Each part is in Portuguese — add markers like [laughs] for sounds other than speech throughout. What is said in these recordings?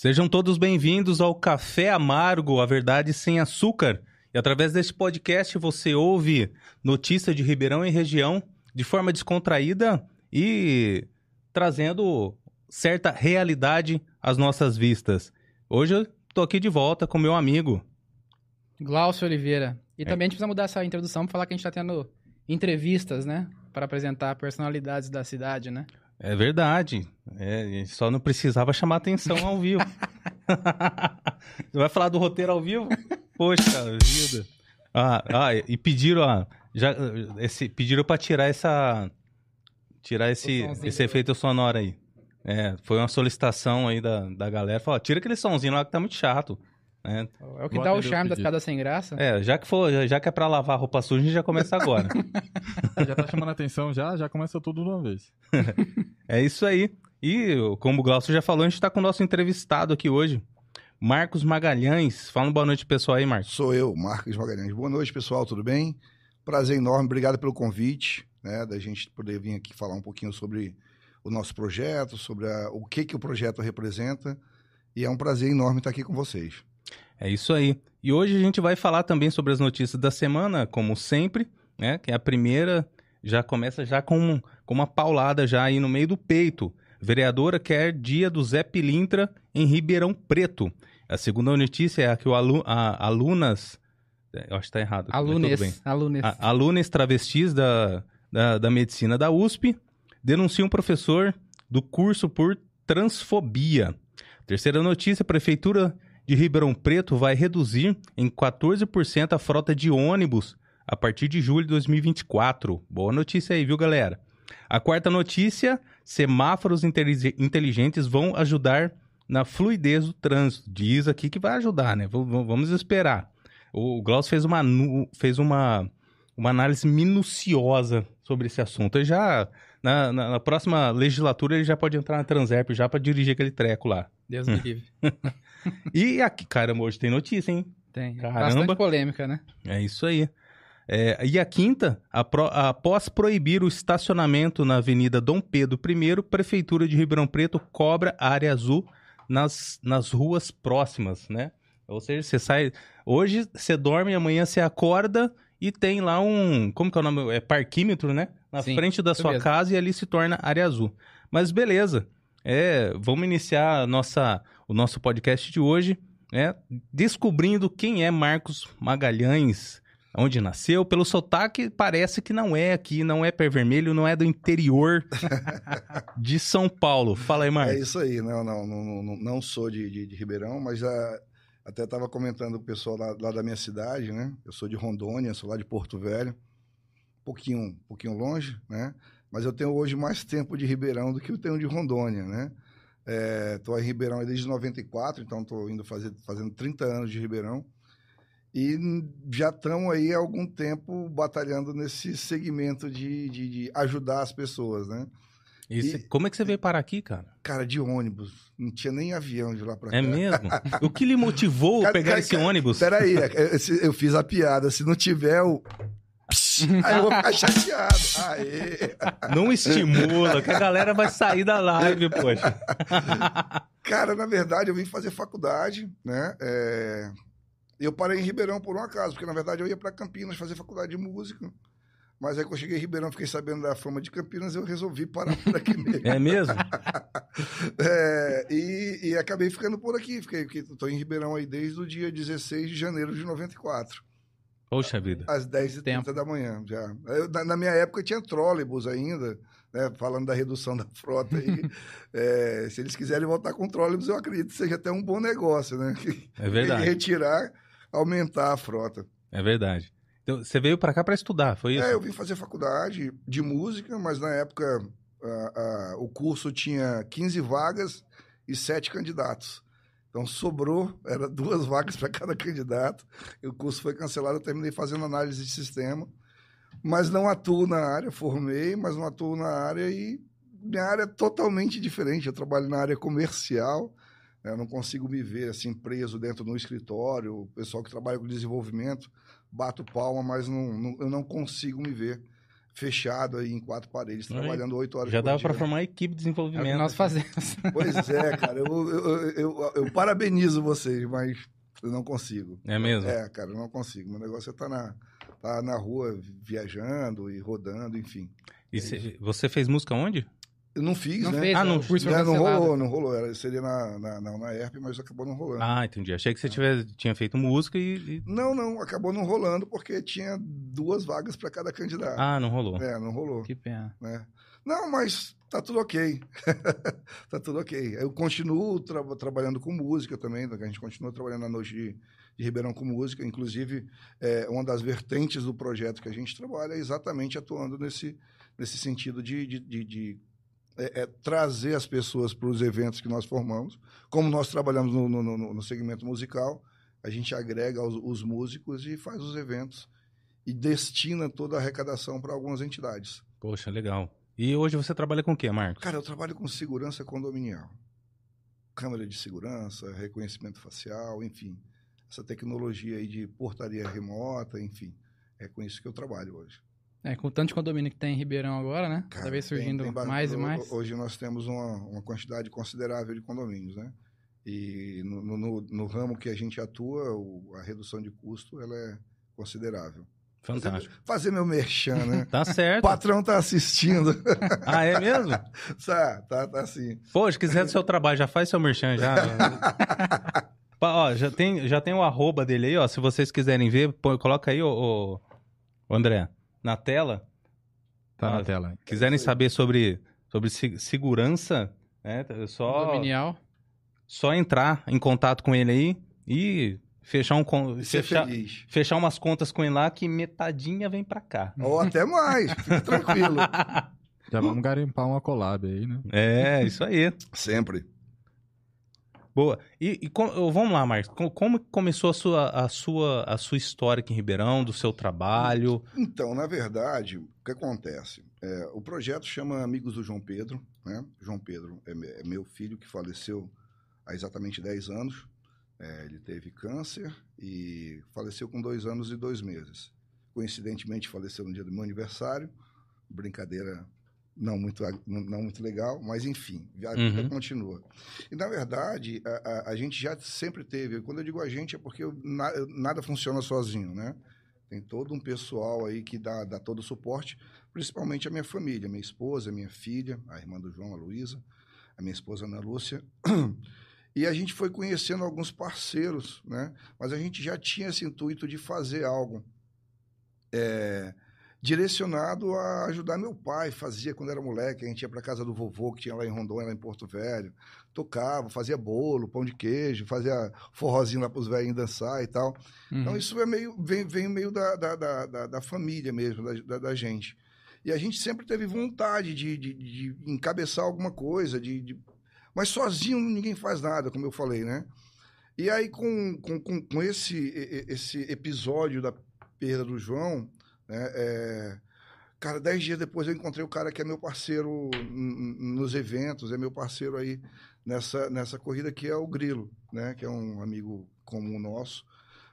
Sejam todos bem-vindos ao Café Amargo, a verdade sem açúcar. E através deste podcast você ouve notícias de Ribeirão e região de forma descontraída e trazendo certa realidade às nossas vistas. Hoje eu tô aqui de volta com meu amigo. Glaucio Oliveira. E É. também a gente precisa mudar essa introdução para falar que a gente está tendo entrevistas, né? Para apresentar personalidades da cidade, né? É verdade. É, só não precisava chamar atenção ao vivo. Você [laughs] vai falar do roteiro ao vivo? Poxa vida. Ah, ah, e pediram, ah, já, esse, pediram pra tirar essa. Tirar esse, esse efeito sonoro aí. É, foi uma solicitação aí da, da galera. Falou, tira aquele somzinho lá que tá muito chato. Né? É o que Vou dá o charme das piadas sem graça. É, já que for, já que é pra lavar roupa suja, a gente já começa agora. [laughs] Já tá chamando a atenção já, já começa tudo de uma vez. [laughs] É isso aí. E, como o Glaucio já falou, a gente tá com o nosso entrevistado aqui hoje, Marcos Magalhães. Fala uma boa noite, pessoal aí, Marcos. Sou eu, Marcos Magalhães. Boa noite, pessoal, tudo bem? Prazer enorme, obrigado pelo convite, né, da gente poder vir aqui falar um pouquinho sobre o nosso projeto, sobre a- o que, que o projeto representa. E é um prazer enorme estar aqui com vocês. É isso aí. E hoje a gente vai falar também sobre as notícias da semana, como sempre, né? Que é a primeira, já começa já com, com uma paulada já aí no meio do peito. Vereadora quer dia do Zé Pilintra em Ribeirão Preto. A segunda notícia é a que o alu, a, alunas... Eu acho que tá errado. mas tudo bem. Alunes. Alunes. A- alunas travestis da, da, da medicina da USP denunciam um professor do curso por transfobia. Terceira notícia: a Prefeitura de Ribeirão Preto vai reduzir em 14% a frota de ônibus a partir de julho de 2024. Boa notícia aí, viu, galera? A quarta notícia: semáforos intelig- inteligentes vão ajudar na fluidez do trânsito. Diz aqui que vai ajudar, né? Vamos esperar. O Glaucio fez uma, fez uma, uma análise minuciosa sobre esse assunto. Ele já, na, na- na próxima legislatura, ele já pode entrar na Transerp já para dirigir aquele treco lá. Deus me livre. [laughs] E aqui, caramba, hoje tem notícia, hein? Tem. Caramba. Bastante polêmica, né? É isso aí. É, e a quinta, após proibir o estacionamento na Avenida Dom Pedro I, Prefeitura de Ribeirão Preto cobra área azul nas, nas ruas próximas, né? Ou seja, você sai. Hoje você dorme, amanhã você acorda e tem lá um. Como que é o nome? É parquímetro, né? Na Sim, frente da sua mesmo. casa e ali se torna área azul. Mas beleza. É, vamos iniciar a nossa, o nosso podcast de hoje, né? Descobrindo quem é Marcos Magalhães, onde nasceu. Pelo sotaque, parece que não é aqui, não é pé vermelho, não é do interior [laughs] de São Paulo. Fala aí, É Marcos. isso aí, não, não, não, não, sou de, de, de Ribeirão, mas ah, até estava comentando com o pessoal lá, lá da minha cidade, né? Eu sou de Rondônia, sou lá de Porto Velho, um pouquinho, um pouquinho longe, né? Mas eu tenho hoje mais tempo de Ribeirão do que eu tenho de Rondônia, né? Estou em Ribeirão desde 94, então estou indo fazer, fazendo 30 anos de Ribeirão. E já estamos aí há algum tempo batalhando nesse segmento de, de, de ajudar as pessoas, né? E como é que você veio parar aqui, cara? Cara, de ônibus. Não tinha nem avião de lá pra cá. É mesmo? [laughs] o que lhe motivou a Cara, pegar cara, esse cara, ônibus? Peraí, é, esse- eu fiz a piada. Se não tiver o. Aí eu vou ficar chateado. Aê! Não estimula, que a galera vai sair da live, poxa. Cara, na verdade, eu vim fazer faculdade, né? É, Eu parei em Ribeirão por um acaso, porque na verdade eu ia para Campinas fazer faculdade de música. Mas aí quando eu cheguei em Ribeirão, fiquei sabendo da fama de Campinas, eu resolvi parar por aqui mesmo. É mesmo? [laughs] É, e, e acabei ficando por aqui. Fiquei, estou em Ribeirão aí desde o dia 16 de janeiro de 94. Poxa vida. Às 10h30 Tempo. da manhã, já. Eu, na, na minha época tinha trólebus ainda, né? Falando da redução da frota aí. [laughs] É, se eles quiserem voltar com trólebus, eu acredito que seja até um bom negócio, né? [laughs] É verdade. Retirar, aumentar a frota. É verdade. Então, você veio pra cá pra estudar, foi isso? É, eu vim fazer faculdade de música, mas na época a- a- o curso tinha 15 vagas e 7 candidatos. Então sobrou, era [laughs] duas vagas para cada candidato. E o curso foi cancelado, eu terminei fazendo análise de sistema. Mas não atuo na área, formei, mas não atuo na área e minha área é totalmente diferente. Eu trabalho na área comercial, né? eu não consigo me ver assim preso dentro do escritório. O pessoal que trabalha com desenvolvimento bato palma, mas não, não- eu não consigo me ver fechado aí em quatro paredes, trabalhando oito horas Já por dava dia. pra formar equipe de É desenvolvimento. nós fazemos. [laughs] Pois é, cara, eu, eu, eu, eu parabenizo vocês, mas eu não consigo. É mesmo? É, cara, eu não consigo. Meu negócio é estar na, tá na rua viajando e rodando, enfim. E cê- você fez música onde? Eu não fiz, Não né? fez Ah, não- o curso foi Né, não cancelado. rolou, não rolou. Era, seria na, na, na, na ERP, mas acabou não rolando. Ah, entendi. Achei que você tivesse, tinha feito música e. e- Não, não, acabou não rolando porque tinha duas vagas para cada candidato. Ah, não rolou. É, não rolou. Que pena. né? Não, mas tá tudo ok. [laughs] tá tudo ok. Eu continuo tra- trabalhando com música também, a gente continua trabalhando na noite de, de Ribeirão com música. Inclusive, é, uma das vertentes do projeto que a gente trabalha é exatamente atuando nesse, nesse sentido de, de, de- de, é, é, trazer as pessoas para os eventos que nós formamos. Como nós trabalhamos no, no, no- no segmento musical, a gente agrega os, os músicos e faz os eventos e destina toda a arrecadação para algumas entidades. Poxa, legal. E hoje você trabalha com o quê, Marcos? Cara, eu trabalho com segurança condominial. Câmera de segurança, reconhecimento facial, enfim. Essa tecnologia aí de portaria remota, enfim. É com isso que eu trabalho hoje. É, com o tanto de condomínio que tem em Ribeirão agora, né? Cada vez tem- surgindo tem ba- mais e mais. Hoje nós temos uma, uma quantidade considerável de condomínios, né? E no, no- no- ramo que a gente atua, o- a redução de custo ela é considerável. Fantástico. Fazer meu merchan, né? [laughs] Tá O certo. patrão tá assistindo. [laughs] Ah, é mesmo? tá, tá, tá assim. Pô, se quiser do seu trabalho, já faz seu merchan já. [laughs] Ó, já tem, já tem o arroba dele aí, ó. Se vocês quiserem ver, põe- coloca aí, ô, ô, André, na tela. Tá Ah, na tela. aí. Quiserem saber sobre, sobre se- segurança, né? é Só, Condominial. só entrar em contato com ele aí e fechar um fechar, feliz. fechar umas contas com ele lá que metadinha vem pra cá. Ou até mais, fica [laughs] tranquilo. Já vamos garimpar uma collab aí, né? É, isso aí. Sempre. Boa. E, e com- vamos lá, Marcos. Co- Como começou a sua, a, sua, a sua história aqui em Ribeirão, do seu trabalho? Então, na verdade, o que acontece? É, o projeto chama Amigos do João Pedro. Né? João Pedro é, é meu filho que faleceu há exatamente 10 anos. É, ele teve câncer e faleceu com dois anos e dois meses. Coincidentemente, faleceu no dia do meu aniversário. Brincadeira não muito, não muito legal, mas enfim, a vida Uhum. continua. E, na verdade, a, a- a gente já sempre teve. Quando eu digo a gente, é porque eu- na- nada funciona sozinho, né? Tem todo um pessoal aí que dá, dá todo o suporte, principalmente a minha família, minha esposa, minha filha, a irmã do João, a Luísa, a minha esposa Ana Lúcia. [clears throat] E a gente foi conhecendo alguns parceiros, né? Mas a gente já tinha esse intuito de fazer algo é, direcionado a ajudar meu pai. Fazia quando era moleque, a gente ia para casa do vovô, que tinha lá em Rondônia, lá em Porto Velho. Tocava, fazia bolo, pão de queijo, fazia forrozinho lá para os velhinhos dançar e tal. Então, Uhum. isso é meio, vem, vem meio da, da, da, da- família mesmo, da, da, gente. E a gente sempre teve vontade de, de, de encabeçar alguma coisa, de, de- mas sozinho ninguém faz nada, como eu falei, né? E aí, com, com, com, esse, esse episódio da perda do João, né, é, cara, dez dias depois eu encontrei o cara que é meu parceiro nos eventos, é meu parceiro aí nessa, nessa corrida, que é o Grilo, né? Que é um amigo comum nosso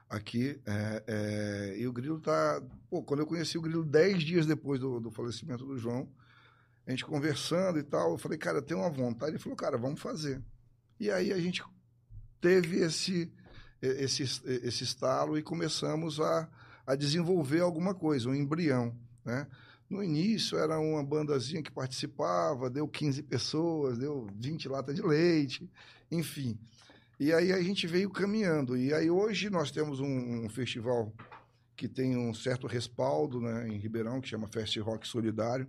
aqui. é, é, e o Grilo tá. Pô, quando eu conheci o Grilo dez dias depois do, do falecimento do João, a gente conversando e tal, eu falei, cara, eu tenho uma vontade. Ele falou, cara, vamos fazer. E aí a gente teve esse, esse, esse estalo e começamos a, a desenvolver alguma coisa, um embrião, né? No início era uma bandazinha que participava, deu 15 pessoas, deu 20 latas de leite, enfim. E aí a gente veio caminhando. E aí hoje nós temos um, um festival que tem um certo respaldo né, em Ribeirão, que chama Fest Rock Solidário.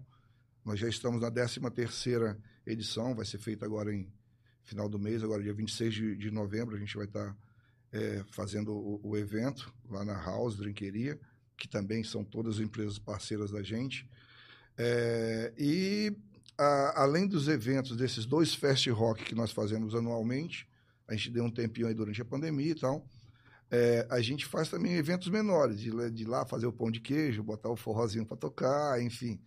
Nós já estamos na 13ª edição, vai ser feita agora em final do mês, agora dia 26 de, de novembro, a gente vai estar é, fazendo o, o evento lá na House Drinqueria, que também são todas empresas parceiras da gente. É, e a- além dos eventos, desses dois Fest Rock que nós fazemos anualmente, a gente deu um tempinho aí durante a pandemia e tal, é, a gente faz também eventos menores, de, de lá fazer o pão de queijo, botar o forrozinho para tocar, enfim.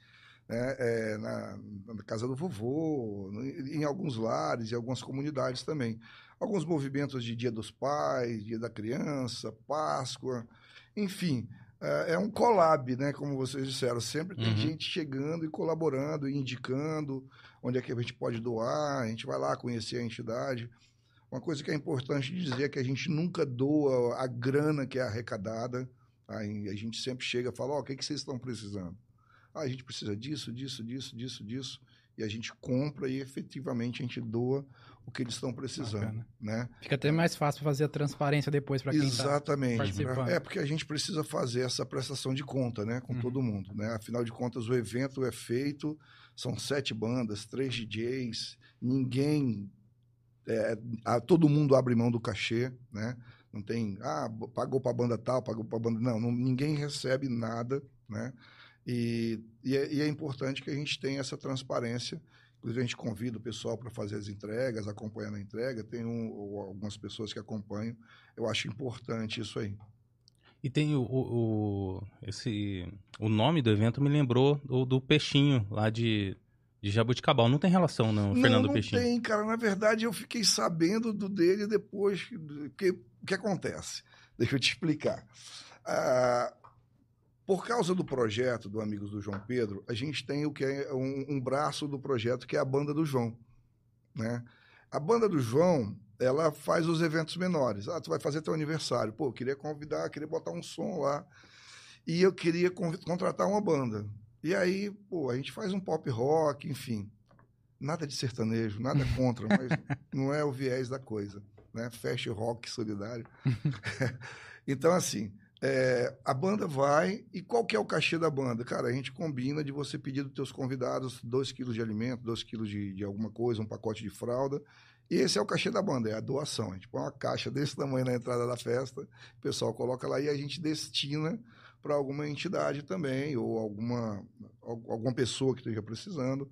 né, é, na, na casa do vovô, em alguns lares, em algumas comunidades também. Alguns movimentos de Dia dos Pais, Dia da Criança, Páscoa, enfim. é, é um collab, né? Como vocês disseram. Sempre tem Uhum. gente chegando e colaborando, e indicando onde é que a gente pode doar. A gente vai lá conhecer a entidade. Uma coisa que é importante dizer é que a gente nunca doa a grana que é arrecadada. Aí a gente sempre chega e fala: Ó, o que, que vocês estão precisando? Ah, a gente precisa disso, disso, disso, disso, disso. E a gente compra e efetivamente a gente doa o que eles estão precisando. Bacana. Né? Fica até mais fácil fazer a transparência depois para quem tá Exatamente. participando. É porque a gente precisa fazer essa prestação de conta, né, com Uhum. todo mundo, né? Afinal de contas, o evento é feito, são sete bandas, três DJs, ninguém, é, a- todo mundo abre mão do cachê, né? Não tem, ah, pagou para banda tal, pagou para banda, não, não, ninguém recebe nada, né? E, e, é, e é importante que a gente tenha essa transparência. Inclusive, a gente convida o pessoal para fazer as entregas, acompanhar a entrega. Tem um, algumas pessoas que acompanham. Eu acho importante isso aí. E tem o, o, esse, o nome do evento me lembrou o do Peixinho, lá de, de Jabuticabal. Não tem relação, não, Fernando não, não Peixinho. tem, cara. Na verdade, eu fiquei sabendo do dele depois. Porque, o que acontece? Deixa eu te explicar. Ah, por causa do projeto do Amigos do João Pedro, a gente tem o que é um, um braço do projeto, que é a Banda do João. Né? A Banda do João, ela faz os eventos menores. Ah, tu vai fazer teu aniversário. Pô, eu queria convidar, queria botar um som lá. E eu queria contratar uma banda. E aí, pô, a gente faz um pop rock, enfim. Nada de sertanejo, nada contra, [laughs] mas não é o viés da coisa. Né? Fecha rock solidário. [laughs] [laughs] então, assim, é, a banda vai. E qual que é o cachê da banda? Cara, a gente combina de você pedir dos teus convidados 2 quilos de alimento, 2 quilos de, de alguma coisa, um pacote de fralda. E esse é o cachê da banda, é a doação. A gente põe uma caixa [laughs] desse tamanho na entrada da festa, o pessoal coloca lá e a gente destina para alguma entidade também, ou alguma, al- alguma pessoa que esteja precisando.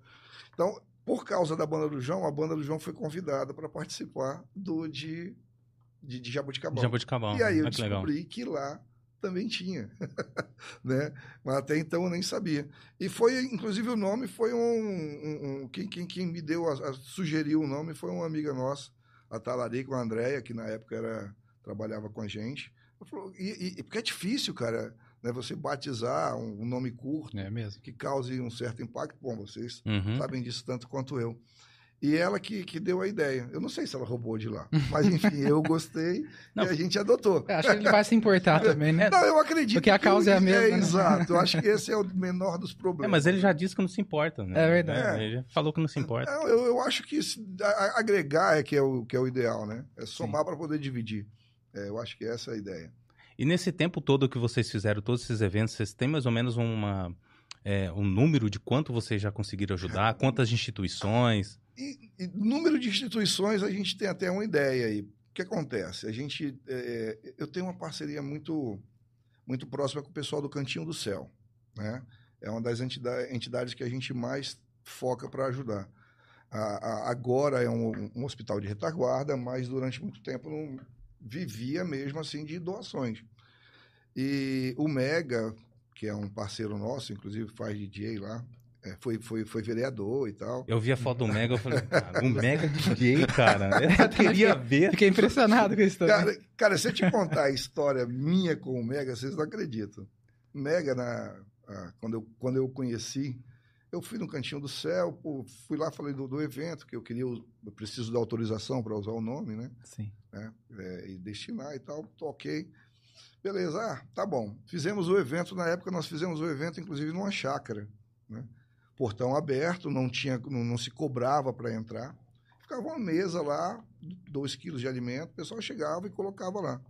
Então, por causa da banda do João, a banda do João foi convidada para participar do de, de, de Jabuticabal. Jabuticabal. E aí eu Ah, que descobri que lá também tinha, [laughs] né? Mas até então eu nem sabia. E foi, inclusive, o nome foi um, um- um- quem, quem, quem me deu, a, a- sugeriu o nome foi uma amiga nossa, a Talarica, a Andréia, que na época era trabalhava com a gente. Falou, e, e- porque é difícil, cara, né? Você batizar um, um nome curto É mesmo. que cause um certo impacto. Bom, vocês Uhum. sabem disso tanto quanto eu. E ela que, que deu a ideia. Eu não sei se ela roubou de lá, mas enfim, eu gostei [laughs] Não. e a gente adotou. Acho que ele vai se importar também, né? Não, eu acredito. Porque a que causa é a o- mesma, né? Exato. Eu acho que esse é o menor dos É, problemas. mas ele já disse que não se importa, né? É verdade. Ele já falou que não se importa. Não, eu, eu acho que se- a- a- agregar é que é o, que é o ideal, né? É somar para poder dividir. É, eu acho que essa é a ideia. E nesse tempo todo que vocês fizeram todos esses eventos, vocês têm mais ou menos uma, é, um número de quanto vocês já conseguiram ajudar? [laughs] Quantas instituições? E, número de instituições, a gente tem até uma ideia aí. O que acontece? A gente, é, eu tenho uma parceria muito, muito próxima com o pessoal do Cantinho do Céu, né? É uma das entida- entidades que a gente mais foca para ajudar. A- a- agora é um, um hospital de retaguarda, mas durante muito tempo não vivia mesmo assim de doações. E o Mega, que é um parceiro nosso, inclusive faz DJ lá, é, foi, foi, foi vereador e tal. Eu vi a foto do Mega, eu falei, cara, [laughs] um Mega DJ, cara. [laughs] Eu queria ver. Fiquei impressionado com isso também. Cara, cara, se eu te contar a história minha com o Mega, vocês não acreditam. Mega, na, ah, quando, eu, quando eu o conheci, eu fui no Cantinho do Céu, pô, fui lá, falei do, do evento, que eu queria, eu preciso da autorização para usar o nome, né? Sim. é, e destinar e tal, ok. Beleza, ah, tá bom. Fizemos o evento, na época nós fizemos o evento, inclusive, numa chácara, né? Portão aberto, não tinha, não, não se cobrava para entrar. Ficava uma mesa lá, dois quilos de alimento, o pessoal chegava e colocava lá.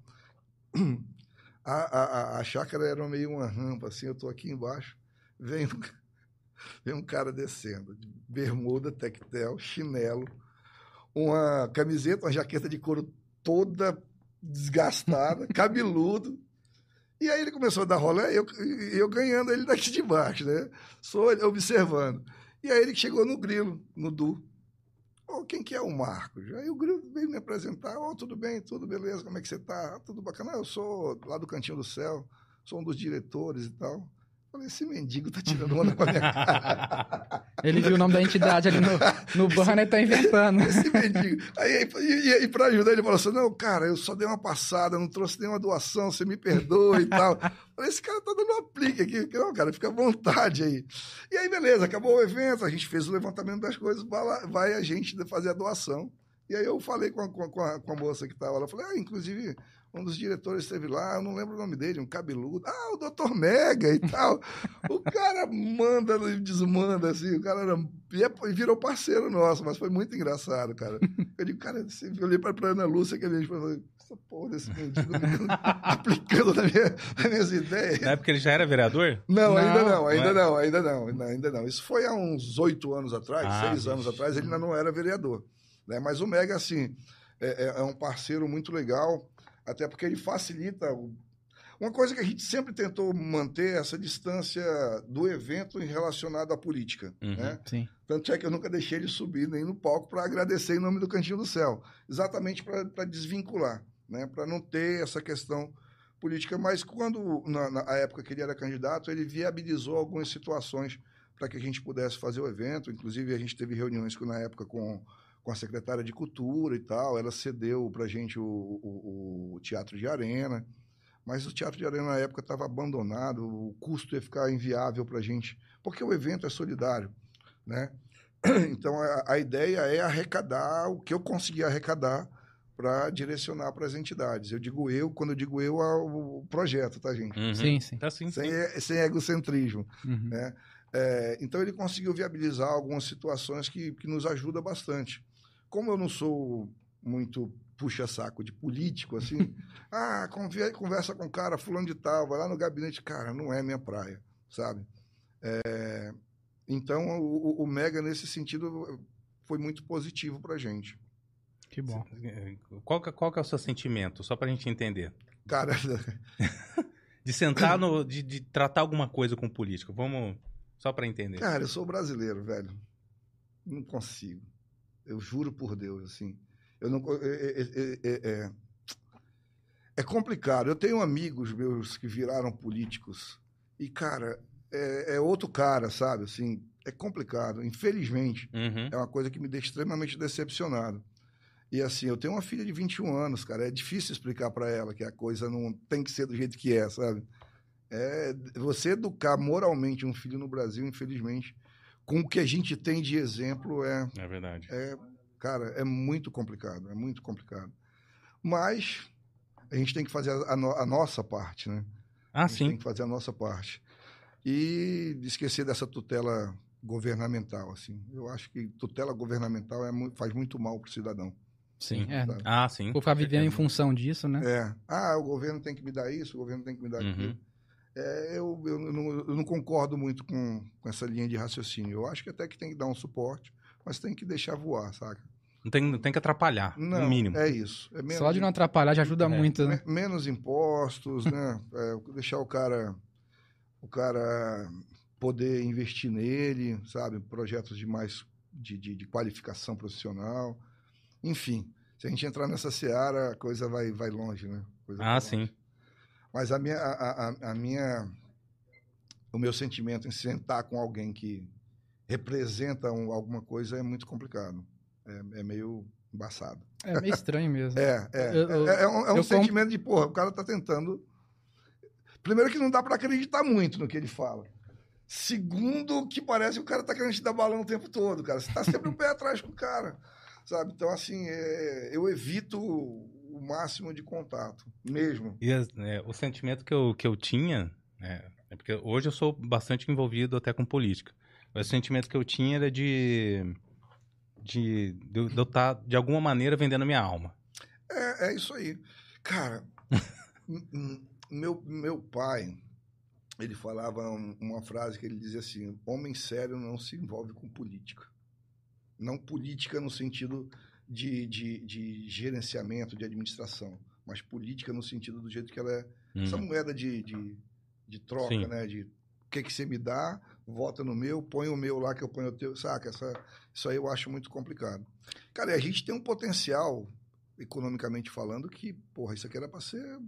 A, a, a, chácara era meio uma rampa, assim, eu tô aqui embaixo, vem um, [laughs] vem um cara descendo, de bermuda, tectel, chinelo, uma camiseta, uma jaqueta de couro toda desgastada, [laughs] cabeludo. E aí ele começou a dar rolê, eu, eu ganhando ele daqui de baixo, né? Só observando. E aí ele chegou no grilo, no Du. Ô, quem que é o Marcos? Aí o grilo veio me apresentar. Ô, tudo bem, tudo beleza, como é que você tá? "Ah, Tudo bacana. "Ah, eu sou lá do Cantinho do Céu, sou um dos diretores e tal. Falei, esse mendigo tá tirando onda com a minha cara. Ele viu o nome da entidade ali no, no banner e tá inventando. Esse mendigo. Aí, e, e, pra ajudar, ele falou assim: não, cara, eu só dei uma passada, não trouxe nenhuma doação, você me perdoa e tal. Falei, esse cara tá dando um aplique aqui. Não, cara, fica à vontade aí. E aí, beleza, acabou o evento, a gente fez o levantamento das coisas, vai, a gente fazer a doação. E aí eu falei com a, com a- com a- moça que estava lá, falei, ah, inclusive, um dos diretores esteve lá, eu não lembro o nome dele, um cabeludo. Ah, o Dr. Mega e tal. o cara manda e desmanda, assim, o cara era, e é- e virou parceiro nosso, mas foi muito engraçado, cara. Eu digo, cara, assim, eu olhei pra, pra Ana Lúcia, que a gente falou, essa porra desse mendigo me aplicando na minha, nas minhas ideias. Na época ele já era vereador? Não, Não, ainda não, ainda não é? não, ainda não, ainda- ainda não. Isso foi há uns oito anos atrás, Ah, seis anos atrás, ele ainda não era vereador. Né? Mas o Mega, assim, é, é- é um parceiro muito legal, até porque ele facilita. o- Uma coisa que a gente sempre tentou manter é essa distância do evento em relacionado à política. Uhum. Né? Sim. Tanto é que eu nunca deixei ele subir nem no palco para agradecer em nome do Cantinho do Céu. Exatamente para desvincular, né? para não ter essa questão política. Mas quando, na, na época que ele era candidato, ele viabilizou algumas situações para que a gente pudesse fazer o evento. Inclusive, a gente teve reuniões com, na época com, com a secretária de Cultura e tal. Ela cedeu para a gente o, o- o Teatro de Arena. Mas o Teatro de Arena, na época, estava abandonado, o custo ia ficar inviável para a gente, porque o evento é solidário né? [clears throat] Então a, a ideia é arrecadar o que eu conseguir arrecadar para direcionar para as entidades. Eu digo eu, quando eu digo eu, é o projeto, tá, gente? Uhum. Sim, sim. Tá sim. Sem, sem egocentrismo. Uhum. Né? É, então ele conseguiu viabilizar algumas situações que, que nos ajuda bastante. Como eu não sou muito puxa-saco de político, assim, [laughs] ah, conver- conversa com o cara, fulano de tal, vai lá no gabinete, cara, não é minha praia, sabe? É, então o, o- o Mega, nesse sentido, foi muito positivo pra gente. Que bom. Qual que, qual que é o seu sentimento? Só pra gente entender. Cara, [laughs] De sentar no. De, de tratar alguma coisa com político. Vamos. Só pra entender. Cara, eu sou brasileiro, velho. Não consigo. Eu juro por Deus, assim. Eu não. É, é- é- é- é- é complicado. Eu tenho amigos meus que viraram políticos e, cara, é, é outro cara, sabe? Assim, é complicado. Infelizmente, Uhum. é uma coisa que me deixa extremamente decepcionado. E assim, eu tenho uma filha de 21 anos, cara. É difícil explicar para ela que a coisa não tem que ser do jeito que é, sabe? É, você educar moralmente um filho no Brasil, infelizmente, com o que a gente tem de exemplo, é, É verdade. é cara, é muito complicado, é muito complicado. Mas a gente tem que fazer a, no- a nossa parte, né? Ah, a gente tem sim. que fazer a nossa parte. E esquecer dessa tutela governamental, assim. Eu acho que tutela governamental é, faz muito mal para o cidadão. Sim. É, sabe? Ah, sim. vou ficar vivendo em Certeza. função disso, né? É. Ah, o governo tem que me dar isso, o governo tem que me dar Uhum. aquilo. É, eu, eu, não, eu não concordo muito com, com essa linha de raciocínio. Eu acho que até que tem que dar um suporte, mas tem que deixar voar, saca? Não tem, não tem que atrapalhar, Não, no mínimo. é isso. É menos, Só de não atrapalhar já ajuda É. muito, né? me- menos impostos, né? [laughs] É, deixar o cara, o cara poder investir nele, sabe? Projetos de mais de, de, de qualificação profissional. Enfim, se a gente entrar nessa seara, a coisa vai, vai longe, né? Ah, longe. Mas a minha, a, a- a minha, o meu sentimento em sentar com alguém que representa um- alguma coisa é muito complicado. É, é meio embaçado. É meio estranho mesmo. [laughs] É, é. Eu- eu- é, é um, é um sentimento de, porra, o cara tá tentando. Primeiro que não dá para acreditar muito no que ele fala. Segundo, que parece que o cara tá querendo te dar balão o tempo todo, cara. Você tá sempre um pé atrás com o cara. Sabe? Então, assim, é, eu evito o máximo de contato, mesmo. E as- é, o sentimento que eu, que eu tinha, é, é porque hoje eu sou bastante envolvido até com política. Mas o sentimento que eu tinha era de. de, de eu estar, de alguma maneira, vendendo a minha alma. É, é isso aí. Cara, [laughs] meu, meu pai, ele falava um- uma frase que ele dizia assim: homem sério não se envolve com política. Não política no sentido de, de, de gerenciamento, de administração, mas política no sentido do jeito que ela é. Hum. Essa moeda de, de, de troca, Sim. né? De o que, que você me dá, vota no meu, põe o meu lá que eu ponho o teu. Saca? Essa, isso aí eu acho muito complicado. Cara, e a gente tem um potencial, economicamente falando, que, porra, isso aqui era para ser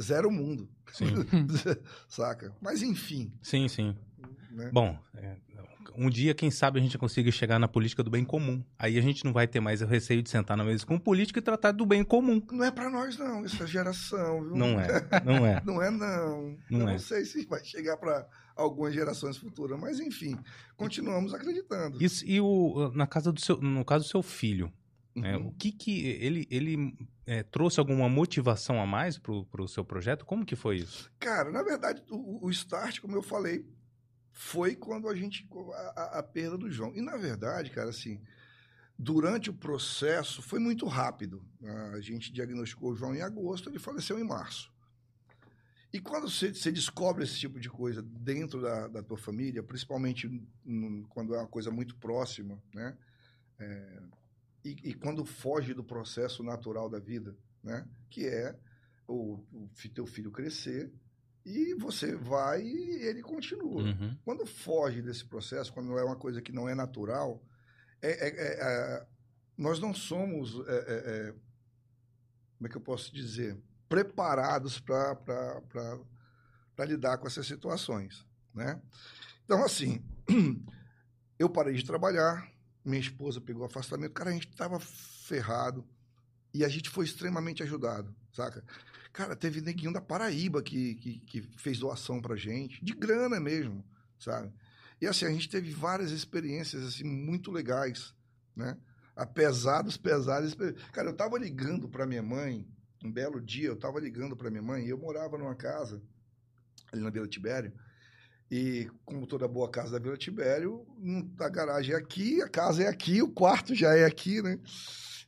zero mundo. Sim, [laughs] Saca? Mas enfim, sim, sim. Né? Bom, é, um dia, quem sabe, a gente consiga chegar na política do bem comum. Aí a gente não vai ter mais o receio de sentar na mesa com o político e tratar do bem comum. Não é pra nós, não, essa geração, viu? Não é, não é. [laughs] Não é, não. Não Eu é. não sei se vai chegar para algumas gerações futuras, mas enfim, continuamos acreditando. Isso, e o, na casa do seu, no caso do seu filho, né, Uhum. o que que ele, ele é, trouxe alguma motivação a mais pro, pro seu projeto? Como que foi isso? Cara, na verdade, o, o start, como eu falei, foi quando a gente. A, a- perda do João. E, na verdade, cara, assim, durante o processo foi muito rápido. A gente diagnosticou o João em agosto, ele faleceu em março. E quando você, você descobre esse tipo de coisa dentro da, da tua família, principalmente quando é uma coisa muito próxima, né? É, e, e quando foge do processo natural da vida, né? Que é o, o teu filho crescer e você vai e ele continua. Uhum. Quando foge desse processo, quando é uma coisa que não é natural, é- é- é- é- nós não somos, é, é, como é que eu posso dizer, preparados para lidar com essas situações, né? Então, assim, [clears throat] eu parei de trabalhar, minha esposa pegou afastamento, cara, a gente estava ferrado e a gente foi extremamente ajudado, saca? Cara, teve neguinho da Paraíba que, que, que fez doação pra gente, de grana mesmo, sabe? E assim, a gente teve várias experiências assim muito legais, né? Apesar dos pesares. Cara, eu tava ligando pra minha mãe, um belo dia, eu tava ligando pra minha mãe, e eu morava numa casa ali na Vila Tibério, e como toda boa casa da Vila Tibério, hum, a garagem é aqui, a casa é aqui, o quarto já é aqui, né?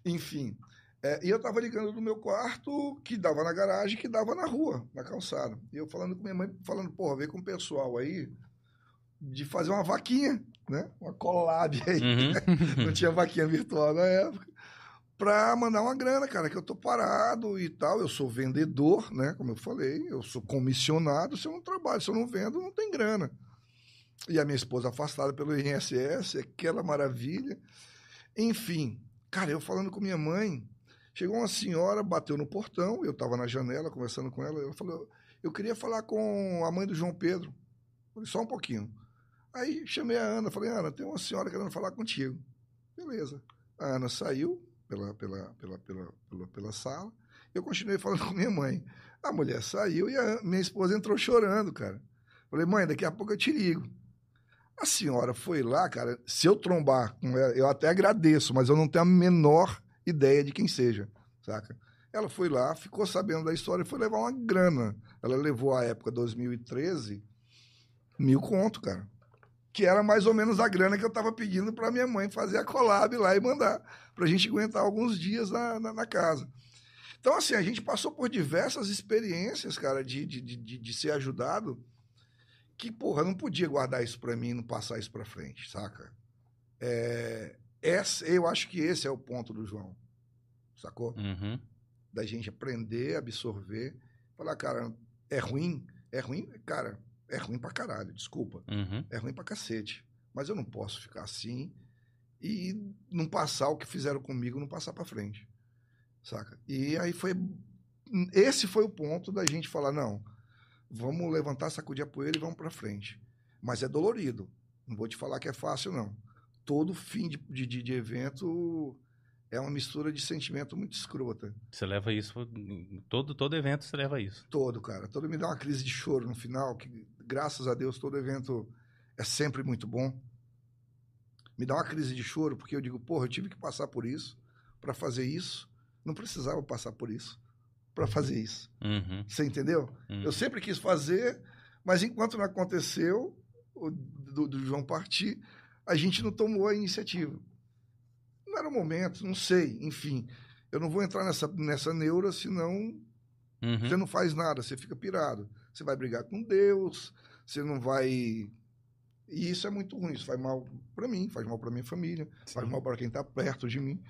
Enfim. É, e eu tava ligando do meu quarto, que dava na garagem, que dava na rua, na calçada. E eu falando com minha mãe, falando, porra, vem com o pessoal aí de fazer uma vaquinha, né? Uma collab aí. Uhum. [laughs] Não tinha vaquinha virtual na época. Pra mandar uma grana, cara, que eu tô parado e tal. Eu sou vendedor, né? Como eu falei, eu sou comissionado. Se eu não trabalho, se eu não vendo, não tem grana. E a minha esposa afastada pelo INSS, aquela maravilha. Enfim, cara, eu falando com minha mãe, chegou uma senhora, bateu no portão, eu tava na janela conversando com ela, ela falou: Eu queria falar com a mãe do João Pedro. Falei, só um pouquinho. Aí chamei a Ana, falei, Ana, tem uma senhora querendo falar contigo. Beleza. A Ana saiu pela, pela, pela, pela, pela, pela sala. Eu continuei falando [laughs] com minha mãe. A mulher saiu e a minha esposa entrou chorando, cara. Falei, mãe, daqui a pouco eu te ligo. A senhora foi lá, cara. Se eu trombar com ela, eu até agradeço, mas eu não tenho a menor ideia de quem seja, saca? Ela foi lá, ficou sabendo da história e foi levar uma grana. Ela levou a época 2013 mil conto, cara. Que era mais ou menos a grana que eu tava pedindo para minha mãe fazer a collab lá e mandar. Pra gente aguentar alguns dias na, na, na casa. Então, assim, a gente passou por diversas experiências, cara, de, de, de, de ser ajudado. Que, porra, não podia guardar isso pra mim e não passar isso pra frente, saca? É, essa, eu acho que esse é o ponto do João. Sacou? Uhum. da gente aprender, absorver, falar, cara, é ruim, é ruim, cara, é ruim pra caralho, desculpa, Uhum. é ruim pra cacete, mas eu não posso ficar assim e não passar o que fizeram comigo, não passar pra frente, saca? E aí foi, esse foi o ponto da gente falar, não, vamos levantar, sacudir a poeira e vamos pra frente, mas é dolorido, não vou te falar que é fácil, não. Todo fim de, de, de evento é uma mistura de sentimento muito escrota. Você leva isso. Todo, todo evento você leva isso. Todo, cara. Todo me dá uma crise de choro no final, que graças a Deus todo evento é sempre muito bom. Me dá uma crise de choro porque eu digo, porra, eu tive que passar por isso para fazer isso. Não precisava passar por isso para fazer isso. Uhum. Você entendeu? Uhum. Eu sempre quis fazer, mas enquanto não aconteceu, o, do, do João partir, a gente não tomou a iniciativa. Não era o momento, não sei, enfim. Eu não vou entrar nessa, nessa neura, senão Uhum. você não faz nada, você fica pirado. Você vai brigar com Deus, você não vai. E isso é muito ruim, isso faz mal para mim, faz mal para minha família, faz mal para quem tá perto de mim.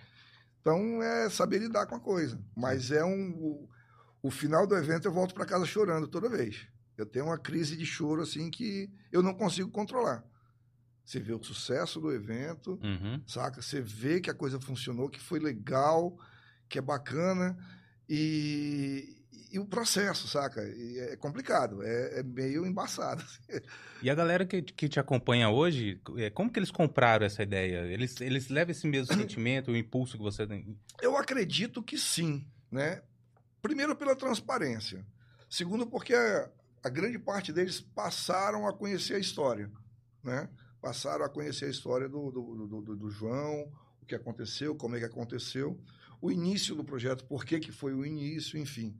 Então é saber lidar com a coisa. Mas é um. O, o final do evento eu volto para casa chorando toda vez. Eu tenho uma crise de choro assim que eu não consigo controlar. Você vê o sucesso do evento, Uhum. saca? Você vê que a coisa funcionou, que foi legal, que é bacana, e, e o processo, saca? E é complicado, é, é meio embaçado. [laughs] E a galera que, que te acompanha hoje, é, como que eles compraram essa ideia? Eles, eles levam esse mesmo [clears throat] sentimento, o impulso que você tem? Eu acredito que sim, né? Primeiro pela transparência. Segundo porque a, a grande parte deles passaram a conhecer a história, né? Passaram a conhecer a história do, do, do, do, João, o que aconteceu, como é que aconteceu, o início do projeto, por que, que foi o início, enfim.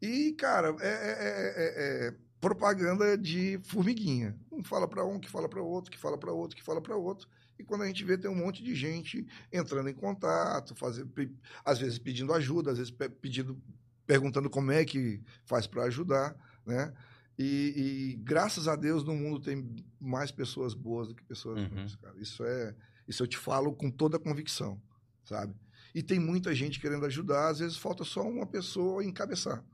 E, cara, é, é, é, é propaganda de formiguinha. Um fala para um, que fala para outro, que fala para outro, que fala para outro. E quando a gente vê, tem um monte de gente entrando em contato, fazer, às vezes pedindo ajuda, às vezes pedindo, perguntando como é que faz para ajudar, né? E, e, graças a Deus no mundo tem mais pessoas boas do que pessoas Uhum. ruins, cara. Isso é, isso eu te falo com toda a convicção, sabe? E tem muita gente querendo ajudar, às vezes falta só uma pessoa encabeçar.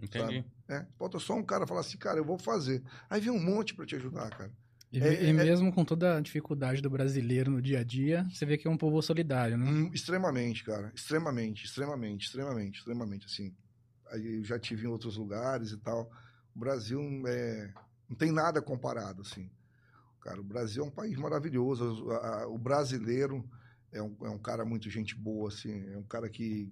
Entendi. né? Falta só um cara falar assim, cara, eu vou fazer. Aí vem um monte para te ajudar, cara. E, É, e é- mesmo com toda a dificuldade do brasileiro no dia a dia, você vê que é um povo solidário, né? Hum, extremamente, cara. Extremamente, extremamente, extremamente, extremamente, assim. Aí eu já tive em outros lugares e tal. O Brasil é, não tem nada comparado, assim. Cara, o Brasil é um país maravilhoso. O brasileiro é um, é um cara muito gente boa, assim. É um cara que,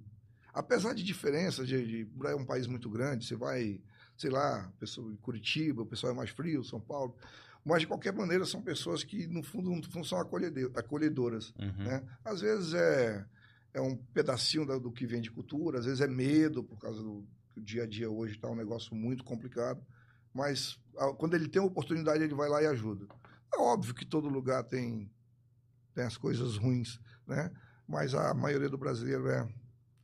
apesar de diferenças, de, de, é um país muito grande. Você vai, sei lá, pessoa em Curitiba, o pessoal é mais frio, São Paulo. Mas, de qualquer maneira, são pessoas que, no fundo, no fundo são acolhedoras Uhum. né? Às vezes é, é um pedacinho da- do que vem de cultura, às vezes é medo, por causa do que o dia a dia hoje está um negócio muito complicado. Mas a- quando ele tem a oportunidade, ele vai lá e ajuda. É óbvio que todo lugar tem, tem as coisas ruins, né? Mas a maioria do brasileiro é,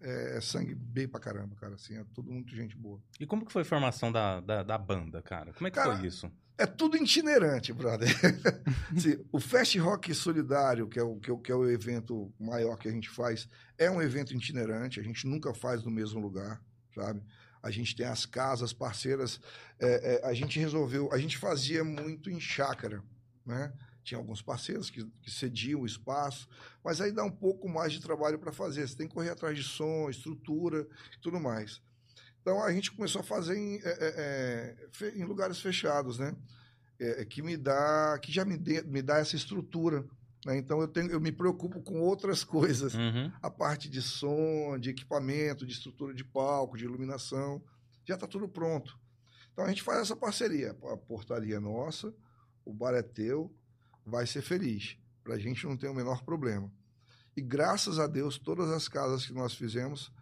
é sangue bem pra caramba, cara. Assim, é tudo muito gente boa. E como que foi a formação da, da, da banda, cara? Como é que Cara, foi isso? É tudo itinerante, brother. [laughs] Sim, o Fast Rock Solidário, que é, o, que, é que é o evento maior que a gente faz, é um evento itinerante, a gente nunca faz no mesmo lugar, sabe? A gente tem as casas parceiras, é, é, a gente resolveu, a gente fazia muito em chácara, né? Tinha alguns parceiros que, que cediam o espaço, mas aí dá um pouco mais de trabalho para fazer. Você tem que correr atrás de som, estrutura e tudo mais. Então a gente começou a fazer em, é, é, é, em lugares fechados, né? É, que me dá, que já me, dê- me dá essa estrutura. Né? Então eu tenho, eu me preocupo com outras [laughs] coisas, Uhum. a parte de som, de equipamento, de estrutura de palco, de iluminação, já está tudo pronto. Então a gente faz essa parceria, a portaria é nossa, o bar é teu, vai ser feliz. Para a gente não tem o menor problema. E graças a Deus, todas as casas que nós fizemos,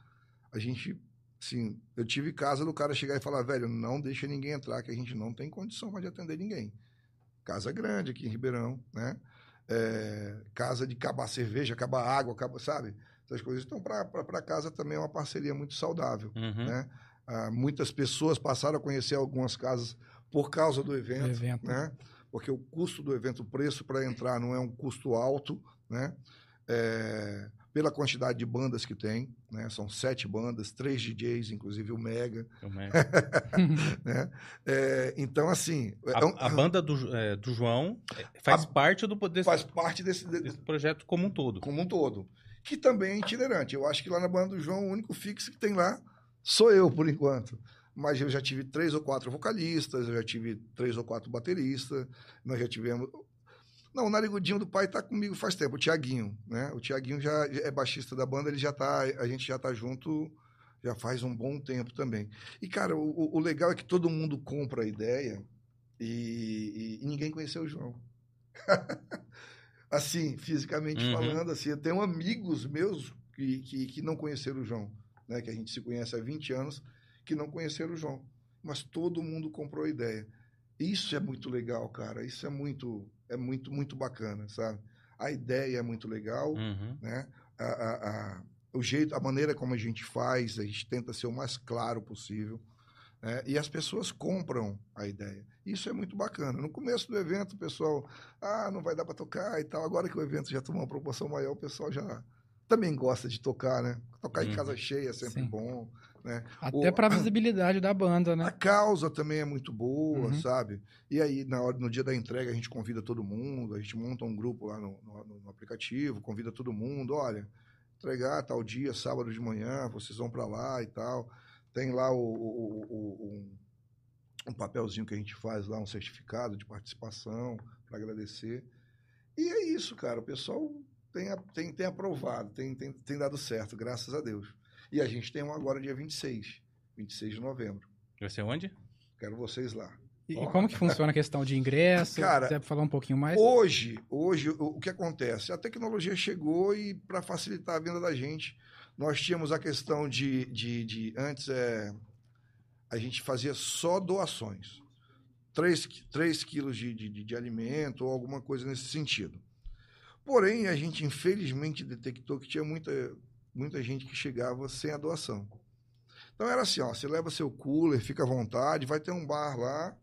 a gente, sim, eu tive casa do cara chegar e falar, velho, não deixa ninguém entrar, que a gente não tem condição mais de atender ninguém. Casa grande aqui em Ribeirão, né? É, casa de acabar cerveja, acabar água, acabar, sabe? Essas coisas. Então, para casa também é uma parceria muito saudável, Uhum. né? Ah, muitas pessoas passaram a conhecer algumas casas por causa do evento, Do evento. né? Porque o custo do evento, o preço para entrar não é um custo alto, né? É, pela quantidade de bandas que tem, né? São sete bandas, três DJs, inclusive o Mega, Eu me- [laughs] né? É, então, assim, é A, um- a banda do, é, do João é, faz A- parte do, desse, faz parte desse, de- desse projeto como um todo. como um todo. Que também é itinerante. Eu acho que lá na banda do João, o único fixo que tem lá sou eu, por enquanto. Mas eu já tive três ou quatro vocalistas, eu já tive três ou quatro bateristas, nós já tivemos. Não, o Narigudinho do pai tá comigo faz tempo, o Tiaguinho, né? O Tiaguinho já é baixista da banda, ele já tá. A gente já tá junto já faz um bom tempo também. E, cara, o, o- legal é que todo mundo compra a ideia e, e- e ninguém conheceu o João. [laughs] assim, fisicamente Uhum. falando, assim, eu tenho amigos meus que, que, que não conheceram o João, né? Que a gente se conhece há 20 anos, que não conheceram o João. Mas todo mundo comprou a ideia. Isso é muito legal, cara. Isso é muito, é muito, muito bacana, sabe? A ideia é muito legal, Uhum. né? A, a- a- o jeito, a maneira como a gente faz, a gente tenta ser o mais claro possível. né? E as pessoas compram a ideia. Isso é muito bacana. No começo do evento, o pessoal, ah, não vai dar para tocar e tal. Agora que o evento já tomou uma proporção maior, o pessoal já também gosta de tocar, né? Tocar em Uhum. casa cheia é sempre Sim. bom. Né? Até O- pra visibilidade da banda, A né? causa também é muito boa, Uhum. sabe? E aí, na hora, no dia da entrega, a gente convida todo mundo, a gente monta um grupo lá no, no- no aplicativo, convida todo mundo, olha, entregar tal dia, sábado de manhã, vocês vão para lá e tal. Tem lá o, o- o- um, um papelzinho que a gente faz lá, um certificado de participação para agradecer. E é isso, cara. O pessoal tem, a- tem, tem aprovado, tem, tem, tem dado certo, graças a Deus. E a gente tem um agora dia 26, 26 de novembro. Vai ser onde? Quero vocês lá. E, e como que funciona a questão de ingresso? Cara, Se quiser falar um pouquinho mais? Hoje, hoje o, o que acontece? A tecnologia chegou e para facilitar a venda da gente, nós tínhamos a questão de, de, de- antes é, a gente fazia só doações. 3, três quilos de, de, de- de alimento ou alguma coisa nesse sentido. Porém, a gente infelizmente detectou que tinha muita, muita gente que chegava sem a doação. Então era assim, ó, você leva seu cooler, fica à vontade, vai ter um bar lá,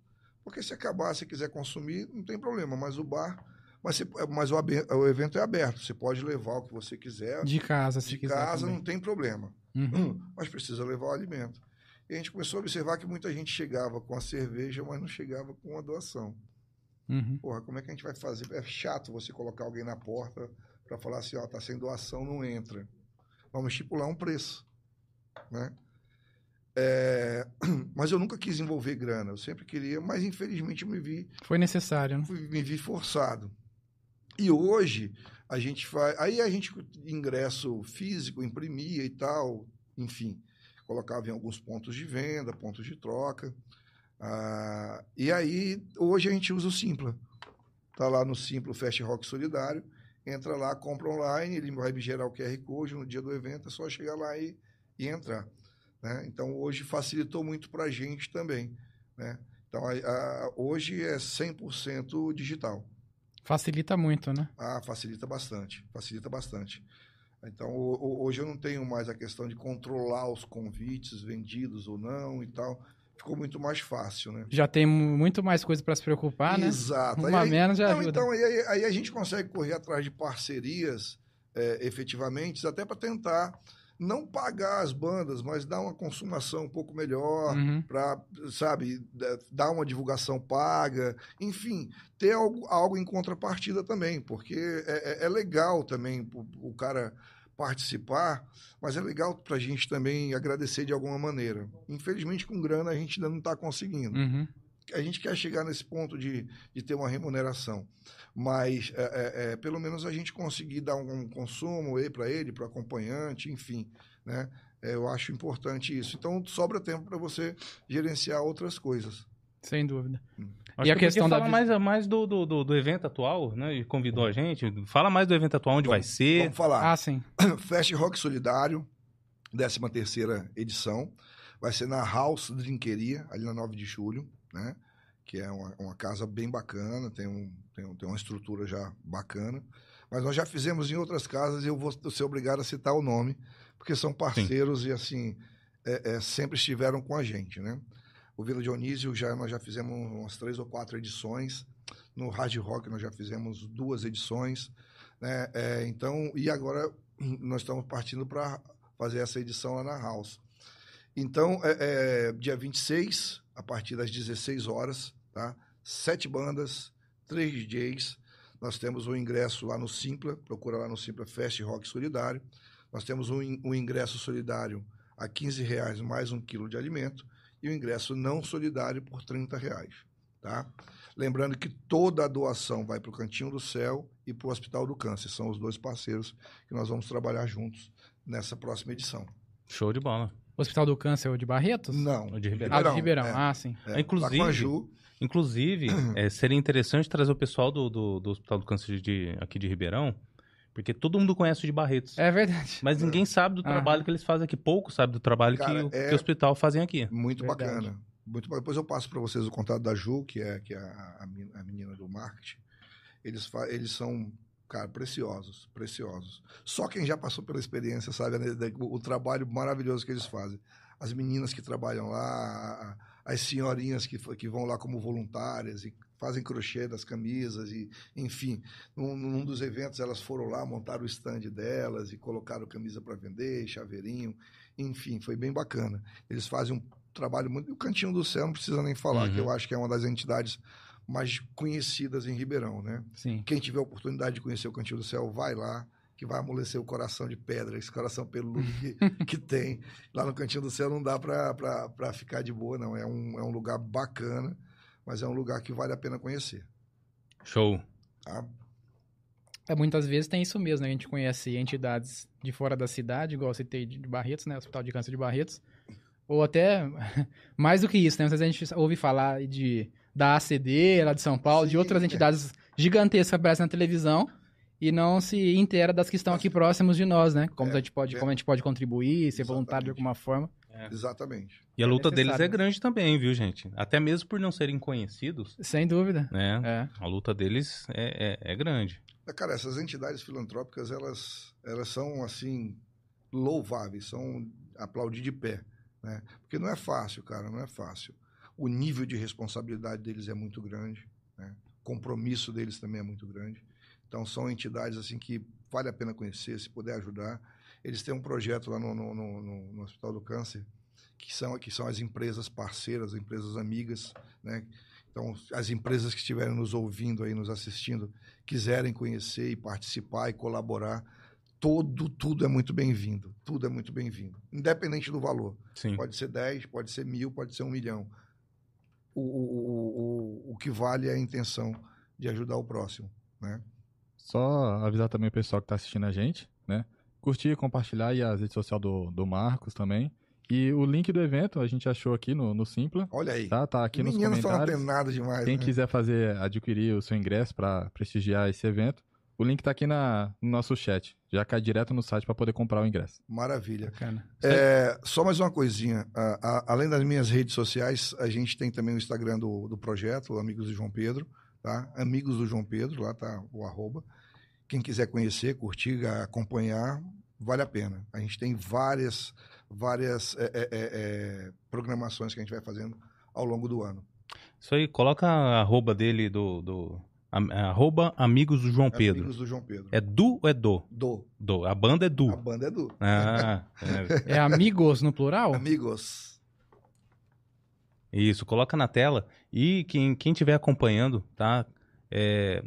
porque se acabar, se quiser consumir, não tem problema, mas o bar, mas, você- mas o, o evento é aberto, você pode levar o que você quiser, De casa, se de quiser. casa também. não tem problema, Uhum. mas precisa levar o alimento. E a gente começou a observar que muita gente chegava com a cerveja, mas não chegava com a doação. Uhum. Porra, como é que a gente vai fazer? É chato você colocar alguém na porta para falar assim, ó, tá sem doação, não entra. Vamos estipular um preço, né? É, [clears throat] Mas eu nunca quis envolver grana, eu sempre queria, mas infelizmente me vi, Foi necessário, né? me vi forçado. E hoje a gente faz, aí a gente ingresso físico imprimia e tal, enfim, colocava em alguns pontos de venda, pontos de troca. Ah, e aí, hoje a gente usa o Simpla. Tá lá no Simpla Fast Rock Solidário. Entra lá, compra online, ele vai me gerar o QR Code no dia do evento, é só chegar lá e, e entrar. né? Então, hoje facilitou muito para a gente também. Né? Então, a- a- hoje é 100% digital. Facilita muito, né? Ah, facilita bastante, facilita bastante. Então, ho- ho- hoje eu não tenho mais a questão de controlar os convites vendidos ou não e tal. Ficou muito mais fácil, né? Já tem mu- muito mais coisa pra se preocupar, né? Exato. Uma Aí- menos já não, ajuda. Então, aí, aí- a gente consegue correr atrás de parcerias, é, efetivamente, até para tentar não pagar as bandas, mas dar uma consumação um pouco melhor, Uhum. para, sabe, da- dar uma divulgação paga, enfim, ter algo, algo em contrapartida também, porque é, é- é legal também o, o cara participar, mas é legal para a gente também agradecer de alguma maneira. Infelizmente, com grana, a gente ainda não está conseguindo Uhum. a gente quer chegar nesse ponto de, de ter uma remuneração, mas é, é, é, pelo menos a gente conseguir dar um consumo para ele, para o acompanhante, enfim, né? É, eu acho importante isso. Então sobra tempo para você gerenciar outras coisas. Sem dúvida. Acho E a que questão podia da falar mais, mais do, do, do, do evento atual, né? E convidou a gente. Fala mais do evento atual, onde vai ser. Vamos falar. Ah, sim. [clears throat] Fast Rock Solidário, 13 terceira edição. Vai ser na House Drinqueria, ali na 9 de julho, né? Que é uma, uma casa bem bacana, tem, um, tem, um- tem uma estrutura já bacana. Mas nós já fizemos em outras casas e eu vou ser obrigado a citar o nome, porque são parceiros e, assim, é- é, sempre estiveram com a gente, né? O Vila Dionísio, já, nós já fizemos umas três ou quatro edições. No Hard Rock, nós já fizemos duas edições. Né? É, então, e agora nós estamos partindo para fazer essa edição lá na House. Então, é, é, dia 26, a partir das 16 horas, tá? Sete bandas, três DJs. Nós temos o ingresso lá no Simpla, procura lá no Simpla Fest Rock Solidário. Nós temos um, um ingresso solidário a 15 reais mais um quilo de alimento e o ingresso não solidário por 30 reais, tá? Lembrando que toda a doação vai para o Cantinho do Céu e para o Hospital do Câncer. São os dois parceiros que nós vamos trabalhar juntos nessa próxima edição. Show de bola. Hospital do Câncer o de Barretos? Não. O de Ribeirão. Ah, de Ribeirão. é. Ah, sim. É, Inclusive- a Ju, Inclusive, [clears throat] é, seria interessante trazer o pessoal do, do, do Hospital do Câncer de, aqui de Ribeirão, porque todo mundo conhece o de Barretos. É verdade. Mas ninguém sabe do Aham. trabalho que eles fazem aqui. Pouco sabe do trabalho Cara, que, o, é- que o hospital fazem aqui. muito Verdade. bacana. Muito Depois eu passo para vocês o contato da Ju, que é, que é a, a men- a menina do marketing. Eles, eles são, cara, preciosos, preciosos. Só quem já passou pela experiência sabe né, o, o trabalho maravilhoso que eles fazem. As meninas que trabalham lá, as senhorinhas que, que vão lá como voluntárias e fazem crochê das camisas e, enfim, num, num dos eventos elas foram lá, montaram o stand delas e colocaram camisa para vender, chaveirinho, enfim, foi bem bacana. Eles fazem um trabalho muito. O Cantinho do Céu não precisa nem falar, Uhum. que eu acho que é uma das entidades mais conhecidas em Ribeirão, né? Sim. Quem tiver a oportunidade de conhecer o Cantinho do Céu, vai lá. que vai amolecer o coração de pedra, esse coração peludo que, [laughs] que tem. Lá no Cantinho do Céu não dá para ficar de boa, não. É um, é um lugar bacana, mas é um lugar que vale a pena conhecer. Show. Tá? É, muitas vezes tem isso mesmo, né? A gente conhece entidades de fora da cidade, igual eu citei de Barretos, né? Hospital de Câncer de Barretos. Ou até [laughs] mais do que isso, né? Às vezes a gente ouve falar de, da ACD, lá de São Paulo, Sim, de outras é. entidades gigantescas que aparecem na televisão e não se inteira das que estão aqui próximos de nós, né? Como, É, a, gente pode, é. como a gente pode contribuir, ser voluntário de Exatamente. alguma forma. Exatamente. E a É luta deles é grande também, viu, gente? Até mesmo por não serem conhecidos, Sem dúvida. né? É. A luta deles é, é, é grande. É, Cara, essas entidades filantrópicas, elas, elas são, assim, louváveis, são aplaudir de pé, né? Porque não é fácil, cara, não é fácil. O nível de responsabilidade deles é muito grande, né? O compromisso deles também é muito grande. Então, são entidades, assim, que vale a pena conhecer, se puder ajudar. Eles têm um projeto lá no, no, no- no- Hospital do Câncer, que são, que são as empresas parceiras, as empresas amigas, né? Então, as empresas que estiverem nos ouvindo aí, nos assistindo, quiserem conhecer e participar e colaborar, todo, tudo é muito bem-vindo. Tudo é muito bem-vindo. Independente do valor. Sim. Pode ser 10, pode ser mil, pode ser um milhão. O, o, o, o, que vale é a intenção de ajudar o próximo. Né? Só avisar também o pessoal que tá assistindo a gente? Curtir, compartilhar aí as redes sociais do, do Marcos também. E o link do evento a gente achou aqui no, no Simpla, Olha aí. tá? Tá aqui nos Meninos estão não comentários. tem nada demais. Quem né? quiser fazer, adquirir o seu ingresso para prestigiar esse evento, o link tá aqui na, no nosso chat. Já cai direto no site para poder comprar o ingresso. Maravilha. Bacana. É, só mais uma coisinha. A- a- além das minhas redes sociais, a gente tem também o Instagram do, do projeto, o Amigos do João Pedro. Tá? Amigos do João Pedro, lá tá o arroba. Quem quiser conhecer, curtir, acompanhar, vale a pena. A gente tem várias, várias é, é, é, é, programações que a gente vai fazendo ao longo do ano. Isso aí, coloca a arroba dele do. do am- arroba Amigos do João Pedro. Amigos do João Pedro. É Du ou é Do? Do. Do. A banda é A Du. banda é do. Ah, é. É amigos no plural? Amigos. Isso, coloca na tela. E quem, quem estiver acompanhando, tá? É,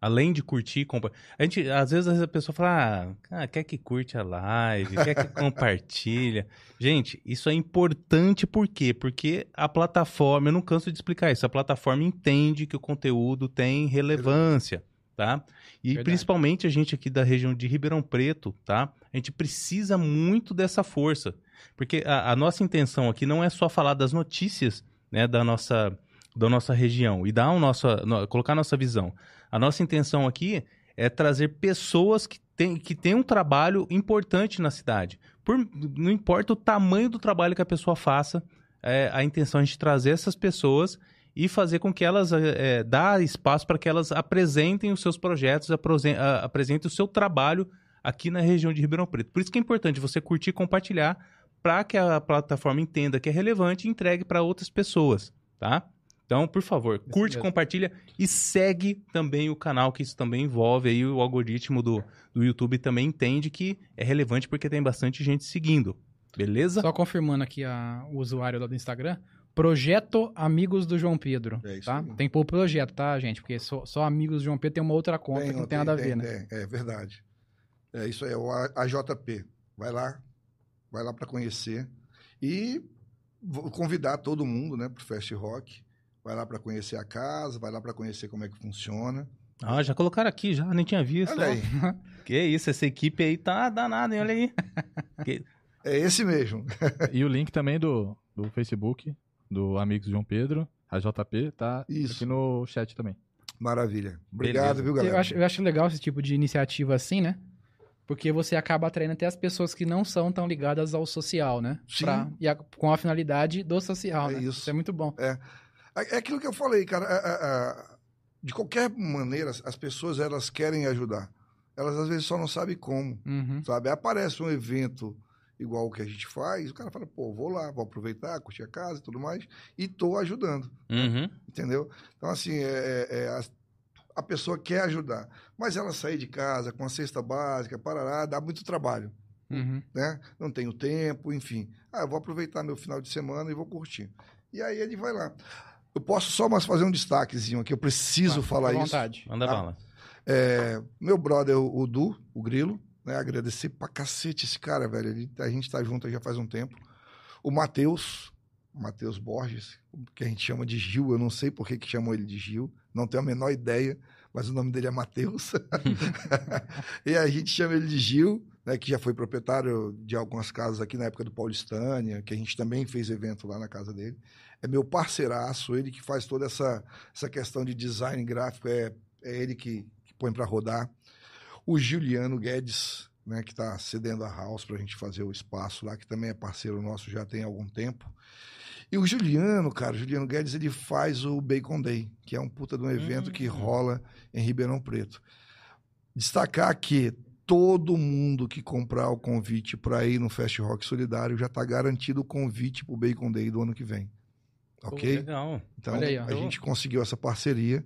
além de curtir, compa... a gente, às vezes a pessoa fala, ah, ah, quer que curte a live, quer que compartilha. [laughs] Gente, isso é importante por quê? Porque a plataforma, eu não canso de explicar isso, a plataforma entende que o conteúdo tem relevância, tá? E Verdade. principalmente a gente aqui da região de Ribeirão Preto, tá? A gente precisa muito dessa força. Porque a, a nossa intenção aqui não é só falar das notícias né, da, nossa, da nossa região e dar o nosso, no- colocar a nossa visão. A nossa intenção aqui é trazer pessoas que têm que têm um trabalho importante na cidade. Por, não importa o tamanho do trabalho que a pessoa faça, é, a intenção é a gente trazer essas pessoas e fazer com que elas, é, é, dar espaço para que elas apresentem os seus projetos, apresentem o seu trabalho aqui na região de Ribeirão Preto. Por isso que é importante você curtir e compartilhar para que a plataforma entenda que é relevante e entregue para outras pessoas, tá? Então, por favor, curte, mesmo. compartilha e segue também o canal, que isso também envolve aí o algoritmo do, do YouTube também entende que é relevante porque tem bastante gente seguindo. Beleza? Só confirmando aqui a- o usuário lá do Instagram. Projeto Amigos do João Pedro. É isso tá? Tem que pôr o projeto, tá, gente? Porque só, só Amigos do João Pedro tem uma outra conta que não tem, nada a ver, tem, né? tem. É verdade. É isso aí, é o A- AJP. Vai lá, vai lá para conhecer e vou convidar todo mundo, né, pro Fest Rock. Vai lá para conhecer a casa, vai lá para conhecer como é que funciona. Ah, já colocaram aqui, já, nem tinha visto. Olha aí, [laughs] Que isso, essa equipe aí tá danada, hein? Olha aí. [laughs] Que- é esse mesmo. [laughs] E o link também do, do Facebook, do Amigos João Pedro, a JP, tá Isso. aqui no chat também. Maravilha. Obrigado, Beleza. viu, galera? Eu acho, eu acho legal esse tipo de iniciativa assim, né? Porque você acaba atraindo até as pessoas que não são tão ligadas ao social, né? Sim. Pra- e a- com a finalidade do social, É né? isso. é muito bom. É é aquilo que eu falei, cara. a- a- a- de qualquer maneira, as pessoas elas querem ajudar. Elas às vezes só não sabem como. Uhum. sabe? Aparece um evento igual o que a gente faz, o cara fala, pô, vou lá, vou aproveitar, curtir a casa e tudo mais, e tô ajudando, Uhum. entendeu? Então, assim, é, é- é a, a pessoa quer ajudar, mas ela sair de casa com a cesta básica, parará, dá muito trabalho, Uhum. né? Não tenho tempo, enfim. Ah, eu vou aproveitar meu final de semana e vou curtir. E aí ele vai lá. Eu posso só mais fazer um destaquezinho aqui, eu preciso Tá, falar isso. vontade. Manda Tá. bala. É, meu brother, o, o Du, o Grilo, né? Agradecer pra cacete esse cara, velho. Ele- a gente tá junto já faz um tempo. O Matheus, Matheus Borges, que a gente chama de Gil, eu não sei por que, que chamam ele de Gil, não tenho a menor ideia, mas o nome dele é Matheus. [laughs] [laughs] e a gente chama ele de Gil, né, que já foi proprietário de algumas casas aqui na época do Paulistânia, que a gente também fez evento lá na casa dele. É meu parceiraço, ele que faz toda essa, essa questão de design gráfico, é, é ele que, que põe para rodar. O Juliano Guedes, né, que está cedendo a house para a gente fazer o espaço lá, que também é parceiro nosso já tem algum tempo. E o Juliano, cara, o Juliano Guedes, ele faz o Bacon Day, que é um puta de um evento que Hum. rola em Ribeirão Preto. Destacar que todo mundo que comprar o convite para ir no Fest Rock Solidário já está garantido o convite para o Bacon Day do ano que vem. Pô, Ok? legal. Então, Olha aí, ó. a gente conseguiu essa parceria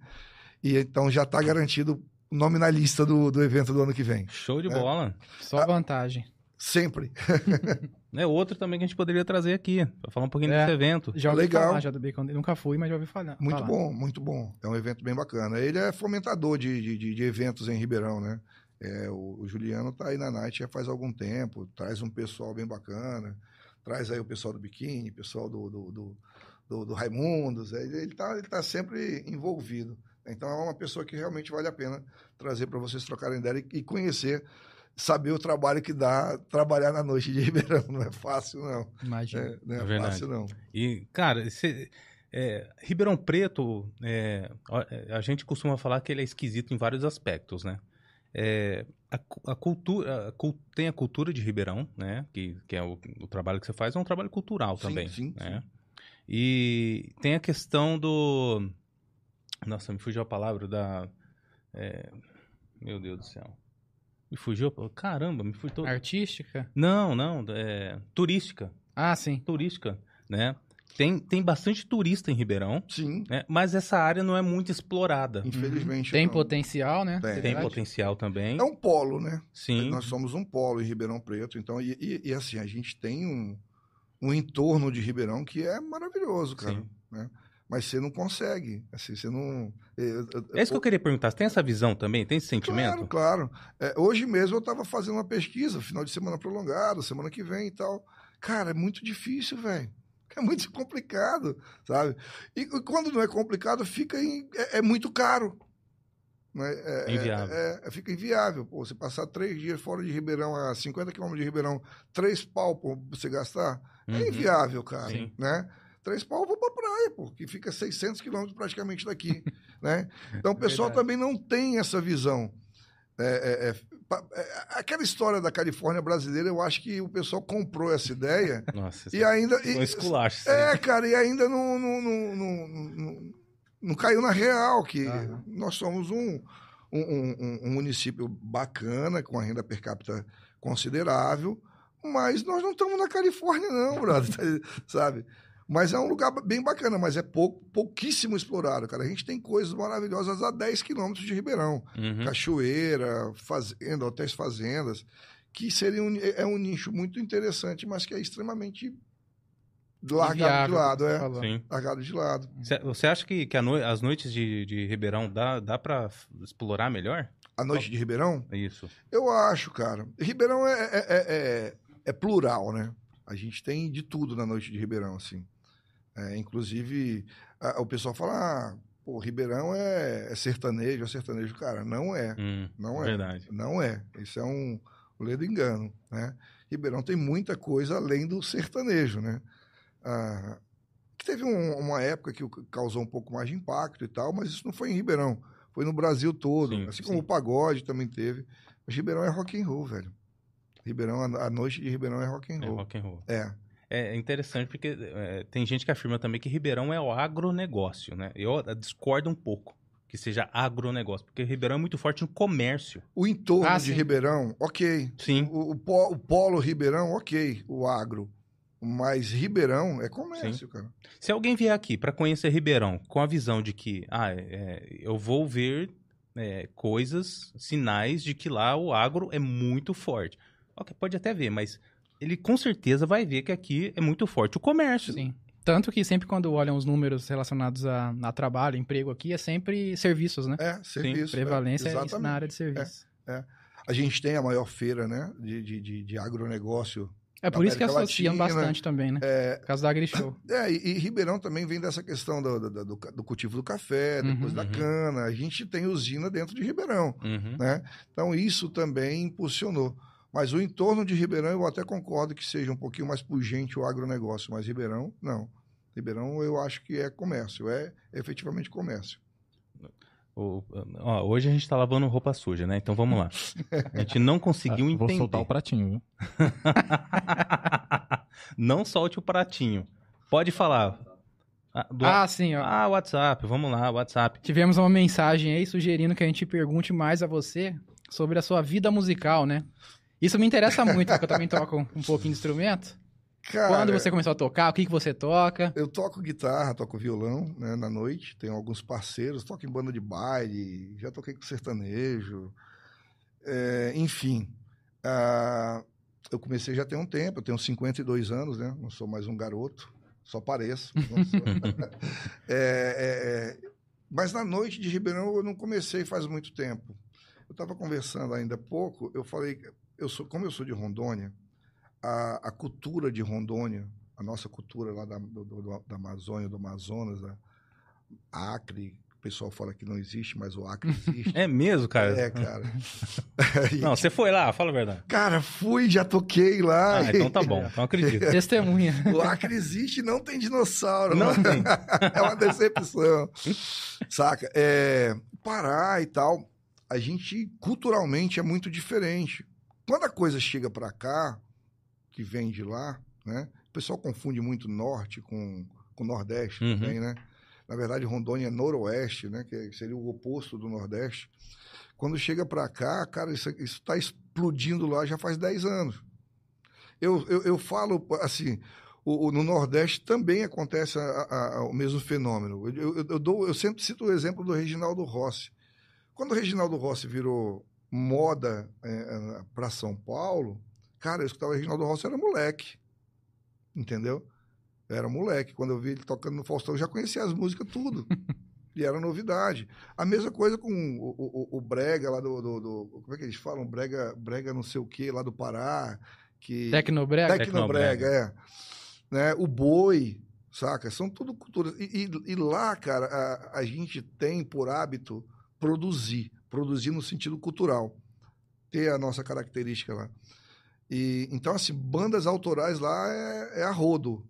e então já está garantido o nome na lista do, do evento do ano que vem. Show de É. bola. Só vantagem. Sempre. [laughs] É outro também que a gente poderia trazer aqui, pra falar um pouquinho É. desse evento. Já ouvi Legal. falar já do Bacon. Nunca fui, mas já ouvi falar. Muito falar. bom, muito bom. É um evento bem bacana. Ele é fomentador de, de, de- de eventos em Ribeirão, né? É, o, o Juliano tá aí na Night já faz algum tempo, traz um pessoal bem bacana, traz aí o pessoal do Biquíni, pessoal do, do, do, do- do Raimundos, ele, ele, tá, ele tá sempre envolvido. Então é uma pessoa que realmente vale a pena trazer para vocês trocarem ideia e, e conhecer, saber o trabalho que dá trabalhar na noite de [laughs] Ribeirão. Não é fácil, não. Imagina. É, não é, É verdade. fácil, não. E, cara, esse- é, Ribeirão Preto, é, é, a gente costuma falar que ele é esquisito em vários aspectos, né? É, a, a cultura, a tem a cultura de Ribeirão, né? Que, que é o, o trabalho que você faz, é um trabalho cultural Sim, também. sim, né? E tem a questão do. Nossa, me fugiu a palavra da. é, meu Deus do céu. Me fugiu. Caramba, me fugiu todo. Artística? Não, não. É, turística. Ah, sim. Turística, né? Tem, tem bastante turista em Ribeirão, Sim, né? mas essa área não é muito explorada. infelizmente. Tem não. potencial, né? Tem. Tem potencial também. É um polo, né? Sim. Nós somos um polo em Ribeirão Preto, então, e, e- e, assim, a gente tem um, um entorno de Ribeirão que é maravilhoso, cara. Sim. né? Mas você não consegue, assim, você não... eu- eu- É isso que eu queria perguntar. Você tem essa visão também? Tem esse sentimento? Claro, claro. É, hoje mesmo eu estava fazendo uma pesquisa, final de semana prolongado, semana que vem e tal. Cara, é muito difícil, velho. É muito [laughs] complicado, sabe? E, e quando não é complicado, fica em- é, é muito caro. Né? É, é- Inviável. É, é- fica inviável. Pô, você passar três dias fora de Ribeirão, a 50 quilômetros de Ribeirão, três pau pra você gastar, Uhum. é inviável, cara. Sim. Né? Três pau eu vou pra praia, pô, que fica 600 quilômetros praticamente daqui, [laughs] né? Então o pessoal Verdade. também não tem essa visão. É, é, é, é, aquela história da Califórnia brasileira, eu acho que o pessoal comprou essa ideia [laughs] Nossa, e ainda... é um esculacho. é, cara, e ainda não, não, não, não, não- caiu na real, que Aham. nós somos um, um, um- um município bacana, com a renda per capita considerável, mas nós não estamos na Califórnia, não, brother, [laughs] sabe? Mas é um lugar bem bacana, mas é pouco, pouquíssimo explorado, cara. A gente tem coisas maravilhosas a 10 quilômetros de Ribeirão. Uhum. Cachoeira, fazenda, hotéis fazendas, que seria um, é um nicho muito interessante, mas que é extremamente largado de lado, é. Sim. Largado de lado. Cê- Você acha que, que a noi- as noites de, de Ribeirão dá, dá pra f- explorar melhor? A noite de Ribeirão? É Isso. Eu acho, cara. Ribeirão é, é, é- é- é plural, né? A gente tem de tudo na noite de Ribeirão, assim. É, inclusive, a- o pessoal fala, ah, pô, Ribeirão é, é sertanejo, é sertanejo. Cara, não é. Hum, Não é. Verdade. Não é. Isso é um ledo engano, né? Ribeirão tem muita coisa além do sertanejo, né? Ah, que teve um- uma época que causou um pouco mais de impacto e tal, mas isso não foi em Ribeirão, foi no Brasil todo, Sim, assim sim. como o pagode também teve. Mas Ribeirão é rock and roll, velho. Ribeirão, a noite de Ribeirão é rock and É roll. rock and roll. É, É interessante porque é, tem gente que afirma também que Ribeirão é o agronegócio, né? Eu discordo um pouco que seja agronegócio, porque Ribeirão é muito forte no comércio. o entorno Ah, de sim. Ribeirão, ok. Sim. O, o o polo Ribeirão, ok. O agro. Mas Ribeirão é comércio, cara. Se alguém vier aqui para conhecer Ribeirão com a visão de que ah, é, é, eu vou ver é, coisas, sinais de que lá o agro é muito forte. Ok, pode até ver, mas ele com certeza vai ver que aqui é muito forte o comércio. Sim. Tanto que sempre quando olham os números relacionados a, a trabalho, emprego aqui, é sempre serviços, né? É, serviço. Prevalência é, é isso na área de serviço. A gente tem a maior feira, né? De, de, de, de agronegócio. É por isso que associam Latina, bastante também, né? É, Por causa do AgriShow. é, e, e Ribeirão também vem dessa questão do, do, do- do cultivo do café, depois Uhum, da uhum. cana. A gente tem usina dentro de Ribeirão. Uhum. né? Então isso também impulsionou. Mas o entorno de Ribeirão eu até concordo que seja um pouquinho mais pungente o agronegócio, mas Ribeirão não. Ribeirão eu acho que é comércio, é efetivamente comércio. O- ó, hoje a gente tá lavando roupa suja, né? Então vamos lá. A gente não conseguiu [laughs] Ah, entender. Vou soltar o pratinho, viu? [laughs] não solte o pratinho. Pode falar. Ah, do- Ah, sim, ó. Ah, WhatsApp, vamos lá, WhatsApp. Tivemos uma mensagem aí sugerindo que a gente pergunte mais a você sobre a sua vida musical, né? Isso me interessa muito, porque eu também toco um pouquinho de instrumento. Cara, Quando você começou a tocar, o que, que você toca? eu toco guitarra, toco violão né, na noite, tenho alguns parceiros, toco em banda de baile, já toquei com sertanejo, É, enfim. ah, eu comecei já tem um tempo, eu tenho 52 anos, né? Não sou mais um garoto, só pareço. [laughs] É, é, é, mas na noite de Ribeirão eu não comecei faz muito tempo. Eu estava conversando ainda há pouco, eu falei, eu sou, como eu sou de Rondônia, a, a cultura de Rondônia, a nossa cultura lá da, do- do- da Amazônia, do Amazonas, da Acre, o pessoal fala que não existe, mas o Acre [laughs] existe. É mesmo, cara? É, cara. [laughs] Não, você foi lá, fala a verdade. Cara, fui, já toquei lá. Ah, então tá bom, então acredito. [laughs] Testemunha. O Acre existe e não tem dinossauro. Não mano. tem. é uma decepção. Saca? É, Pará e tal, a gente culturalmente é muito diferente. Quando a coisa chega pra cá, que vem de lá, né? O pessoal confunde muito norte com, com nordeste Uhum. também, né? Na verdade, Rondônia é noroeste, né? Que seria o oposto do nordeste. Quando chega pra cá, cara, isso, isso tá explodindo lá já faz 10 anos. Eu, eu, eu falo assim, o- o- no Nordeste também acontece a- a- a- o mesmo fenômeno. Eu, eu- eu dou, eu sempre cito o exemplo do Reginaldo Rossi. Quando o Reginaldo Rossi virou moda para São Paulo, cara, eu escutava o Reginaldo Rossi, era moleque. Entendeu? Eu era moleque. Quando eu vi ele tocando no Faustão, eu já conhecia as músicas tudo. [laughs] e era novidade. A mesma coisa com o, o- o Brega lá do, do- do- Como é que eles falam? Brega, Brega não sei o que lá do Pará. Que... Tecnobrega? Tecnobrega, é. Né? O boi, saca? São tudo culturas. E, e- e lá, cara, a, a gente tem por hábito produzir. Produzir no sentido cultural. Ter a nossa característica lá. E, então, assim, bandas autorais lá é, é a rodo,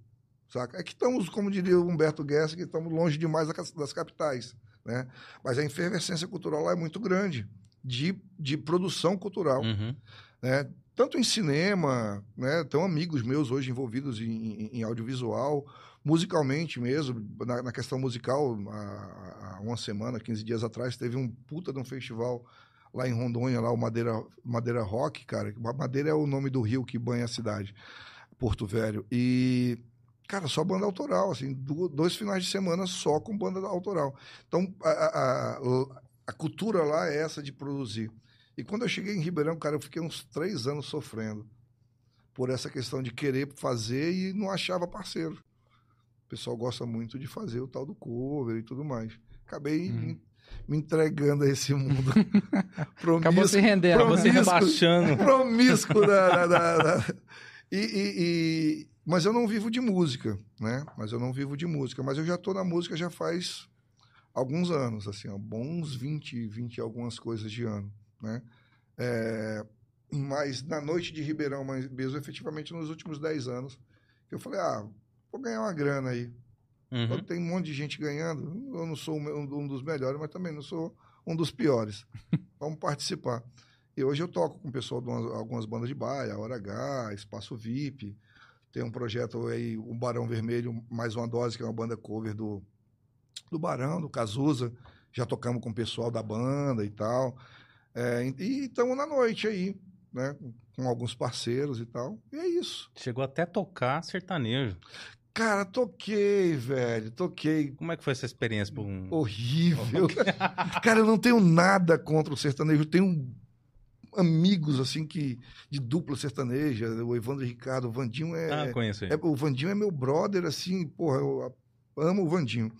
saca? É que estamos, como diria o Humberto Guess, que estamos longe demais da- das capitais, né? Mas a efervescência cultural lá é muito grande, de, de produção cultural Uhum. né? Tanto em cinema, né? Tem amigos meus hoje envolvidos em, em- em audiovisual, musicalmente mesmo, na, na questão musical, há, há uma semana, 15 dias atrás, teve um puta de um festival lá em Rondônia, lá o Madeira, Madeira Rock, cara. Madeira é o nome do rio que banha a cidade, Porto Velho. E, cara, só banda autoral, assim, dois finais de semana só com banda autoral. Então, a, a, a- cultura lá é essa de produzir. E quando eu cheguei em Ribeirão, cara, eu fiquei uns três anos sofrendo por essa questão de querer fazer e não achava parceiro. O pessoal gosta muito de fazer o tal do cover e tudo mais. Acabei Uhum. Me- entregando a esse mundo [laughs] Acabou se promíscuo, rendendo. Você Promíscuo. rebaixando. [laughs] promíscuo da, da- da- da- E, e- e- Mas eu não vivo de música, né? Mas eu não vivo de música. Mas eu já tô na música já faz alguns anos, assim, ó, bons 20, 20 e algumas coisas de ano, né? É, mas na noite de Ribeirão mesmo, efetivamente nos últimos 10 anos, eu falei, ah, vou ganhar uma grana aí. Uhum. Tem um monte de gente ganhando. Eu não sou um dos melhores, mas também não sou um dos piores. [laughs] Vamos participar. E hoje eu toco com o pessoal de umas- algumas bandas de baia, Hora H, Espaço VIP. Tem um projeto aí, o Barão Vermelho, mais uma dose, que é uma banda cover do, do Barão, do Cazuza. Já tocamos com o pessoal da banda e tal. É, e estamos na noite aí, né? Com alguns parceiros e tal. E é isso. Chegou até a tocar sertanejo. Cara, toquei, velho. Toquei. Como é que foi essa experiência? Por um... Horrível. [laughs] Cara, eu não tenho nada contra o sertanejo. Eu tenho amigos, assim, que de dupla sertaneja. O Evandro Ricardo, o Vandinho é, Ah, conheço ele. é- O Vandinho é meu brother, assim, porra, eu amo o Vandinho.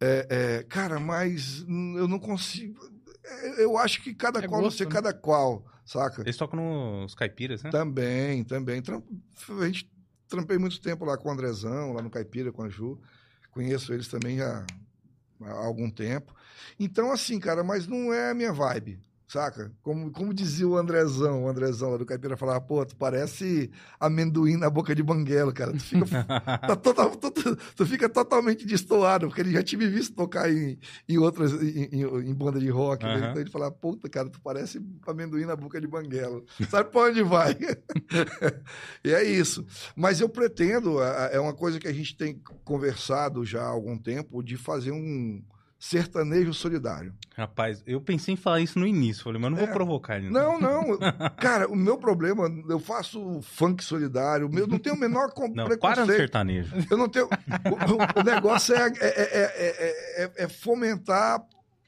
É, é, cara, mas eu não consigo. é, Eu acho que cada É qual gosto, não ser né? cada qual, saca? Eles tocam nos caipiras, né? Também, também. A gente trampei muito tempo lá com o Andrezão, lá no Caipira, com a Ju. Conheço eles também há algum tempo. Então, assim, cara, mas não é a minha vibe, saca? Como, como dizia o Andrezão, o Andrezão lá do Caipira falava, pô, tu parece amendoim na boca de banguelo, cara. Tu fica, [laughs] tá total- tu, tu- fica totalmente destoado, porque ele já tinha me visto tocar em, em outras, em, em- em banda de rock. né? Aham. Então ele falava, puta, cara, tu parece amendoim na boca de banguelo. Sabe pra onde vai? [laughs] e é isso. Mas eu pretendo, é uma coisa que a gente tem conversado já há algum tempo, de fazer um sertanejo solidário. Rapaz, eu pensei em falar isso no início. Falei, mas não vou É. provocar ele. Não, não. [laughs] Cara, o meu problema, eu faço funk solidário, eu não tenho o menor com- Não, para no preconceito. sertanejo. Eu não tenho. O, o- negócio é, é, é- é- é- é fomentar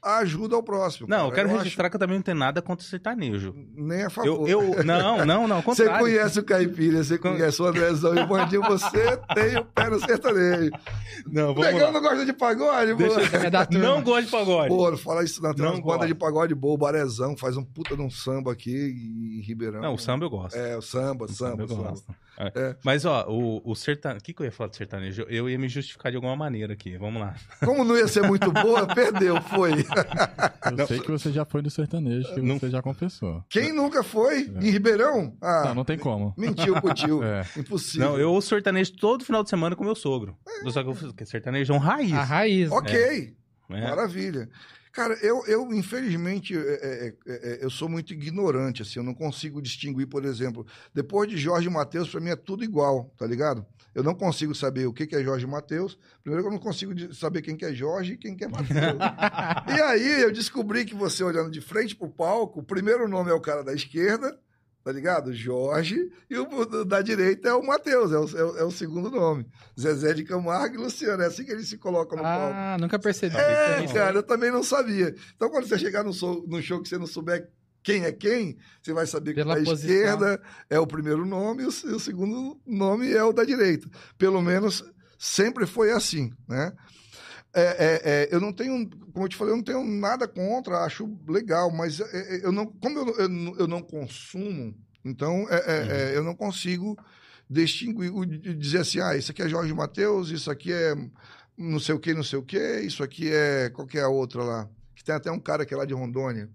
ajuda ao próximo. Não, cara. eu quero acho registrar que eu também não tenho nada contra o sertanejo. Nem a Eu, favor. eu, não, não, não, ao Você conhece o Caipira, você Con- conhece o Andrezão e o Bandinho, você tem o pé no sertanejo. Não, vamos Negão lá. não gosta de pagode, É turma. Não gosto de pagode. Pô, não fala isso não. Não umas bandas gosto. de pagode boa, o Barezão faz um puta de um samba aqui em Ribeirão. Não, o samba eu gosto. É, o samba, O samba, eu samba. gosto. É. É. Mas, ó, o, o sertanejo... O que, que eu ia falar do sertanejo? Eu ia me justificar de alguma maneira aqui. Vamos lá. [laughs] Como não ia ser muito boa, perdeu, foi. Eu sei que você já foi no sertanejo, que Não- você já confessou. Quem nunca foi? Em Ribeirão? Ah, Não, não tem como. mentiu pro tio. [laughs] É. Impossível. Não, eu ouço sertanejo todo final de semana com meu sogro. Só que eu que sertanejo é um raiz. A raiz. Ok, né? maravilha. Cara, eu, eu infelizmente, é, é, é, é, eu sou muito ignorante, assim, eu não consigo distinguir, por exemplo, depois de Jorge Mateus, pra mim é tudo igual, tá ligado? Eu não consigo saber o que que é Jorge Mateus. Primeiro eu não consigo saber quem que é Jorge e quem que é Mateus. [laughs] e aí eu descobri que você olhando de frente pro palco, o primeiro nome é o cara da esquerda, tá ligado? Jorge, e o da direita é o Mateus, é o, é o- é o segundo nome. Zezé de Camargo e Luciano, é assim que eles se colocam no palco. Ah, nunca percebi. É, cara, eu também não sabia. Então, quando você chegar no show, no show que você não souber quem é quem, você vai saber que da posição. esquerda é o primeiro nome e o, o segundo nome é o da direita. Pelo menos sempre foi assim, né? É, é, é, eu não tenho, como eu te falei, eu não tenho nada contra, acho legal, mas é, é, eu não, como eu, eu, não- eu não consumo, então é, eu não consigo distinguir, dizer assim, ah, isso aqui é Jorge Mateus, isso aqui é não sei o que, não sei o que, isso aqui é qual que é a outra lá, que tem até um cara que é lá de Rondônia.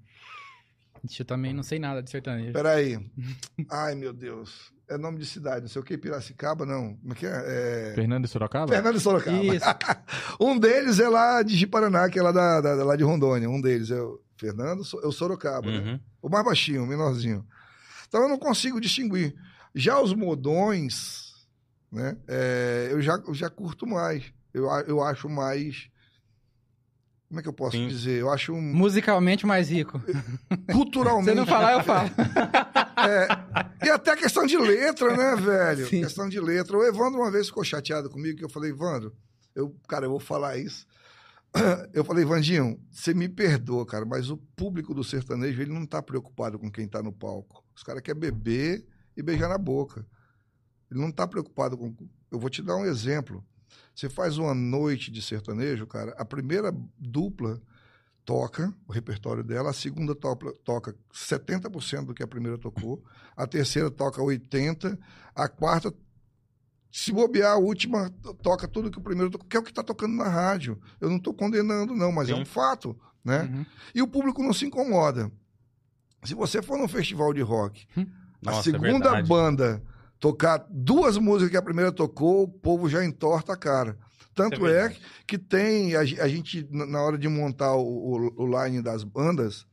Eu também não sei nada de sertanejo. Peraí. [laughs] Ai, meu Deus. É nome de cidade, não sei o que, Piracicaba, não. Como é que é? é... Fernando de Sorocaba? Fernando de Sorocaba. Isso. [laughs] um deles é lá de Jiparaná, que é lá, da, da- lá de Rondônia. Um deles é o Fernando, é o Sorocaba, né? Uhum. O mais baixinho, o menorzinho. Então eu não consigo distinguir. Já os modões, né? é, eu, já, eu já curto mais. Eu, eu acho mais. Como é que eu posso Sim. dizer? Eu acho um, Musicalmente mais rico. [laughs] culturalmente. Se não falar, eu falo. [laughs] É, e até questão de letra, né, velho? Sim. Questão de letra. O Evandro uma vez ficou chateado comigo, que eu falei, Evandro, eu, cara, eu vou falar isso. [clears throat] Eu falei, Vandinho, você me perdoa, cara, mas o público do sertanejo, ele não tá preocupado com quem tá no palco. Os caras querem beber e beijar na boca. Ele não tá preocupado com... Eu vou te dar um exemplo. Você faz uma noite de sertanejo, cara, a primeira dupla toca o repertório dela, a segunda toca, toca 70% do que a primeira tocou, a terceira toca 80%, a quarta, se bobear, a última to- toca tudo que o primeiro tocou, que é o que está tocando na rádio. Eu não estou condenando, não, mas é Sim. um fato, né? Uhum. E o público não se incomoda. Se você for num festival de rock, a Nossa, é segunda verdade. banda tocar duas músicas que a primeira tocou, o povo já entorta a cara. Tanto é é, que tem, a, a gente, na hora de montar o, o, o line das bandas,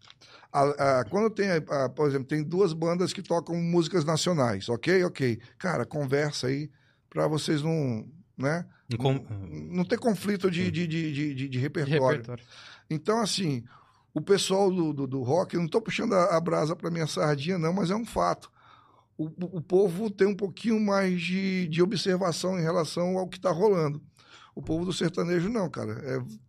a- a- quando tem, por exemplo, tem duas bandas que tocam músicas nacionais, ok? Ok. Cara, conversa aí para vocês não, né? Com- Não ter conflito de, de, de, de, de- repertório. repertório. Então, assim, o pessoal do, do, do rock, eu não estou puxando a, a brasa para minha sardinha, não, mas é um fato. O, o- povo tem um pouquinho mais de, de observação em relação ao que está rolando. O povo do sertanejo, não, cara. É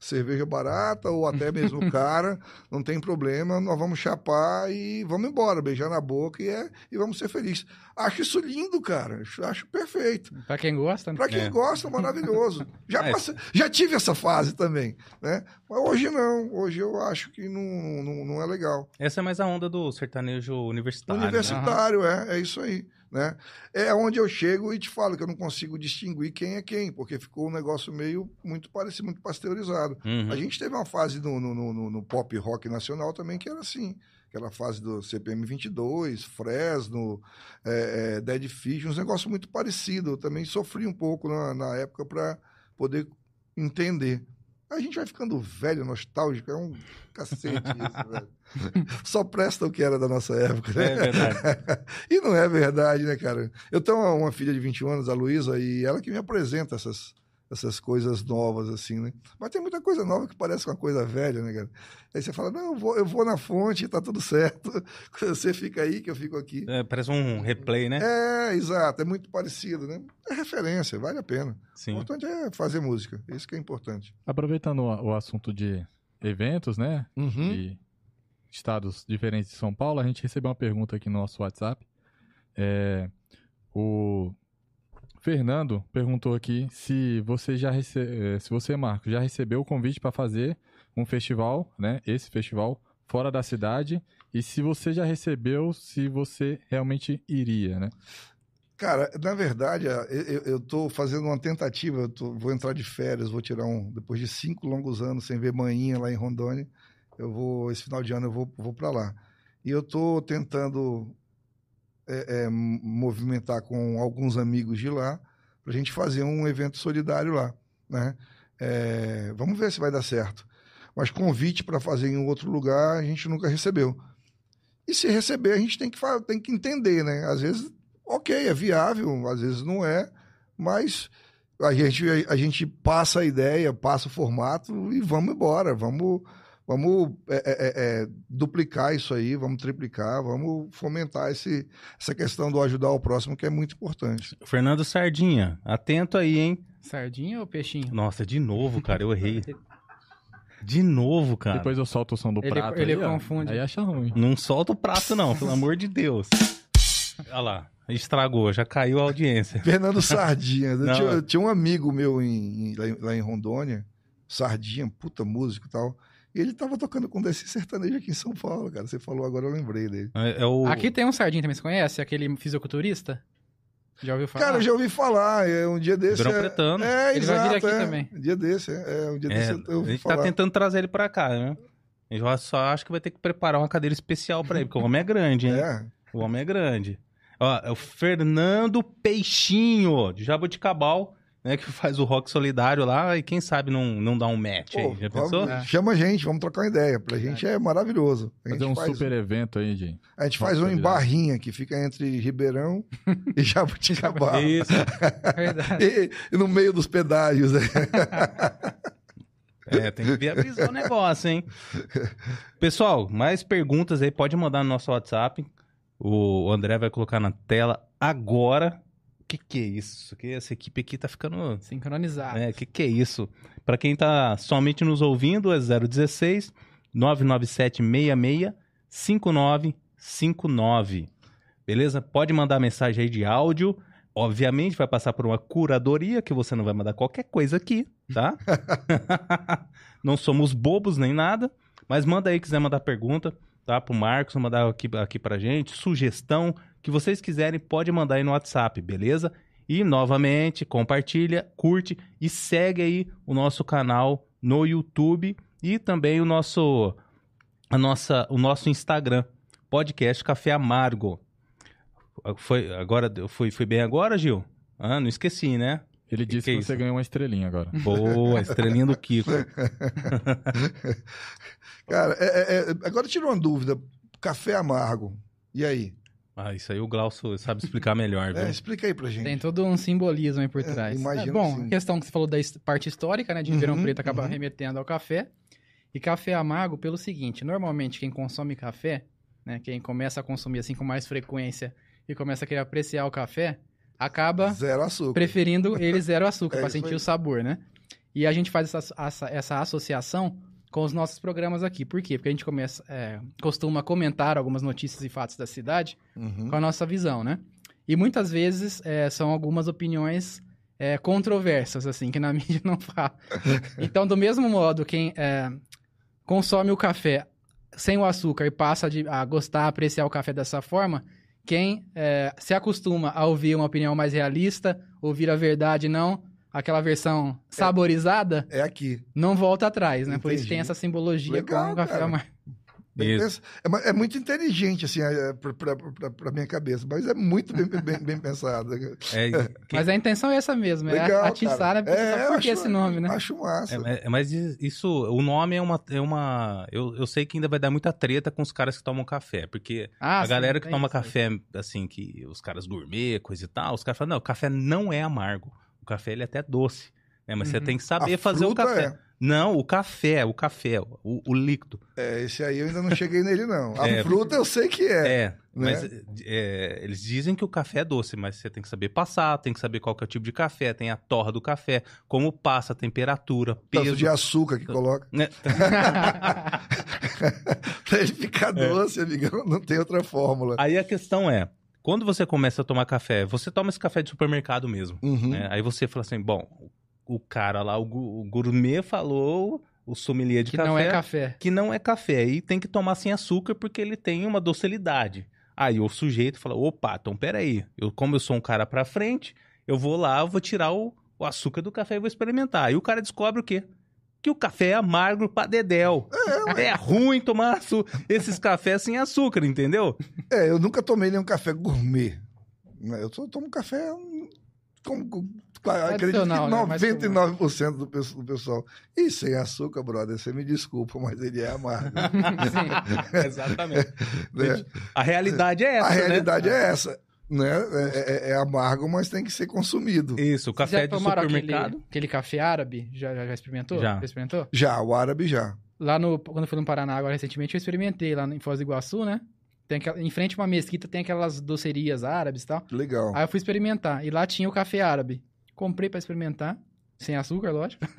cerveja barata ou até mesmo [laughs] cara, não tem problema, nós vamos chapar e vamos embora, beijar na boca e, é, e vamos ser felizes. Acho isso lindo, cara, acho, perfeito. Pra quem gosta, né? Para quem É. gosta, maravilhoso. [laughs] Já, É. passei- já tive essa fase também, né? Mas hoje não, hoje eu acho que não, não, não é legal. Essa é mais a onda do sertanejo universitário. né? Universitário, é, é isso aí. Né? É onde eu chego e te falo que eu não consigo distinguir quem é quem, porque ficou um negócio meio muito parecido, muito pasteurizado. Uhum. A gente teve uma fase no, no, no- no pop rock nacional também que era assim. Aquela fase do CPM 22, Fresno, é, é, Dead Fish, uns negócios muito parecidos. Eu também sofri um pouco na, na época para poder entender. A gente vai ficando velho, nostálgico, é um cacete isso, [laughs] velho. Só presta o que era da nossa época, né? É verdade. [laughs] e não é verdade, né, cara? Eu tenho uma, uma filha de 21 anos, a Luísa, e ela que me apresenta essas, essas coisas novas, assim, né? Mas tem muita coisa nova que parece uma coisa velha, né, cara? Aí você fala, não, eu vou, eu vou na fonte, tá tudo [laughs] certo. Você fica aí que eu fico aqui. É, parece um replay, né? É, exato, é muito parecido, né? É referência, vale a pena. O Sim. importante é fazer música, isso que é importante. Aproveitando o, o assunto de eventos, né? Uhum. de estados diferentes de São Paulo, a gente recebeu uma pergunta aqui no nosso WhatsApp. É, o Fernando perguntou aqui se você já rece... eh, se você, Marco, já recebeu o convite para fazer um festival, né? Esse festival fora da cidade e se você já recebeu, se você realmente iria, né? Cara, na verdade, eu, tô fazendo uma tentativa, eu tô- vou entrar de férias, vou tirar um, depois de cinco longos anos sem ver manhinha lá em Rondônia, eu vou, esse final de ano eu vou, vou para lá. E eu tô tentando é, é, movimentar com alguns amigos de lá pra gente fazer um evento solidário lá, né? É, vamos ver se vai dar certo. Mas convite para fazer em outro lugar a gente nunca recebeu. E se receber, a gente tem que, tem que entender, né? Às vezes ok, é viável, às vezes não é, mas a gente, a gente passa a ideia, passa o formato e vamos embora, vamos, vamos é, é, é, duplicar isso aí, vamos triplicar, vamos fomentar esse, essa questão do ajudar o próximo, que é muito importante. Fernando Sardinha, atento aí, hein? Sardinha ou peixinho? Nossa, de novo, cara, eu errei. [laughs] De novo, cara. Depois eu solto o som do Ele- prato. ele aí, confunde. Aí acha ruim. Não solta o prato, não, pelo amor de Deus. Olha lá, estragou, já caiu a audiência. [laughs] Fernando Sardinha, tinha, eu tinha um amigo meu em, em- lá, em, lá em Rondônia, Sardinha, puta músico e tal, e ele tava tocando com desse sertanejo aqui em São Paulo, cara, você falou agora, eu lembrei dele. É, é o... Aqui tem um sardinha também, você conhece? Aquele fisiculturista? Já ouviu falar? Cara, eu já ouvi falar, é um dia desse. Verão é, Pretano. É, Ele vai vir exato, aqui é. também. Um dia desse, é, é, um dia É, desse eu, eu a gente falar. tá tentando trazer ele pra cá, né? Eu só acho que vai ter que preparar uma cadeira especial pra ele, porque o homem é grande, hein? [laughs] É, O homem é grande. Ó, é o Fernando Peixinho, de Jaboticabal, né? Que faz o rock solidário lá e quem sabe não, não dá um match Pô, aí. Já vamos- pensou? É. Chama a gente, vamos trocar uma ideia. Pra gente é maravilhoso. A gente Fazer um faz, super evento aí de. a gente faz um em Barrinha, que fica entre Ribeirão [laughs] e Jabuticabal. Isso. Verdade. [laughs] e, e no meio dos pedágios. né? É, tem que viabilizar o negócio, hein? Pessoal, mais perguntas aí, pode mandar no nosso WhatsApp. O André vai colocar na tela agora. O que, que é isso? Que essa equipe aqui tá ficando. Sincronizado. É, o que, que é isso? Para quem tá somente nos ouvindo, é 016 997 66 5959. Beleza? Pode mandar mensagem aí de áudio. Obviamente vai passar por uma curadoria, que você não vai mandar qualquer coisa aqui, tá? [laughs] [laughs] não somos bobos nem nada. Mas manda aí, quiser mandar pergunta, tá? Pro Marcos, mandar aqui, aqui pra gente, sugestão, que vocês quiserem, pode mandar aí no WhatsApp, beleza? E, novamente, compartilha, curte e segue aí o nosso canal no YouTube e também o nosso, a nossa, o nosso Instagram, podcast Café Amargo. Foi, agora, foi, foi bem agora, Gil? Ah, não esqueci, né? Ele disse que que, é você isso? ganhou uma estrelinha agora. Boa, estrelinha do Kiko. [laughs] Cara, é- é- é- agora tira uma dúvida. Café amargo. E aí? Ah, isso aí o Glaucio sabe explicar melhor, viu? É, explica aí pra gente. Tem todo um simbolismo aí por trás. imagino É, bom, que sim. questão que você falou da parte histórica, né? De Ribeirão Uhum, Preto acaba uhum. remetendo ao café. E café amargo pelo seguinte: normalmente quem consome café, né? Quem começa a consumir assim com mais frequência e começa a querer apreciar o café, acaba Zero açúcar. preferindo ele zero açúcar [laughs] É isso sentir aí. o sabor, né? E a gente faz essa, essa, essa associação com os nossos programas aqui. Por quê? Porque a gente começa, é, costuma comentar algumas notícias e fatos da cidade Uhum. com a nossa visão, né? E muitas vezes é, são algumas opiniões é, controversas, assim, que na [laughs] mídia não fala. [laughs] Então, do mesmo modo, quem é, consome o café sem o açúcar e passa de- a gostar, apreciar o café dessa forma, quem é, se acostuma a ouvir uma opinião mais realista, ouvir a verdade, não aquela versão saborizada, É aqui. não volta atrás, né? Por isso Entendi. tem essa simbologia Legal, com o café amargo. Bem Isso. pens- É, é muito inteligente, assim, é, pra minha cabeça, mas é muito bem, bem, bem pensado. É, [laughs] que- Mas a intenção é essa mesmo, é Legal, atiçar a cara. pessoa. É, Por que esse nome, né? Acho massa. É, é, mas isso, o nome é uma. É uma eu, eu sei que ainda vai dar muita treta com os caras que tomam café, porque Ah, a sim, galera que toma isso café, assim, que os caras gourmet, coisa e tal, os caras falam, não, o café não é amargo. O café ele é até doce. né? Mas você Uhum. tem que saber A fazer o café. Não, o café, o café, o, o líquido. É, esse aí eu ainda não cheguei nele, não. A [laughs] É. fruta eu sei que é. É, mas é, eles dizem que o café é doce, mas você tem que saber passar, tem que saber qual que é o tipo de café, tem a torra do café, como passa, a temperatura, Tanto peso. de açúcar que coloca. né? [laughs] pra ele ficar É. doce, amigão, não tem outra fórmula. Aí a questão é, quando você começa a tomar café, você toma esse café de supermercado mesmo, Uhum. né? Aí você fala assim, bom, o cara lá, o, o gourmet falou, o sommelier de que café, não é café. que não é café e tem que tomar sem açúcar porque ele tem uma docilidade. Aí o sujeito fala, opa, então peraí, eu, como eu sou um cara pra frente, eu vou lá, eu vou tirar o, o açúcar do café e vou experimentar. Aí o cara descobre o quê? Que o café é amargo pra dedéu. É, ruim tomar açu- esses cafés sem açúcar, entendeu? É, eu nunca tomei nenhum café gourmet. Eu só tomo café hum, como- acredito que Tradicional, né? Mais 99% do do pessoal. E sem açúcar, brother, você me desculpa, mas ele é amargo. [laughs] Sim. Exatamente. [laughs] né? A realidade é essa, A né? realidade é essa. Né? É, é- é amargo, mas tem que ser consumido. Isso, o café já de supermercado. Aquele, aquele café árabe? Já, já, já experimentou? Já. experimentou? Já, o árabe já. Lá no. Quando eu fui no Paraná agora recentemente, eu experimentei lá em Foz do Iguaçu, né? Tem aquela- em frente a uma mesquita tem aquelas docerias árabes e tal. Legal. Aí eu fui experimentar. E lá tinha o café árabe. Comprei pra experimentar. Sem açúcar, lógico. [laughs]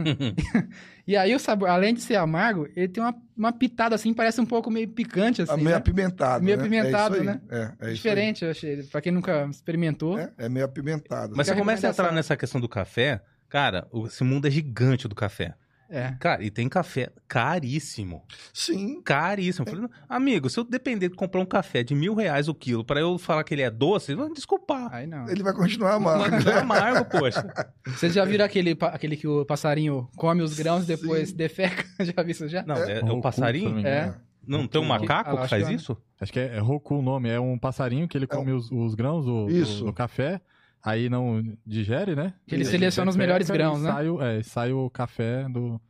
E aí o sabor, além de ser amargo, ele tem uma, uma pitada assim, parece um pouco meio picante, assim. Ah, meio né? apimentado. Meio né? apimentado, é isso aí. né? É, é. Diferente, eu achei. Pra quem nunca experimentou. É, é meio apimentado. Mas você começa a entrar nessa questão do café, cara, esse mundo é gigante do café. É. Cara, e tem café caríssimo. Sim. Caríssimo. Eu falei, amigo, se eu depender de comprar um café de mil reais o quilo pra eu falar que ele é doce, vão desculpar. Aí não. Ele vai continuar amargo. É amargo, poxa. [laughs] Vocês já viram aquele, aquele que o passarinho come os grãos e depois Sim. defeca? [laughs] já viu isso já? Não, é, é Roku, o se não passarinho? É. Não, tem um macaco que faz que é. isso? Acho que é, é Roku o nome. É um passarinho que ele come os, os grãos do, do- Isso. do café, aí não digere, né? Que ele seleciona os melhores grãos, né? Sai o, é, sai o café do,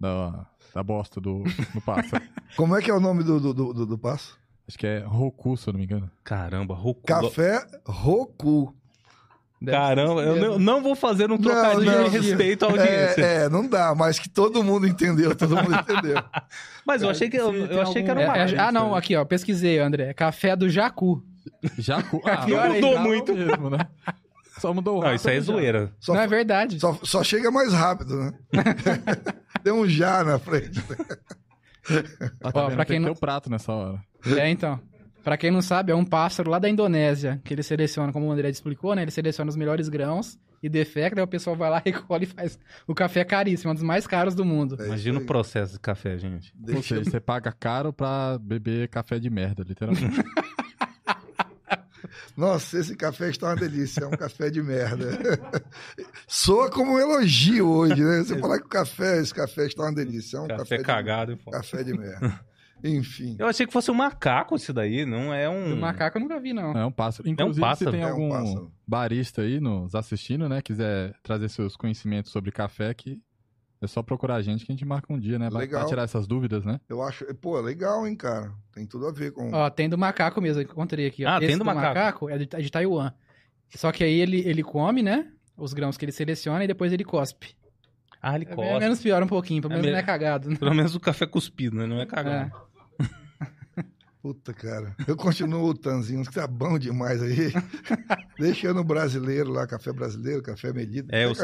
da, da bosta do, do pássaro. [laughs] Como é que é o nome do, do, do, do- passo? Acho que é Roku, se eu não me engano. Caramba, Roku. Café Roku. Deve Caramba, eu não, não vou fazer um trocadilho não. em respeito à audiência. É, é, não dá, mas que todo mundo entendeu, todo mundo entendeu. [laughs] Mas eu achei que, eu, Se eu tem achei que era algum- uma. É, é, ah, não, aí. aqui, ó. Pesquisei, André. Café do Jacu. Jacu. [laughs] Ah, Pior mudou ainda. muito mesmo, né? Só mudou o Não, isso aí é já. zoeira. Só, não é verdade. só, só chega mais rápido, né? [laughs] Tem um já na frente. [laughs] Tá Ó, pra Tem quem ter não- o prato nessa hora. É, então. Pra quem não sabe, é um pássaro lá da Indonésia, que ele seleciona, como o André explicou, né? Ele seleciona os melhores grãos e defeca, daí o pessoal vai lá, recolhe e faz o café caríssimo, um dos mais caros do mundo. É Imagina o processo de café, gente. Ou Deixa- seja, você paga caro pra beber café de merda, literalmente. Nossa, esse café está uma delícia, é um café de merda. [laughs] Soa como um elogio hoje, né? Você falar que o café, esse café está uma delícia, é um Café, café, cagado. de, café de merda. Enfim. Eu achei que fosse um macaco isso daí, não é um. Do macaco eu nunca vi, não. É um pássaro. Inclusive, pássaro. se tem É um algum pássaro. barista aí nos assistindo, né? Quiser trazer seus conhecimentos sobre café, que é só procurar a gente que a gente marca um dia, né? Pra, Legal. pra tirar essas dúvidas, né? Eu acho, pô, legal, hein, cara. Tem tudo a ver com. Ó, tem do macaco mesmo, eu encontrei aqui. Ó. Ah, tem Esse do macaco. é de, é de Taiwan. Só que aí ele, ele come, né? Os grãos que ele seleciona e depois ele cospe. Ah, ele É costa. menos pior um pouquinho, pelo É menos não é cagado. né? Pelo menos o café cuspido, né? Não é cagado. [laughs] Puta, cara. Eu continuo o Tanzinho, que tá bom demais aí. [laughs] Deixa eu no brasileiro lá, café brasileiro, café medido. É, os-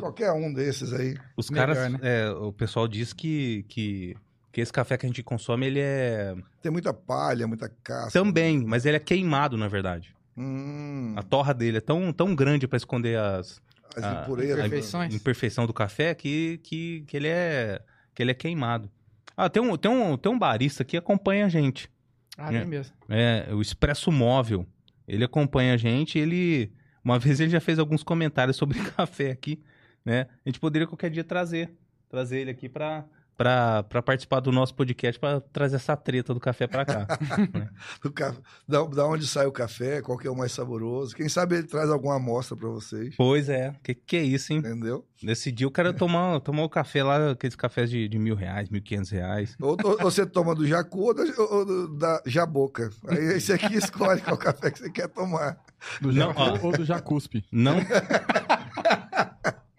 Qualquer um desses aí. Os Melhor, caras, né? é, o pessoal diz que, que, que esse café que a gente consome, ele é Tem muita palha, muita casca. também, mas ele é queimado, na verdade. Hum, A torra dele é tão, tão grande para esconder as as a- impurezas. a imperfeições. a imperfeição do café que, que, que ele é que ele é queimado. Ah, tem um, tem um, tem um barista que acompanha a gente. Ah, É. mesmo. É, o Expresso Móvel. Ele acompanha a gente, ele uma vez ele já fez alguns comentários sobre [laughs] café aqui, né? A gente poderia qualquer dia trazer, trazer ele aqui para para participar do nosso podcast para trazer essa treta do café para cá. [laughs] Do ca- Da, da onde sai o café, qual que é o mais saboroso. Quem sabe ele traz alguma amostra pra vocês. pois é, que que é isso, hein? Entendeu? Nesse dia o cara tomar, tomar o café lá, aqueles cafés de, de mil reais, mil e quinhentos reais. Ou, ou você toma do Jacu ou, da, ou do- da Jaboca. Aí esse aqui [laughs] escolhe qual café que você quer tomar. Do Não, ó. ou do Jacuspe. Não. [laughs]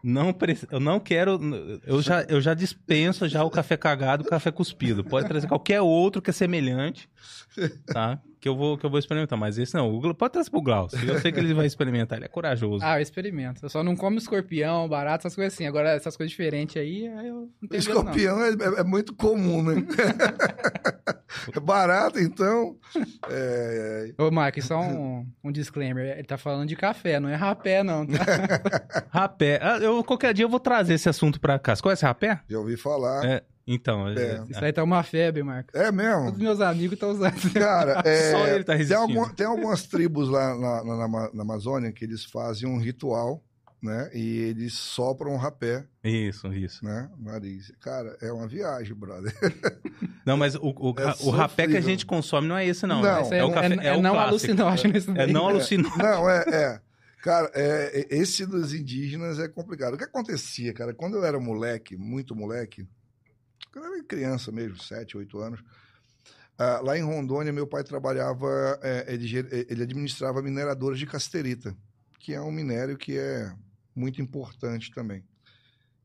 Não, preci- eu não quero. Eu já, eu já dispenso já o café cagado, o café cuspido. Pode trazer qualquer outro que é semelhante, tá? Que eu vou, que eu vou experimentar. Mas esse não. O pode trazer pro Glaucio. Eu sei que ele vai experimentar. Ele é corajoso. Ah, eu experimento. Eu só não como escorpião, barato, essas coisas assim. Agora, essas coisas diferentes aí, aí eu não tenho medo, não. Escorpião é, é- é muito comum, né? [laughs] [laughs] é barato, então. É, Ô, Marco, só um, um disclaimer. Ele tá falando de café, não é rapé, não. Tá? [laughs] Rapé. Ah, eu, qualquer dia eu vou trazer esse assunto pra cá. Você conhece rapé? já ouvi falar. É. Então. É. Isso aí tá uma febre, Marco. É, mesmo? Todos meus amigos estão usando. Cara, [laughs] é, Só ele tá tem, resistindo. alguma- tem algumas tribos lá na, na- na Amazônia que eles fazem um ritual, né? E eles sopram um rapé, Isso, isso. né? Nariz. Cara, é uma viagem, brother. [laughs] Não, mas o, o, É o rapé que a gente consome não é esse, não. Não. Isso é, aí o café, é, é, o não alucinógeno isso É não alucinógeno. Não, é, é. Cara, é, é- esse dos indígenas é complicado. O que acontecia, cara, quando eu era moleque, muito moleque, quando eu era criança mesmo, 7, 8 anos, ah, lá em Rondônia, meu pai trabalhava, é, ele, ele administrava mineradoras de casterita, que é um minério que é muito importante também.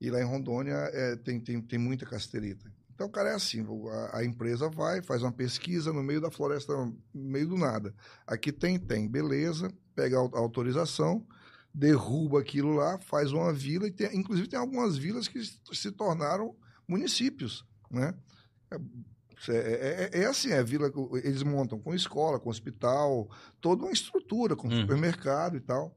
E lá em Rondônia é, tem, tem, tem muita casterita. Então, cara, é assim: a, a empresa vai, faz uma pesquisa no meio da floresta, no meio do nada. Aqui tem, tem, beleza, pega a au- a autorização, derruba aquilo lá, faz uma vila, e tem- inclusive tem algumas vilas que se- tornaram municípios, né? É, é- é- é assim, é vila, que eles montam com escola, com hospital, toda uma estrutura, com Uhum. supermercado e tal.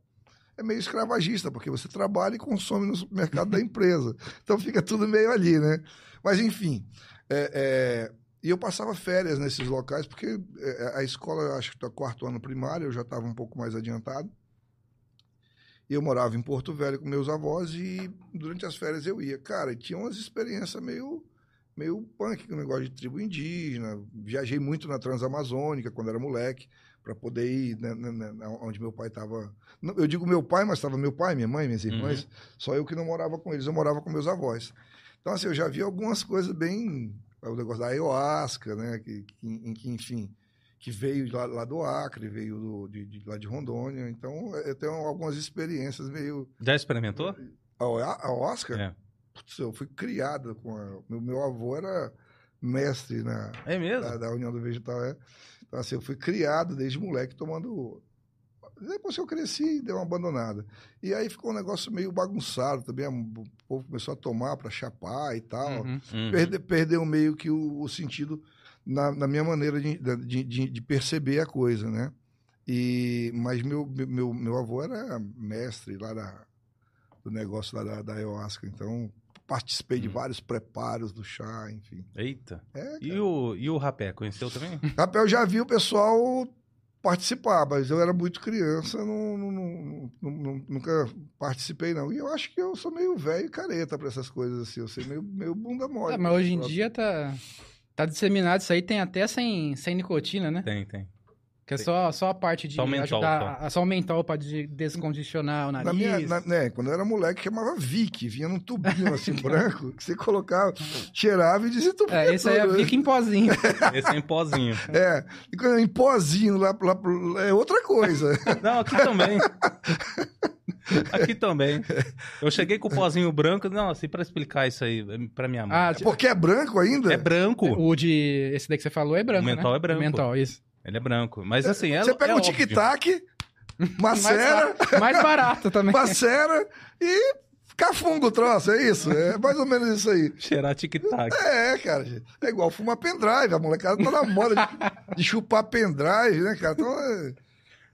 É meio escravagista, porque você trabalha e consome no supermercado da empresa. [laughs] Então fica tudo meio ali, né? Mas enfim, é, é, e eu passava férias nesses locais, porque é, a escola, acho que tá quarto ano primário, eu já estava um pouco mais adiantado. E eu morava em Porto Velho com meus avós e durante as férias eu ia. Cara, tinha umas experiências meio, meio punk, com o negócio de tribo indígena. Viajei muito na Transamazônica quando era moleque, para poder ir né, né, né, onde meu pai estava. Eu digo meu pai, mas estava meu pai, minha mãe, minhas irmãs. Só eu que não morava com eles, eu morava com meus avós. Então, assim, eu já vi algumas coisas bem. O negócio da ayahuasca, né? Que, que, que, enfim, que veio lá, lá do Acre, veio do, de, de- lá de Rondônia. Então, eu tenho algumas experiências meio. Já experimentou? A a ayahuasca? É. Putz, eu fui criado com. A, meu, meu avô era mestre na, É mesmo? da, da União do Vegetal. É. Então, assim, eu fui criado desde moleque tomando. Depois que eu cresci, deu uma abandonada. E aí ficou um negócio meio bagunçado também. O povo começou a tomar para chapar e tal. Uhum. Uhum. Perde- perdeu meio que o, o sentido na, na minha maneira de, de, de- de perceber a coisa, né? E, mas meu, meu, meu avô era mestre lá da, do negócio lá da, da ayahuasca, então participei de Hum. vários preparos do chá, enfim. Eita. É, E o, e o rapé, conheceu também? [laughs] Rapaz, eu já vi o pessoal participar, mas eu era muito criança, não, não- não- nunca participei, não. E eu acho que eu sou meio velho e careta para essas coisas assim, eu sei meio, meio bunda mole. É, mas hoje em Próximo. dia tá, tá disseminado isso aí, tem até sem, sem nicotina, né? Tem, tem. Que é só, só a parte de Só o mentol, ajudar, a- só o mental pra de- descongestionar o Na nariz. minha, na- né, quando eu era moleque, chamava Vic, vinha num tubinho assim [laughs] branco, que você colocava, cheirava e desentupia É, esse aí é fica em pozinho. [laughs] Esse é em pozinho. É, e quando é em pozinho lá, lá pro- é outra coisa. [laughs] Não, aqui também. Aqui também. Eu cheguei com o pozinho branco. Não, assim, pra explicar isso aí pra minha mãe. Ah, Porque é branco ainda? é branco. o de. Esse daí que você falou é branco. O mental né? é branco. O mental, isso. Ele é branco. Mas assim, é Você pega é um tic-tac, [laughs] Mais, macera, ba- mais barato também. macera e Cafungo o troço, é isso? É mais ou menos isso aí. Cheirar tic-tac. É, cara. É igual fumar pendrive. A molecada tá na moda de, de chupar pendrive, né, cara? Então, é,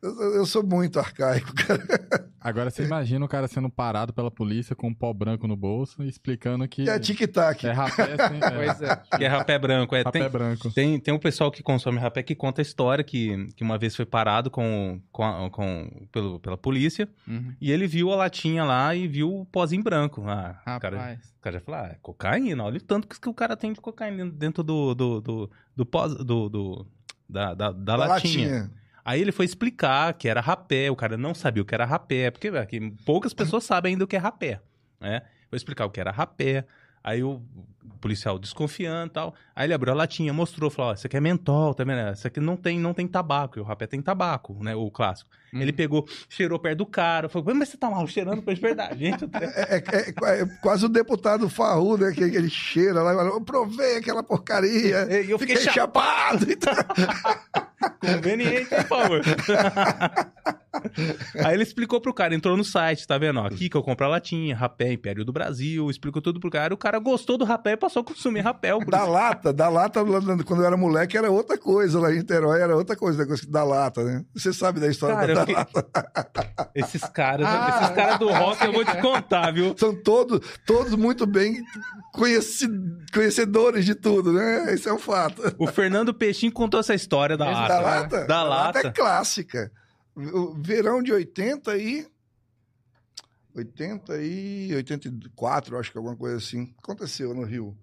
eu, eu sou muito arcaico, [laughs] cara. Agora você imagina o cara sendo parado pela polícia com um pó branco no bolso e explicando que É tic-tac. é rapé sem... Pois é. Que é rapé branco. É, rapé tem, branco. tem, tem um pessoal que consome rapé que conta a história que, que uma vez foi parado com, com, com- pelo, pela polícia Uhum. e ele viu a latinha lá e viu o pozinho branco. Ah, o cara, Rapaz. o cara já falou, ah, é cocaína. Olha o tanto que, o cara tem de cocaína dentro do, do, do, do pós, do, do- da, da, da Da latinha. Aí ele foi explicar que era rapé, o cara não sabia o que era rapé, porque aqui, poucas pessoas sabem ainda o que é rapé, né? Foi explicar o que era rapé, aí o policial desconfiando e tal, aí ele abriu a latinha, mostrou, falou, ó, isso aqui é mentol, tá vendo? Isso aqui não tem, não tem tabaco, e o rapé tem tabaco, né, o clássico. Uhum. Ele pegou, cheirou perto do cara, falou, mas você tá mal cheirando perto de verdade, gente. É, é- é- é quase o deputado Farru, né? Que, que ele cheira lá e fala, eu provei aquela porcaria. [laughs] E eu fiquei Fiquei chapado. Então, [laughs] Conveniente, por favor. [laughs] [laughs] Aí ele explicou pro cara, entrou no site, tá vendo? Ó, aqui que eu compro a latinha, rapé, Império do Brasil, explicou tudo pro cara. O cara gostou do rapé e passou a consumir rapé. Da lata, da lata, quando eu era moleque, era outra coisa. Lá em Niterói era outra coisa, negócio da lata, né? Você sabe da história Cara, da fiquei- lata. [laughs] Esses caras, Ah. esses caras do rock, eu vou te contar, viu? São todos, todos muito bem conhecedores de tudo, né? Esse é um fato. O Fernando Peixinho contou essa história da Esse lata. Da lata? Da lata. é clássica. O verão de 80 e... 80 e 84, acho que alguma coisa assim. Aconteceu no Rio.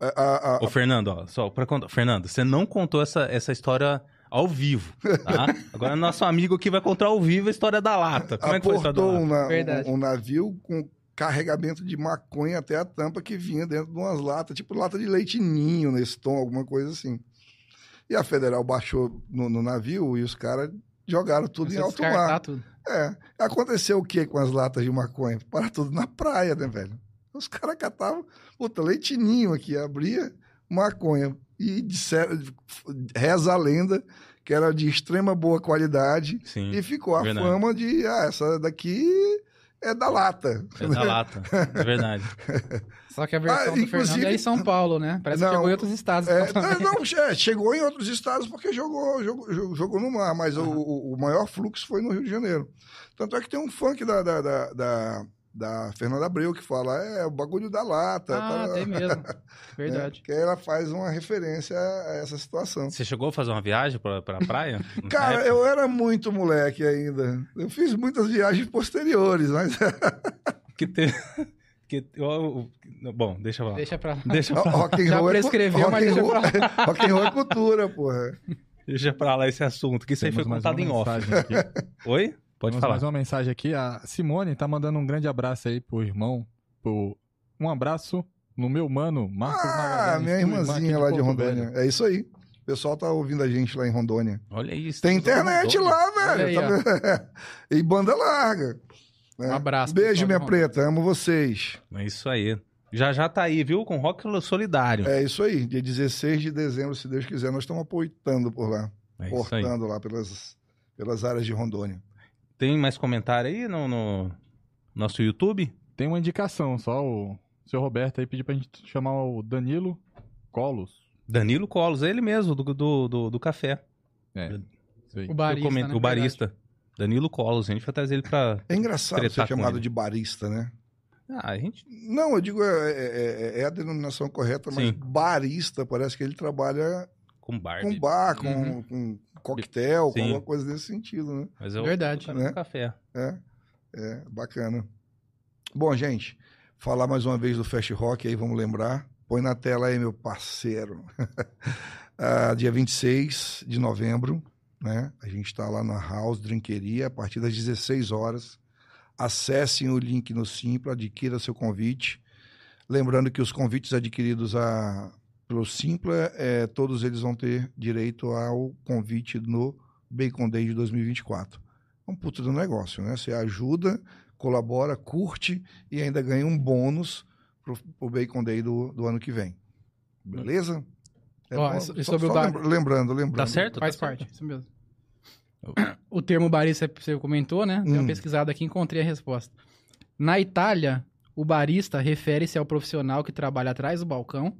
A- a- a- Ô, Fernando, ó, só pra contar. Fernando, você não contou essa, essa história ao vivo, tá? [laughs] Agora nosso amigo aqui vai contar ao vivo a história da lata. Como é que foi a história da aportou lata? um, Verdade. um- um navio com carregamento de maconha até a tampa que vinha dentro de umas latas, tipo lata de leite ninho, Neston, alguma coisa assim. E a Federal baixou no, no navio e os caras jogaram tudo em Começou a alto mar. tudo. É. Aconteceu o que com as latas de maconha? Para tudo na praia, né, velho? Os caras catavam, puta, leite ninho aqui, abria maconha. E disseram, reza a lenda que era de extrema boa qualidade Sim, e ficou a verdade. fama de, ah, essa daqui é da lata. é da lata. É verdade. [laughs] Só que a versão Ah, do Fernando é em São [laughs] Paulo, né? Parece Não, que chegou em outros estados. É, [laughs] não, é, chegou em outros estados porque jogou, jogou, jogou- no mar, mas o, o- o maior fluxo foi no Rio de Janeiro. Tanto é que tem um funk da, da, da, da, da Fernanda Abreu que fala, é o bagulho da lata. Ah, tá, tem mesmo. [laughs] Verdade. Que ela faz uma referência a essa situação. Você chegou a fazer uma viagem pra, pra praia? Cara, época? eu era muito moleque ainda. Eu fiz muitas viagens posteriores, mas Que te... que... eu- Bom, deixa eu falar. Deixa pra lá. Deixa pra, rock and Já roll é cu- prescreveu, mas deixa pra [laughs] rock and roll é cultura, porra. deixa pra lá esse assunto, que isso aí foi Temos contado em off. aqui. [laughs] Oi? Pode Temos falar. mais uma mensagem aqui. A Simone tá mandando um grande abraço aí pro irmão. Pro... Um abraço no meu mano, Marcos Ah, Magalhães. minha tua irmã irmãzinha aqui lá de Rondônia. Velho. É isso aí. O pessoal tá ouvindo a gente lá em Rondônia. Olha isso. Tem internet lá, velho. aí, tá [laughs] e banda larga. né? Um abraço. Beijo, minha de preta. Amo vocês. É isso aí. Já já tá aí, viu? Com rock solidário. É isso aí. Dia 16 de dezembro, se Deus quiser, nós estamos apoitando por lá. É portando lá pelas, pelas áreas de Rondônia. Tem mais comentário aí no, no nosso YouTube? Tem uma indicação, só o seu Roberto aí pediu pra gente chamar o Danilo Colos. Danilo Colos, ele mesmo, do, do, do, do café. É. O barista, comento- né? o barista. Danilo Colos, a gente vai trazer ele pra. É engraçado ser chamado ele. de barista, né? Ah, a gente. Não, eu digo, é, é- é- é a denominação correta, mas Sim. barista parece que ele trabalha Com bar. com de- bar, com, Uhum. com coquetel, com Sim. alguma coisa desse sentido, né? Mas é Verdade. Né? café. É, é bacana. Bom, gente, falar mais uma vez do Fast Rock aí, vamos lembrar. Põe na tela aí, meu parceiro. [laughs] Ah, dia 26 de novembro, né? A gente está lá na House Drinqueria, a partir das 16 horas. Acessem o link no Simpla, adquira seu convite. Lembrando que os convites adquiridos a, pelo Simpla, é, todos eles vão ter direito ao convite no Bacon Day de 2024 é um puta do negócio, né? Você ajuda, colabora, curte e ainda ganha um bônus pro, pro Bacon Day do, do ano que vem. Beleza? É Ó, bom- e só- sobre o só bar- lembra- lembrando, lembrando. Tá certo? Faz Tá certo. parte, isso mesmo. O termo barista você comentou, né? Dei Hum. uma pesquisada aqui e encontrei a resposta. Na Itália, O barista refere-se ao profissional que trabalha atrás do balcão,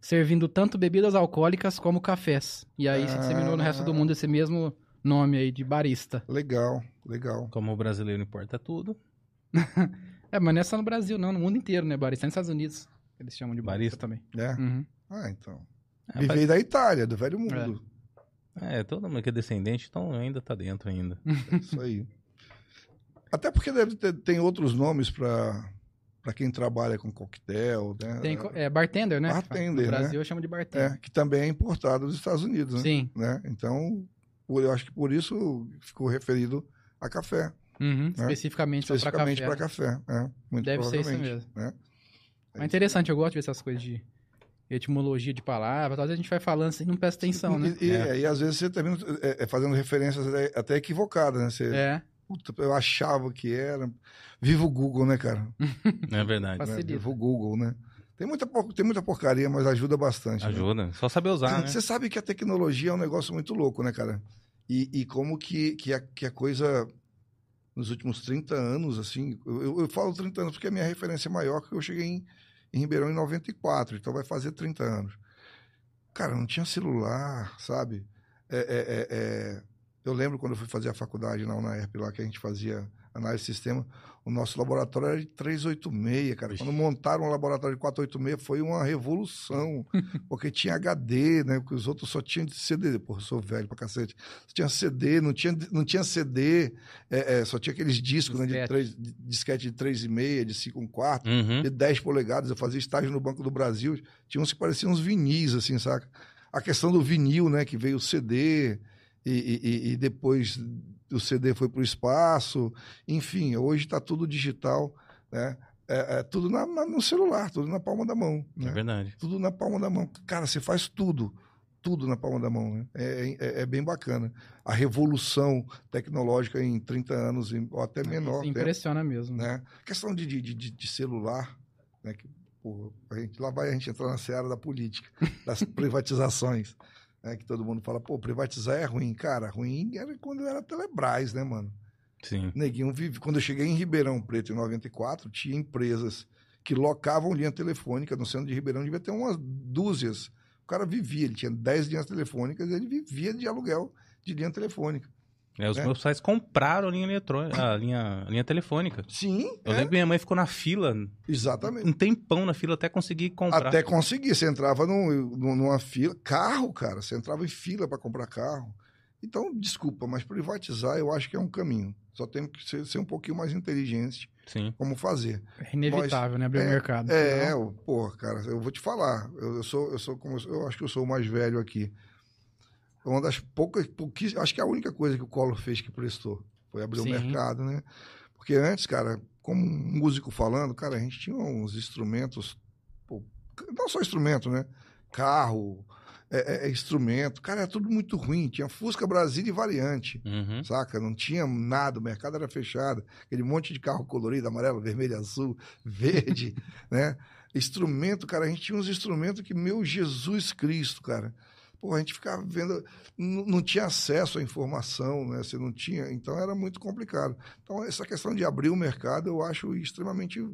servindo tanto bebidas alcoólicas como cafés. E aí se disseminou no resto do mundo esse mesmo nome aí de barista. Legal, legal. Como o brasileiro importa tudo. [laughs] É, mas não é só no Brasil, não, no mundo inteiro, né? Barista é nos Estados Unidos. Eles chamam de barista, também. É? Uhum. Ah, então. É, E faz- veio da Itália, do velho mundo. é, todo mundo que é descendente, então ainda tá dentro ainda. [laughs] É isso aí. Até porque deve ter, tem outros nomes para para quem trabalha com coquetel, né? Tem, é bartender, né? Bartender, No né? Brasil chama de bartender. É, que também é importado dos Estados Unidos, né? Sim. né? Então, por- eu acho que por isso ficou referido a café, Uhum, É. Especificamente, pra especificamente café. para café. é, muito Deve ser isso mesmo. Né? Mas é interessante, eu gosto de ver essas coisas de etimologia de palavras. Às vezes a gente vai falando assim e não presta atenção, né? E, e- É. e às vezes você termina é, é, fazendo referências até, equivocadas, né? Você, É, Puta, eu achava que era. Viva o Google, né, cara? É verdade. Né? Viva o Google, né? Tem muita, tem muita porcaria, mas ajuda bastante. né? Ajuda. Só saber usar, né? Você sabe que a tecnologia é um negócio muito louco, né, cara? E, e como que, que, a, que a coisa, nos últimos 30 anos, assim, eu, eu- eu falo 30 anos porque a minha referência é maior, que eu cheguei em, em Ribeirão em 94, então vai fazer 30 anos. Cara, não tinha celular, sabe? É, é, é, é, eu lembro quando eu fui fazer a faculdade na UNAERP lá, que a gente fazia análise de sistema, o nosso laboratório era de 386, cara. Vixe. Quando montaram um laboratório de 486 foi uma revolução, [laughs] porque tinha HD, né? Porque os outros só tinham de CD. Porra, eu sou velho pra cacete. Tinha CD, não tinha, não tinha CD, é, é, só tinha aqueles discos, né? De Disquete. de, disquete de 3,5, de 5 um quarto, Uhum. de 10 polegadas. Eu fazia estágio no Banco do Brasil, tinha uns que pareciam uns vinis, assim, saca? A questão do vinil, né? Que veio o CD e- e- e depois o CD foi para o espaço. Enfim, hoje está tudo digital, né? É, é tudo na- na- no celular, tudo na palma da mão. É né? verdade. Tudo na palma da mão. Cara, você faz tudo. Tudo na palma da mão, né? É, é- é bem bacana. A revolução tecnológica em 30 anos, em- ou até menor. Isso tempo, impressiona mesmo. né? Questão de, de, de, de celular, né? Que, pô, a gente, lá vai a gente entrar na seara da política, das [laughs] privatizações. Né? Que todo mundo fala, pô, privatizar é ruim. Cara, ruim era quando era Telebrás, né, mano? Sim. Neguinho vive. Quando eu cheguei em Ribeirão Preto em 94, tinha empresas que locavam linha telefônica no centro de Ribeirão, devia ter umas dúzias. O cara vivia, ele tinha 10 linhas telefônicas, ele vivia de aluguel de linha telefônica. É, os É. meus pais compraram a linha eletrônica, a linha, a linha telefônica. Sim, Eu é, lembro que minha mãe ficou na fila, exatamente. um tempão na fila até conseguir comprar. Até conseguir. Você entrava num- num- numa fila. Carro, cara. Você entrava em fila para comprar carro. Então, desculpa, mas privatizar eu acho que é um caminho. Só temos que ser, ser um pouquinho mais inteligente Sim. como fazer. É inevitável, né? Abrir o é, mercado. É, o- pô, cara, eu vou te falar. Eu, eu sou, eu sou como eu acho que eu sou o mais velho aqui. Uma das poucas, pouquíssimas, acho que é a única coisa que o Collor fez que prestou foi abrir Sim. o mercado, né? Porque antes, cara, como um músico falando, cara, a gente tinha uns instrumentos, pô, não só instrumento, né? Carro, é, é, é instrumento, cara, era tudo muito ruim. Tinha Fusca Brasília e variante. Uhum. Saca? Não tinha nada, o mercado era fechado. Aquele monte de carro colorido, amarelo, vermelho, azul, [laughs] verde, né? Instrumento, cara, a gente tinha uns instrumentos que, meu Jesus Cristo, cara. Pô, a gente ficava vendo, não, tinha acesso à informação, né? Você não tinha, então era muito complicado. Então, essa questão de abrir o mercado, eu acho extremamente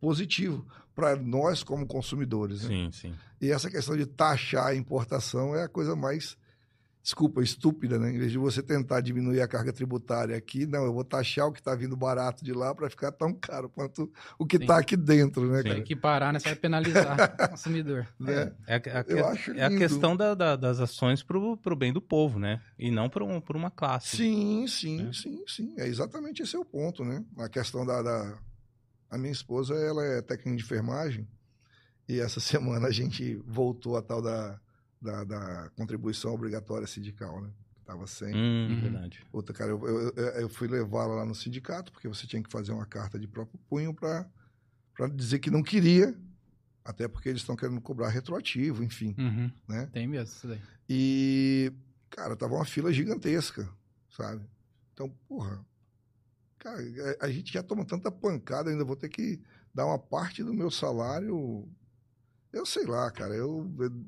positivo para nós como consumidores, né? Sim, sim. E essa questão de taxar a importação é a coisa mais, desculpa, estúpida, né? Em vez de você tentar diminuir a carga tributária aqui, não, eu vou taxar o que está vindo barato de lá para ficar tão caro quanto o que está aqui dentro, né? Tem que parar, né? Você vai penalizar [laughs] o consumidor. Né? É, a- a- Eu acho é a questão da- da- das ações pro, pro bem do povo, né? E não por, um, por uma classe. Sim, sim, né? sim, sim. É exatamente esse é o ponto, né? A questão da, da... A minha esposa, ela é técnica de enfermagem e essa [laughs] semana a gente voltou a tal da, da, da contribuição obrigatória sindical, né? Tava sem. Hum, Uhum. verdade. Outra, cara, eu, eu, eu- eu fui levá-la lá no sindicato, porque você tinha que fazer uma carta de próprio punho para dizer que não queria, até porque eles estão querendo cobrar retroativo, enfim, Uhum. né? Tem mesmo isso daí. E, cara, tava uma fila gigantesca, sabe? Então, porra, cara, a, a gente já toma tanta pancada, ainda vou ter que dar uma parte do meu salário. Eu sei lá, cara, eu. eu-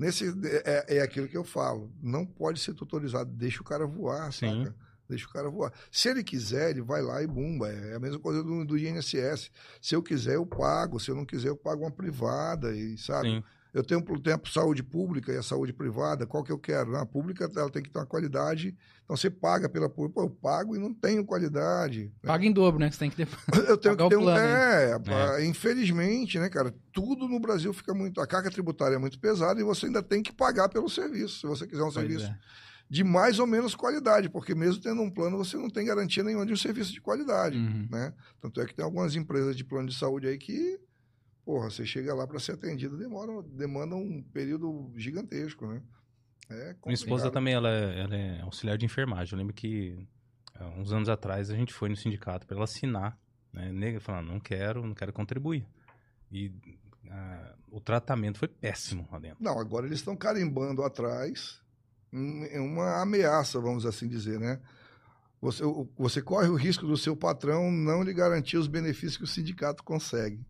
Nesse, é, é aquilo que eu falo. Não pode ser tutorizado, deixa o cara voar, Sim. saca? Deixa o cara voar. Se ele quiser, ele vai lá e bumba. É a mesma coisa do, do INSS. Se eu quiser, eu pago. Se eu não quiser, eu pago uma privada. E, sabe? Sim. Eu tenho, por tempo, saúde pública e a saúde privada. Qual que eu quero? Na pública, ela tem que ter uma qualidade. Então, você paga pela pública. Pô, eu pago e não tenho qualidade. né? Paga em dobro, né? Você tem que ter. [laughs] Eu tenho que ter um. plano, É, pá, infelizmente, né, cara? Tudo no Brasil fica muito. A carga tributária é muito pesada e você ainda tem que pagar pelo serviço. Se você quiser um Pois serviço é. de mais ou menos qualidade, porque mesmo tendo um plano, você não tem garantia nenhuma de um serviço de qualidade, Uhum. né? Tanto é que tem algumas empresas de plano de saúde aí que, porra, você chega lá para ser atendido, demora, demanda um período gigantesco, né? É Minha esposa também, ela, é- ela é auxiliar de enfermagem. Eu lembro que uns anos atrás a gente foi no sindicato para ela assinar. Né? Nega falando, não quero, não quero contribuir. E ah, o tratamento foi péssimo lá dentro. Não, agora eles estão carimbando atrás um- uma ameaça, vamos assim dizer, né? Você, você corre o risco do seu patrão não lhe garantir os benefícios que o sindicato consegue.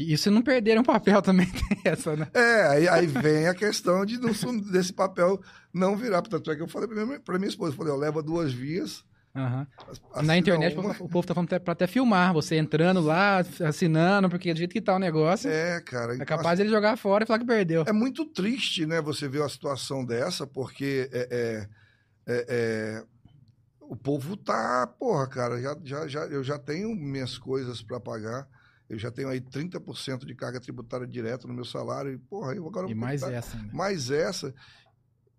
E isso não perderam papel [laughs] também, tem essa, né? É, aí, aí vem a questão de não desse papel não virar. Tanto é que eu falei para minha, pra minha esposa, eu falei, ó, leva duas vias. Assina Na internet, uma. o povo tá falando até, pra até filmar, você entrando lá, assinando, porque do jeito que tá o negócio, é, É, cara. então, capaz de ele jogar fora e falar que perdeu. É muito triste, né, você ver uma situação dessa, porque é, é- é- é, o povo tá, porra, cara, já, já, já, eu já tenho minhas coisas para pagar, eu já tenho aí 30% de carga tributária direta no meu salário, e, porra, eu agora E mais essa ainda. mais essa,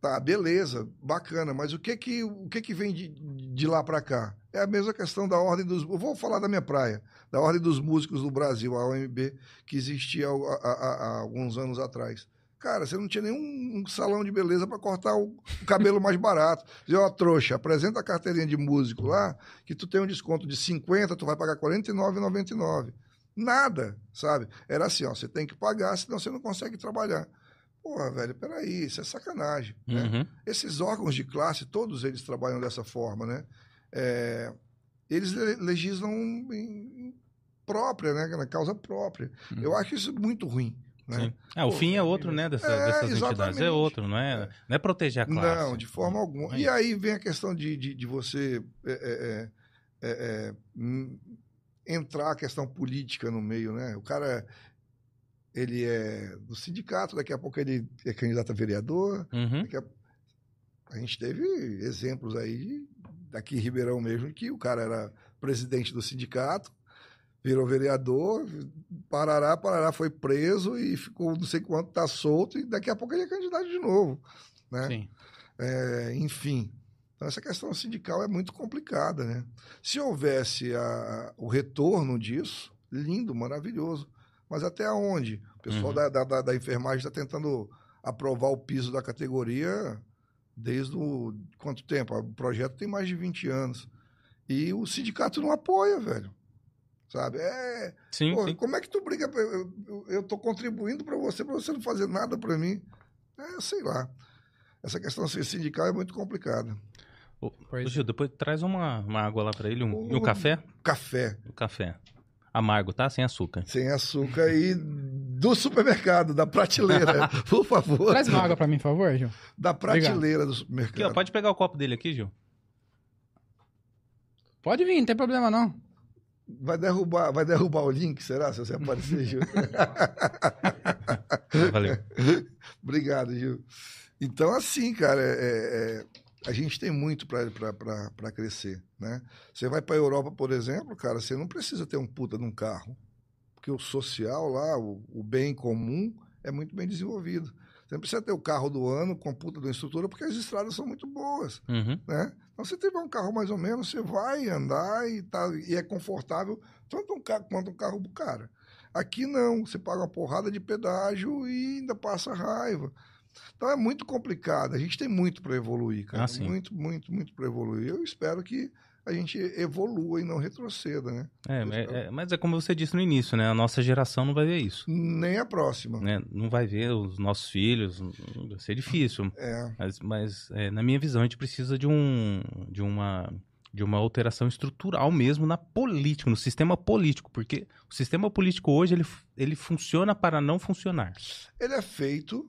tá, beleza, bacana, mas o que que, o que, que vem de, de lá para cá? É a mesma questão da ordem dos. Eu vou falar da minha praia, da ordem dos músicos do Brasil, a OMB, que existia há, há- há alguns anos atrás. Cara, você não tinha nenhum um salão de beleza para cortar o, cabelo mais barato. [laughs] Dizer, ó, trouxa, apresenta a carteirinha de músico lá, que tu tem um desconto de 50, tu vai pagar R$ 49,99. Nada, sabe? Era assim, ó, você tem que pagar, senão você não consegue trabalhar. Porra, velho, peraí, isso é sacanagem. né? Uhum. Esses órgãos de classe, todos eles trabalham dessa forma, né? É, eles le- legislam em, própria, né? Na causa própria. Uhum. Eu acho isso muito ruim. Né? Ah, o Pô, fim é outro, né, dessa- É, dessas entidades. exatamente. É outro, não é, não é proteger a classe. Não, de forma alguma. É E aí vem a questão de, de, de você é, é, é, é, hum, entrar a questão política no meio, né? O cara, ele é do sindicato, daqui a pouco ele é candidato a vereador, Uhum. A... a gente teve exemplos aí, de- daqui em Ribeirão mesmo, que o cara era presidente do sindicato, virou vereador, parará, parará, foi preso e ficou não sei quanto, tá solto, e daqui a pouco ele é candidato de novo. Né? É, enfim. Então, essa questão sindical é muito complicada, né? Se houvesse a- o retorno disso, lindo, maravilhoso. Mas até onde? O pessoal Uhum. da, da, da- enfermagem está tentando aprovar o piso da categoria desde o... Quanto tempo? O projeto tem mais de 20 anos. E o sindicato não apoia, velho. Sabe? É, Sim, Pô, sim. como é que tu briga? Eu, tô contribuindo para você, para você não fazer nada para mim. É, sei lá. Essa questão assim, sindical é muito complicada. Ô, Gil, depois traz uma, uma água lá pra ele, um, e um Ô. café? Café Um café. Amargo, tá? Sem açúcar. sem açúcar e do supermercado, da prateleira, [laughs] por favor. Traz uma água pra mim, por favor, Gil. Da prateleira do Aqui, ó, supermercado. pode pegar o copo dele aqui, Gil. Pode vir, não tem problema não. Vai derrubar, vai derrubar o link, será? Se você aparecer, Gil. [laughs] Valeu. Obrigado, Gil. Então, assim, cara, é- é- a gente tem muito para crescer, né? Você vai para a Europa, por exemplo, cara, você não precisa ter um puta num carro, porque o social lá, o, o bem comum, é muito bem desenvolvido. Você não precisa ter o carro do ano com puta da estrutura, porque as estradas são muito boas, Uhum. né? Então, você tiver um carro mais ou menos, você vai andar e, tá, e é confortável, tanto um carro quanto um carro do cara. Aqui não, você paga uma porrada de pedágio e ainda passa raiva. Então é muito complicado. A gente tem muito para evoluir, cara. Ah, muito, muito, muito para evoluir. Eu espero que a gente evolua e não retroceda, né? É, é- é- mas é como você disse no início, né? A nossa geração não vai ver isso. Nem a próxima. Né? Não vai ver os nossos filhos. Vai ser difícil. É, Mas, mas, é, na minha visão, a gente precisa de, um, de, uma, de uma alteração estrutural mesmo na política, no sistema político. Porque o sistema político hoje ele, ele funciona para não funcionar. ele é feito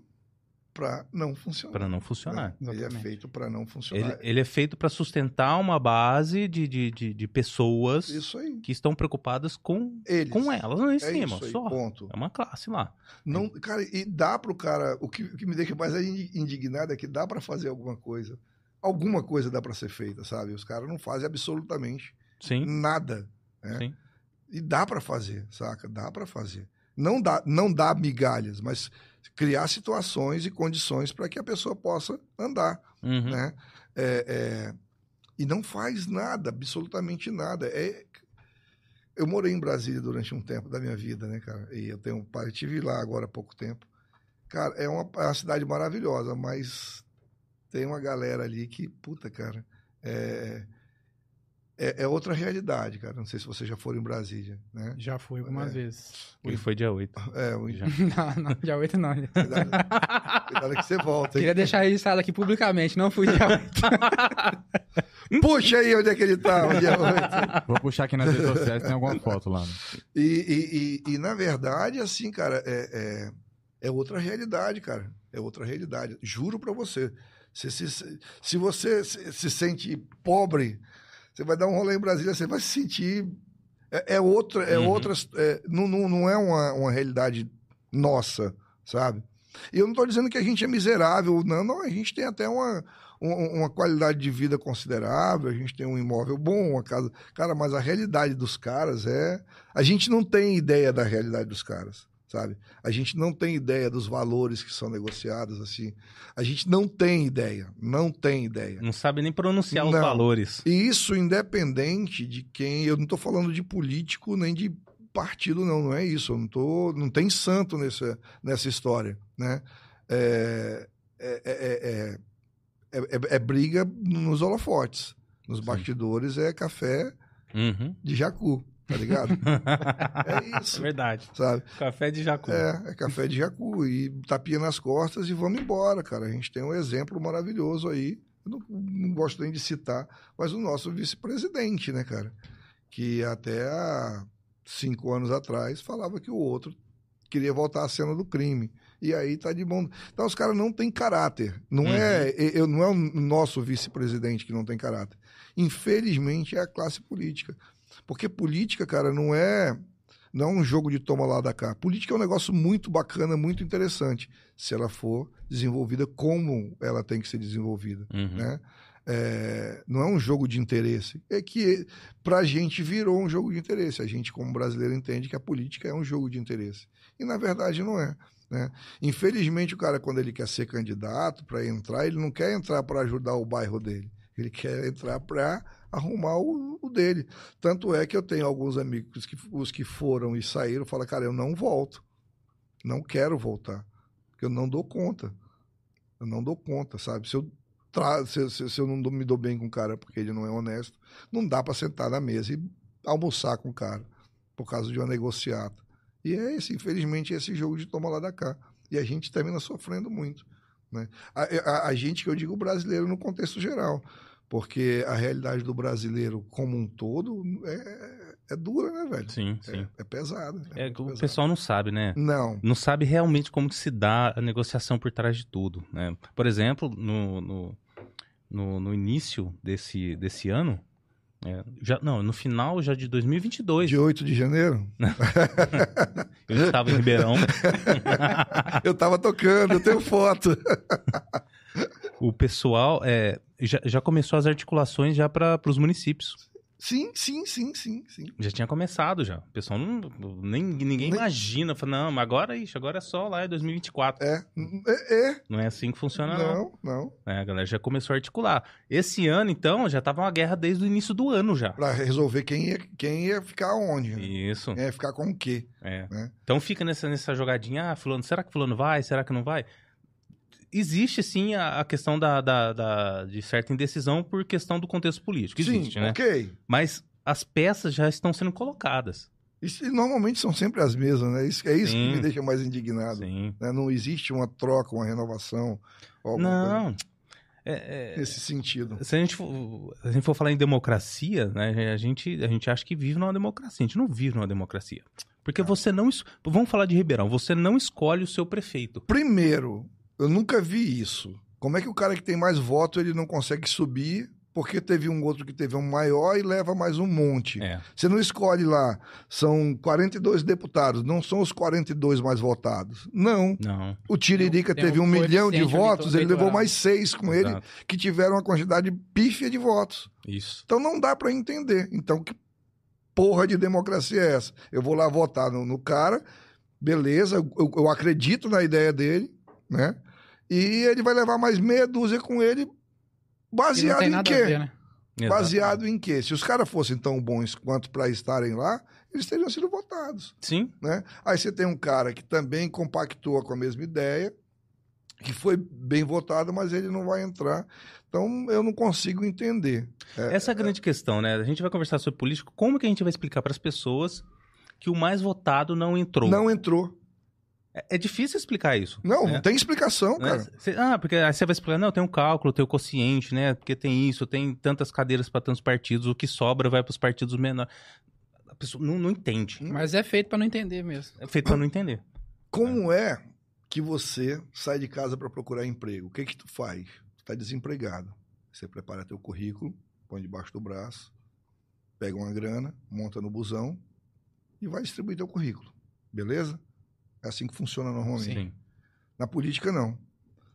para não funcionar. Para não funcionar. né? Ele é feito para não Ele, funcionar. ele é feito para sustentar uma base de, de, de, de pessoas que estão preocupadas com, Eles. com elas lá em É cima, aí, só. ponto. É uma classe lá. Não, cara, e dá pro cara. O que, o que me deixa mais indi- indignado é que dá para fazer alguma coisa. Alguma coisa dá para ser feita, sabe? Os caras não fazem absolutamente Sim, nada. né? sim. E dá para fazer, saca? Dá para fazer. Não dá, não dá migalhas, mas criar situações e condições para que a pessoa possa andar, Uhum. né? É, é, e não faz nada, absolutamente nada. É, eu morei em Brasília durante um tempo da minha vida, né, cara? E eu tenho pai, tive lá agora há pouco tempo. Cara, é uma, é uma cidade maravilhosa, mas tem uma galera ali que, puta, cara, é, é, é outra realidade, cara. Não sei se vocês já foram em Brasília, né? Já fui algumas É. vezes. Ele foi dia 8. É, o [laughs] Já. não, não, dia 8 não. cuidado, cuidado que você volta. hein? Queria deixar registrado aqui publicamente, não fui dia 8. [laughs] Puxa aí onde é que ele tá, onde é, onde- Vou puxar aqui nas redes sociais, tem alguma foto lá. né? E, e, e, e, na verdade, assim, cara, é, é, é outra realidade, cara. É outra realidade. Juro pra você. Se, se, se você se, se sente pobre, você vai dar um rolê em Brasília, você vai se sentir. É, é outra. É Uhum. outras, é, não, não, não é uma, uma realidade nossa, sabe? E eu não estou dizendo que a gente é miserável, não, não. A gente tem até uma, um- uma qualidade de vida considerável, a gente tem um imóvel bom, uma casa. Cara, mas a realidade dos caras é. A gente não tem ideia da realidade dos caras, sabe? A gente não tem ideia dos valores que são negociados, assim. A gente não tem ideia, não tem ideia. Não sabe nem pronunciar os Não. valores. E isso independente de quem. Eu não estou falando de político nem de partido, não, não é isso. Eu não, tô, não tem santo nessa, nessa história. Né? É, é, é, é, é- é- é briga nos holofotes. Nos Sim. bastidores é café Uhum. de jacu, tá ligado? É [laughs] isso. Verdade. Sabe? Café de jacu. É, é café de jacu. E tapinha nas costas e vamos embora, cara. A gente tem um exemplo maravilhoso aí. Eu não, não gosto nem de citar, mas o nosso vice-presidente, né, cara? Que até há cinco anos atrás falava que o outro queria voltar à cena do crime. E aí tá de bom. Então os caras não têm caráter. Não é, eu, não é o nosso vice-presidente que não tem caráter. Infelizmente é a classe política. Porque política, cara, não é não é um jogo de toma lá da cá. Política é um negócio muito bacana, muito interessante, se ela for desenvolvida como ela tem que ser desenvolvida, Uhum. né? É, não é um jogo de interesse. É que pra gente virou um jogo de interesse. A gente, como brasileiro, entende que a política é um jogo de interesse. E na verdade não é. Né? Infelizmente, o cara, quando ele quer ser candidato para entrar, ele não quer entrar para ajudar o bairro dele. Ele quer entrar para arrumar o, o dele. Tanto é que eu tenho alguns amigos que os que foram e saíram, falam, cara, eu não volto. Não quero voltar. Porque eu não dou conta. Eu não dou conta, sabe? Se eu, tra... se, se- se eu não me dou bem com o cara porque ele não é honesto, não dá para sentar na mesa e almoçar com o cara por causa de uma negociata. E é esse, infelizmente, é esse jogo de toma lá da cá. E a gente termina sofrendo muito. Né? A, a- a gente, que eu digo brasileiro no contexto geral. Porque a realidade do brasileiro como um todo é, é dura, né, velho? Sim, sim. É, é pesada. É, muito o pesada. pessoal não sabe, né? Não. Não sabe realmente como se dá a negociação por trás de tudo, né? Por exemplo, no, no, no, no início desse, desse ano, é, já, não, no final já de 2022, De 8 de janeiro, [laughs] eu estava em Ribeirão, [laughs] eu tava tocando, eu tenho foto. o pessoal é, já, já começou as articulações já para os municípios. Sim, sim, sim, sim, sim. Já tinha começado já. O pessoal não, nem, ninguém Nem- imagina, fala, não, mas agora, ixi, agora é só lá em 2024. É, é, é. Não é assim que funciona, não. Não, não. É, a galera já começou a articular. Esse ano, então, já tava uma guerra desde o início do ano já. Pra resolver quem ia, quem ia ficar onde. né? Isso. Quem ia ficar com o quê. É. né? Então fica nessa, nessa jogadinha, ah, fulano, será que fulano vai? Será que não vai? Existe sim a, a questão da, da- da- de certa indecisão por questão do contexto político. Existe, sim, né? ok. Mas as peças já estão sendo colocadas. Isso, normalmente são sempre as mesmas, né? Isso, é isso Sim. que me deixa mais indignado. Né? Não existe uma troca, uma renovação. alguma coisa Não. É, é, Nesse sentido. se a gente, for, se a gente for falar em democracia, né, a gente, a gente acha que vive numa democracia. A gente não vive numa democracia. Porque você não. Vamos falar de Ribeirão. Você não escolhe o seu prefeito. Primeiro, eu nunca vi isso. Como é que o cara que tem mais voto ele não consegue subir porque teve um outro que teve um maior e leva mais um monte? É. Você não escolhe lá, são 42 deputados, não são os 42 mais votados. Não. Não. O Tiririca Tem teve um um milhão de votos, ele levou mais seis com ele, Exato. que tiveram uma quantidade pífia de votos. Isso. Então não dá para entender. Então que porra de democracia é essa? Eu vou lá votar no, no cara, beleza, eu, eu acredito na ideia dele, né? E ele vai levar mais meia dúzia com ele, baseado em quê? ver, né? Baseado em quê? Se os caras fossem tão bons quanto para estarem lá, eles teriam sido votados, Sim. né? Aí você tem um cara que também compactua com a mesma ideia, que foi bem votado, mas ele não vai entrar. Então eu não consigo entender. É, Essa é a grande questão, né? A gente vai conversar sobre política. Como que a gente vai explicar para as pessoas que o mais votado não entrou? não entrou. É, é difícil explicar isso. Não, né? não tem explicação, Né? cara. Cê- ah, porque aí você vai explicar, não, tem um cálculo, tem o quociente, né? Porque tem isso, tem tantas cadeiras para tantos partidos, o que sobra vai para os partidos menores. A pessoa não, não entende. Mas é feito pra não entender mesmo. É feito para não entender. Como é que você sai de casa para procurar emprego? O que que tu faz? Tu tá desempregado. Você prepara teu currículo, põe debaixo do braço, pega uma grana, monta no busão e vai distribuir teu currículo. Beleza? É assim que funciona normalmente. Sim. Na política, não.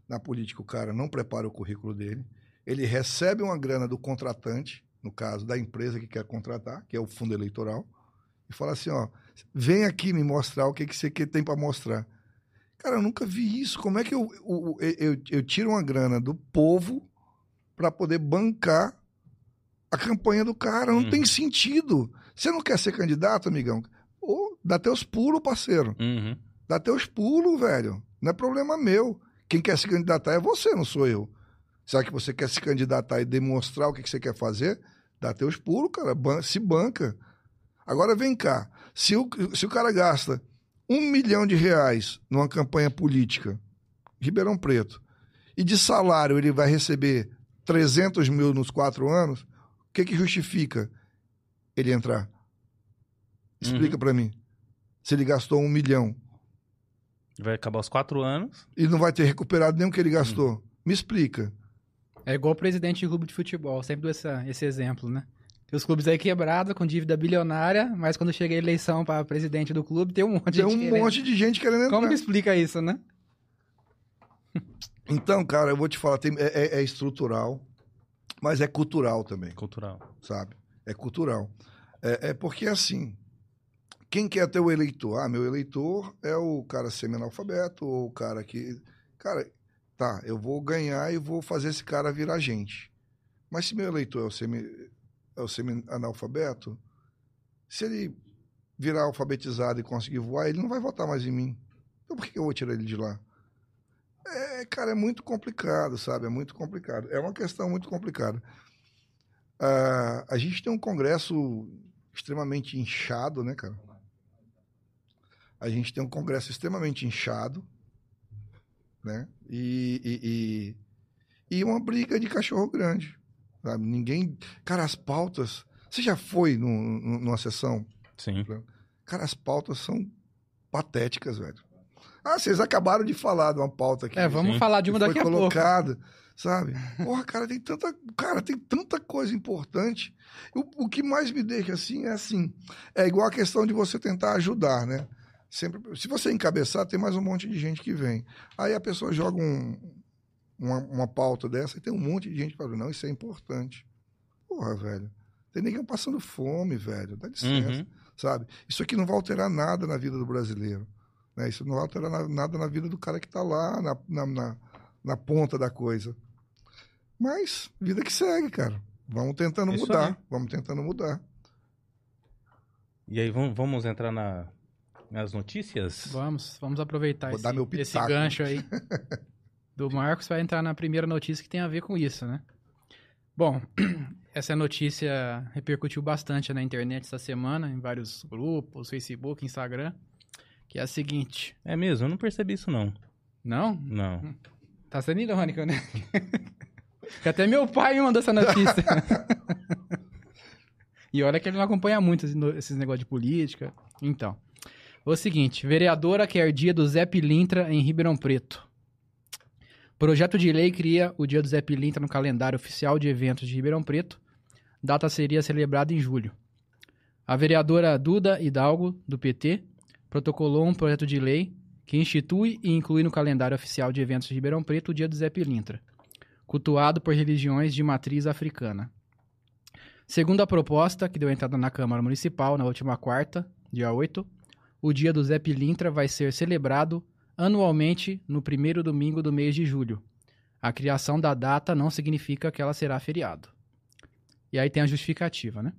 Na política, o cara não prepara o currículo dele, ele recebe uma grana do contratante, no caso da empresa que quer contratar, que é o fundo eleitoral, e fala assim: ó, vem aqui me mostrar o que, que você tem para mostrar. Cara, eu nunca vi isso. Como é que eu, eu, eu, eu tiro uma grana do povo para poder bancar a campanha do cara? Não Uhum. tem sentido. Você não quer ser candidato, amigão? Ô, dá teus pulos, parceiro. Uhum. Dá teus pulos, velho. Não é problema meu. Quem quer se candidatar é você, não sou eu. Será que você quer se candidatar e demonstrar o que que você quer fazer? Dá teus pulos, cara. Se banca. Agora vem cá. Se o, se o cara gasta um milhão de reais numa campanha política, Ribeirão Preto, e de salário ele vai receber 300 mil nos quatro anos, o que que justifica ele entrar? Explica pra mim. Se ele gastou um milhão Vai acabar os quatro anos. e não vai ter recuperado nem o que ele gastou. Me explica. É igual o presidente de clube de futebol, sempre dou essa, esse exemplo, né? Tem os clubes aí quebrados, com dívida bilionária, mas quando chega a eleição para presidente do clube, tem um monte de Tem gente um querendo. monte de gente querendo entrar. Como que explica isso, né? [laughs] Então, cara, eu vou te falar, tem- é, é- é estrutural, mas é cultural também, Cultural. sabe? É cultural. É, é porque, assim, quem quer ter o eleitor? Ah, meu eleitor é o cara semi-analfabeto, ou o cara que... Cara, tá, eu vou ganhar e vou fazer esse cara virar gente. Mas se meu eleitor é o semi, é o semi-analfabeto, se ele virar alfabetizado e conseguir voar, ele não vai votar mais em mim. Então por que que eu vou tirar ele de lá? É, cara, é muito complicado, sabe? É muito complicado. É uma questão muito complicada. Ah, a gente tem um congresso extremamente inchado, né, cara? A gente tem um congresso extremamente inchado, né? E, e, e, e uma briga de cachorro grande, sabe? Ninguém... Cara, as pautas... Você já foi num- num- numa sessão? Sim. Cara, as pautas são patéticas, velho. Ah, vocês acabaram de falar de uma pauta aqui. É, vamos Sim. falar de uma que daqui foi a pouco. colocada, sabe? [laughs] Porra, cara, tem tanta, cara, tem tanta coisa importante. O, o que mais me deixa assim é assim, é igual a questão de você tentar ajudar, né? Sempre, se você encabeçar, tem mais um monte de gente que vem. Aí a pessoa joga um- uma, uma pauta dessa e tem um monte de gente falando, não, isso é importante. Porra, velho. Tem ninguém passando fome, velho. Dá licença Uhum. sabe? Isso aqui não vai alterar nada na vida do brasileiro. Né? Isso não vai alterar na- nada na vida do cara que está lá na, na, na, na ponta da coisa. Mas, vida que segue, cara. Vamos tentando Isso mudar. aí. Vamos tentando mudar. E aí, vamos, vamos entrar na, nas notícias? Vamos, vamos aproveitar Vou esse, dar meu esse gancho aí [laughs] do Marcos vai entrar na primeira notícia que tem a ver com isso, né? Bom, [clears throat] essa notícia repercutiu bastante na internet essa semana, em vários grupos, Facebook, Instagram, que é a seguinte. É mesmo? Eu não percebi isso, não. Não? Não. Tá sendo irônico, né? [laughs] que até meu pai me mandou essa notícia. [laughs] e olha que ele não acompanha muito esses negócios de política. Então, o seguinte, vereadora quer dia do Zé Pilintra em Ribeirão Preto. Projeto de lei cria o Dia do Zé Pilintra no calendário oficial de eventos de Ribeirão Preto. Data seria celebrada em julho. A vereadora Duda Hidalgo, do PT, protocolou um projeto de lei que institui e inclui no calendário oficial de eventos de Ribeirão Preto o Dia do Zé Pilintra, cultuado por religiões de matriz africana. Segundo a proposta, que deu entrada na Câmara Municipal na última quarta, dia 8, o Dia do Zé Pilintra vai ser celebrado anualmente no primeiro domingo do mês de julho. A criação da data não significa que ela será feriado. E aí tem a justificativa, né?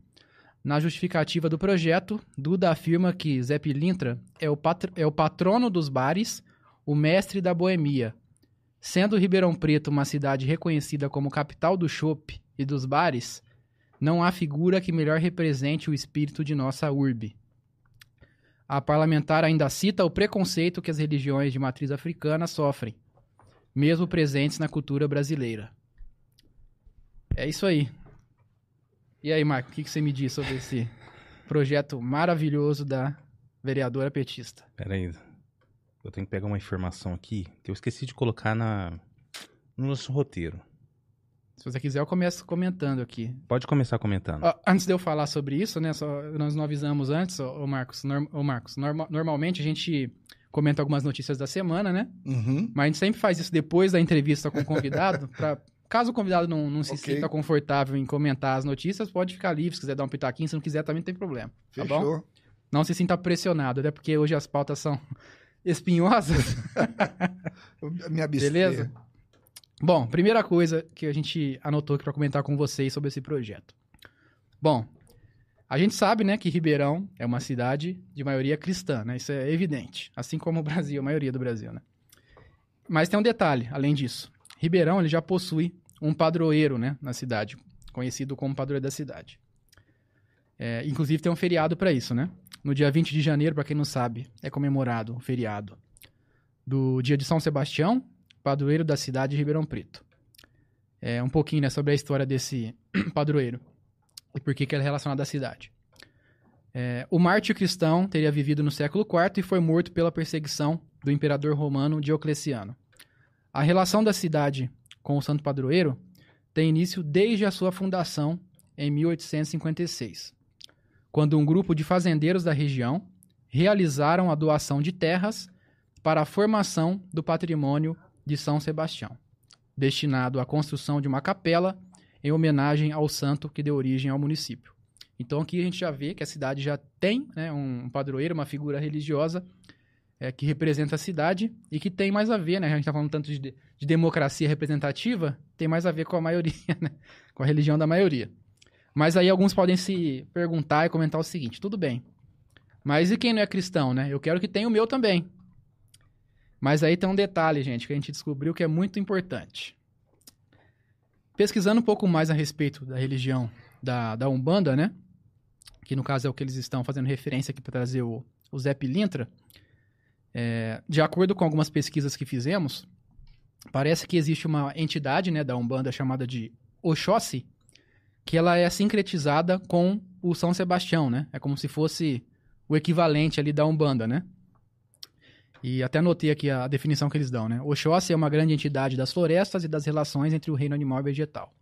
Na justificativa do projeto, Duda afirma que Zé Pilintra é o, é o patrono dos bares, o mestre da boemia. Sendo Ribeirão Preto uma cidade reconhecida como capital do chopp e dos bares, não há figura que melhor represente o espírito de nossa urbe. A parlamentar ainda cita o preconceito que as religiões de matriz africana sofrem, mesmo presentes na cultura brasileira. É isso aí. E aí, Marco, o que, que você me diz sobre esse projeto maravilhoso da vereadora petista? Pera aí. Eu tenho que pegar uma informação aqui que eu esqueci de colocar na, no nosso roteiro. Se você quiser, eu começo comentando aqui. Pode começar comentando. Ó, antes de eu falar sobre isso, né? Só, nós não avisamos antes, ô, ô Marcos. Norm, ô Marcos norma- normalmente a gente comenta algumas notícias da semana, né? Uhum. Mas a gente sempre faz isso depois da entrevista com o convidado, [laughs] pra, caso o convidado não, não se Ok. sinta confortável em comentar as notícias, pode ficar livre, se quiser dar um pitaquinho, se não quiser também não tem problema. Tá bom? Fechou. Não se sinta pressionado, até porque hoje as pautas são [laughs] espinhosas. [laughs] Me abster. Beleza? Bom, primeira coisa que a gente anotou aqui para comentar com vocês sobre esse projeto. Bom, a gente sabe, né, que Ribeirão é uma cidade de maioria cristã, né? Isso é evidente, assim como o Brasil, a maioria do Brasil, né? Mas tem um detalhe, além disso. Ribeirão, ele já possui um padroeiro, né, na cidade, conhecido como padroeiro da cidade. É, inclusive tem um feriado para isso, né? No dia 20 de janeiro, para quem não sabe, é comemorado o feriado do dia de São Sebastião, padroeiro da cidade de Ribeirão Preto. É um pouquinho né, sobre a história desse [clears throat] padroeiro e por que, que ele é relacionado à cidade. É, o mártir cristão teria vivido no século IV e foi morto pela perseguição do imperador romano Diocleciano. A relação da cidade com o santo padroeiro tem início desde a sua fundação em 1856, quando um grupo de fazendeiros da região realizaram a doação de terras para a formação do patrimônio de São Sebastião, destinado à construção de uma capela em homenagem ao santo que deu origem ao município. Então aqui a gente já vê que a cidade já tem né, um padroeiro, uma figura religiosa é, que representa a cidade e que tem mais a ver, né? A gente está falando tanto de, de democracia representativa, tem mais a ver com a maioria, [laughs] né? com a religião da maioria. Mas aí alguns podem se perguntar e comentar o seguinte: tudo bem, mas e quem não é cristão, né? Eu quero que tenha o meu também. Mas aí tem um detalhe, gente, que a gente descobriu que é muito importante. Pesquisando um pouco mais a respeito da religião da, da Umbanda, né? Que no caso é o que eles estão fazendo referência aqui para trazer o, o Zé Pilintra. É, de acordo com algumas pesquisas que fizemos, parece que existe uma entidade né, da Umbanda chamada de Oxóssi, que ela é sincretizada com o São Sebastião, né? É como se fosse o equivalente ali da Umbanda, né? E até anotei aqui a definição que eles dão, né? Oxóssi é uma grande entidade das florestas e das relações entre o reino animal e vegetal.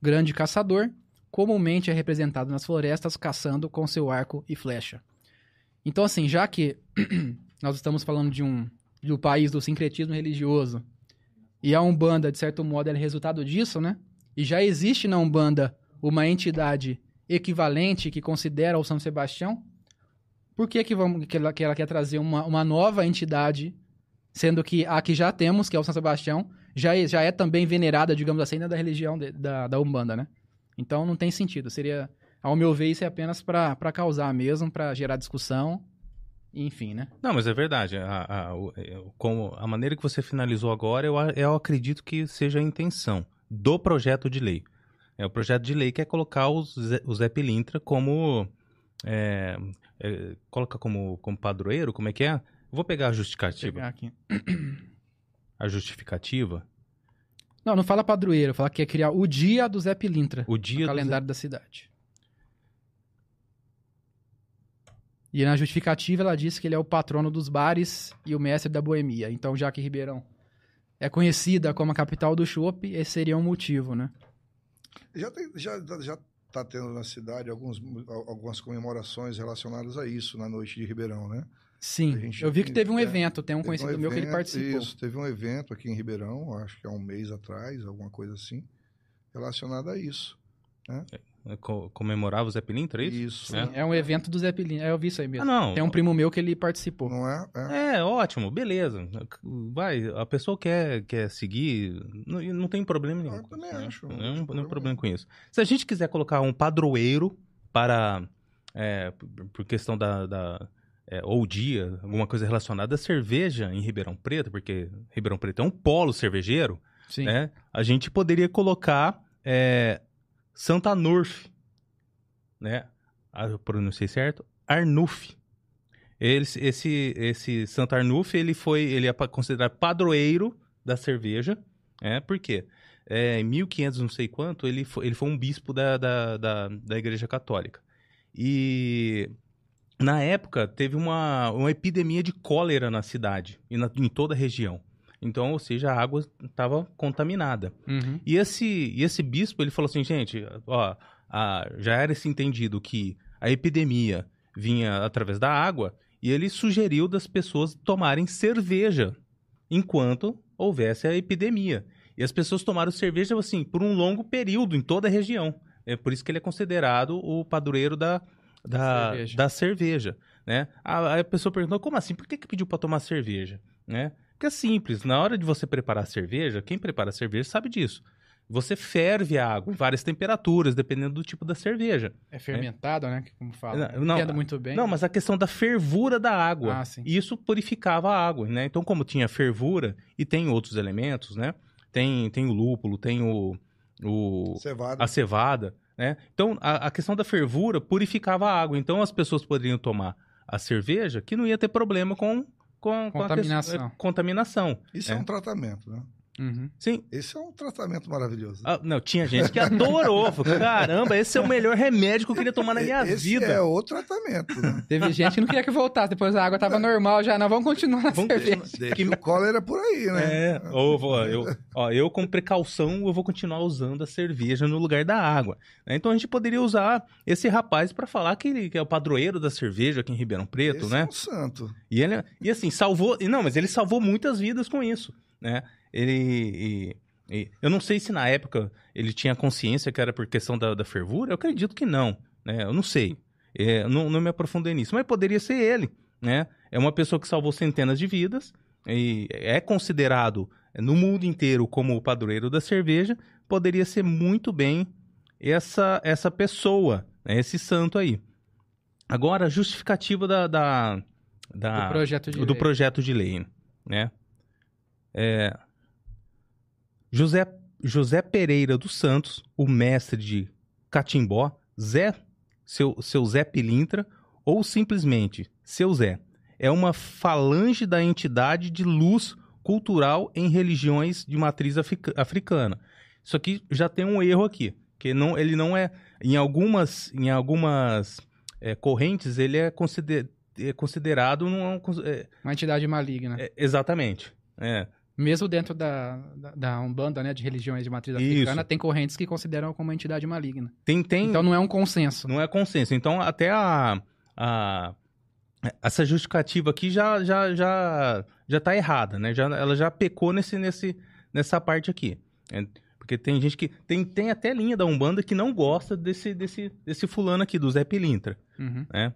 Grande caçador, comumente é representado nas florestas caçando com seu arco e flecha. Então, assim, já que [clears throat] nós estamos falando de um do país do sincretismo religioso e a Umbanda, de certo modo, é resultado disso, né? E já existe na Umbanda uma entidade equivalente que considera o São Sebastião, por que, que, vamos, que, ela, que ela quer trazer uma, uma nova entidade, sendo que a que já temos, que é o São Sebastião, já é, já é também venerada, digamos assim, dentro da religião de- da, da Umbanda, né? Então não tem sentido. Seria, ao meu ver, isso é apenas para causar mesmo, para gerar discussão, enfim, né? Não, mas é verdade. A, a, é, como a maneira que você finalizou agora, eu, eu acredito que seja a intenção do projeto de lei. É o projeto de lei que é colocar o Zé, o Zé Pilintra como. É, é, coloca como, como padroeiro, como é que é? Vou pegar a Vou justificativa. pegar aqui. [clears throat] A justificativa. Não, não fala padroeiro, fala que é criar o dia do Zé Pilintra, O dia o do calendário da cidade. E na justificativa ela diz que ele é o patrono dos bares e o mestre da boemia. Então, já que Ribeirão é conhecida como a capital do chopp, esse seria um motivo, né? Já tem, já, já tá tendo na cidade alguns, algumas comemorações relacionadas a isso na noite de Ribeirão, né? Sim, gente eu vi que teve um é, evento, tem um conhecido meu que ele evento- participou. Isso, teve um evento aqui em Ribeirão, acho que há um mês atrás, alguma coisa assim, relacionado a isso. Co- comemorava o Zé Pilintra, é isso? Isso. É. É um evento do Zé Pilintra, é, eu vi isso aí Ah, mesmo. não. Tem um primo meu que ele participou. Não é? É. É, ótimo, beleza. Vai, a pessoa quer, quer seguir, não, não tem problema nenhum. Eu também né? acho, Não, não não, tem problema problema com isso. Se a gente quiser colocar um padroeiro para, é, por, por questão da, da é, ou dia, alguma coisa relacionada à cerveja em Ribeirão Preto, porque Ribeirão Preto é um polo cervejeiro, Sim. né? A gente poderia colocar é, Santa Norf, né? Ah, Eu pronunciei certo? Arnulf. Esse, esse, esse Santa Arnulf, ele foi, ele é considerado padroeiro da cerveja, né? Por quê? É, em 1500 não sei quanto, ele foi, ele foi um bispo da, da, da, da Igreja Católica. E na época teve uma, uma epidemia de cólera na cidade e na- em toda a região. Então, ou seja, a água estava contaminada. Uhum. E esse, e esse bispo, ele falou assim, gente, ó, a- já era esse entendido que a epidemia vinha através da água, e ele sugeriu das pessoas tomarem cerveja enquanto houvesse a epidemia. E as pessoas tomaram cerveja, assim, por um longo período em toda a região. É por isso que ele é considerado o padroeiro da, da, Cerveja. da cerveja, né? A- Aí a pessoa perguntou, como assim? Por que, que pediu para tomar cerveja? Né? Porque é simples, na hora de você preparar cerveja, quem prepara cerveja sabe disso. Você ferve a água em várias temperaturas, dependendo do tipo da cerveja. É fermentado, né? que Como fala. Não, não, Entendo muito bem. Não, mas a questão da fervura da água. Ah, sim. Isso purificava a água, né? Então, como tinha fervura e tem outros elementos, né? Tem, tem o lúpulo, tem o, o Cevada. a cevada, né? Então, a, a questão da fervura purificava a água. Então, as pessoas poderiam tomar a cerveja que não ia ter problema com, com, com a Contaminação. questão- é, contaminação. Isso é. É. um tratamento, né? Uhum. Sim, Esse é um tratamento maravilhoso. Ah, não, tinha gente que adorou. Falou, Caramba, esse é o melhor remédio que eu queria tomar na minha Esse vida. é o tratamento, né? [laughs] Teve gente que não queria que voltasse, depois a água tava normal já. Não, vamos continuar na Vamos cerveja. Deixa o cólera por aí, né? É, ou vou- eu, ó, eu com precaução, eu vou continuar usando a cerveja no lugar da água. né? Então a gente poderia usar esse rapaz para falar que ele que é o padroeiro da cerveja aqui em Ribeirão Preto, Esse né? é um santo. E ele, e assim, salvou. e Não, mas ele salvou muitas vidas com isso, né? Ele. e- eu não sei se na época ele tinha consciência que era por questão da, da fervura. Eu acredito que não, né? Eu não sei. É, não, não me aprofundei nisso. Mas poderia ser ele, né? É uma pessoa que salvou centenas de vidas e é considerado no mundo inteiro como o padroeiro da cerveja. Poderia ser muito bem essa, essa pessoa, né? esse santo aí. Agora, a justificativa da, da, da- Do projeto de do lei. projeto de lei, né? É, José, José Pereira dos Santos, o mestre de Catimbó, Zé, seu, seu Zé Pilintra, ou simplesmente seu Zé, é uma falange da entidade de luz cultural em religiões de matriz africa- africana. Isso aqui já tem um erro aqui, que não, ele não é em algumas em algumas é, correntes ele é, consider- é considerado um, é, Uma entidade maligna. é, exatamente. É, Mesmo dentro da, da, da Umbanda, né, de religiões de matriz Isso. africana, tem correntes que consideram como uma entidade maligna. tem tem Então não é um consenso. não é consenso. Então até a, a essa justificativa aqui já já já já tá errada, né? Já, ela já pecou nesse nesse nessa parte aqui. É, porque tem gente que tem, tem até linha da Umbanda que não gosta desse desse desse fulano aqui do Zé Pilintra. Uhum. né?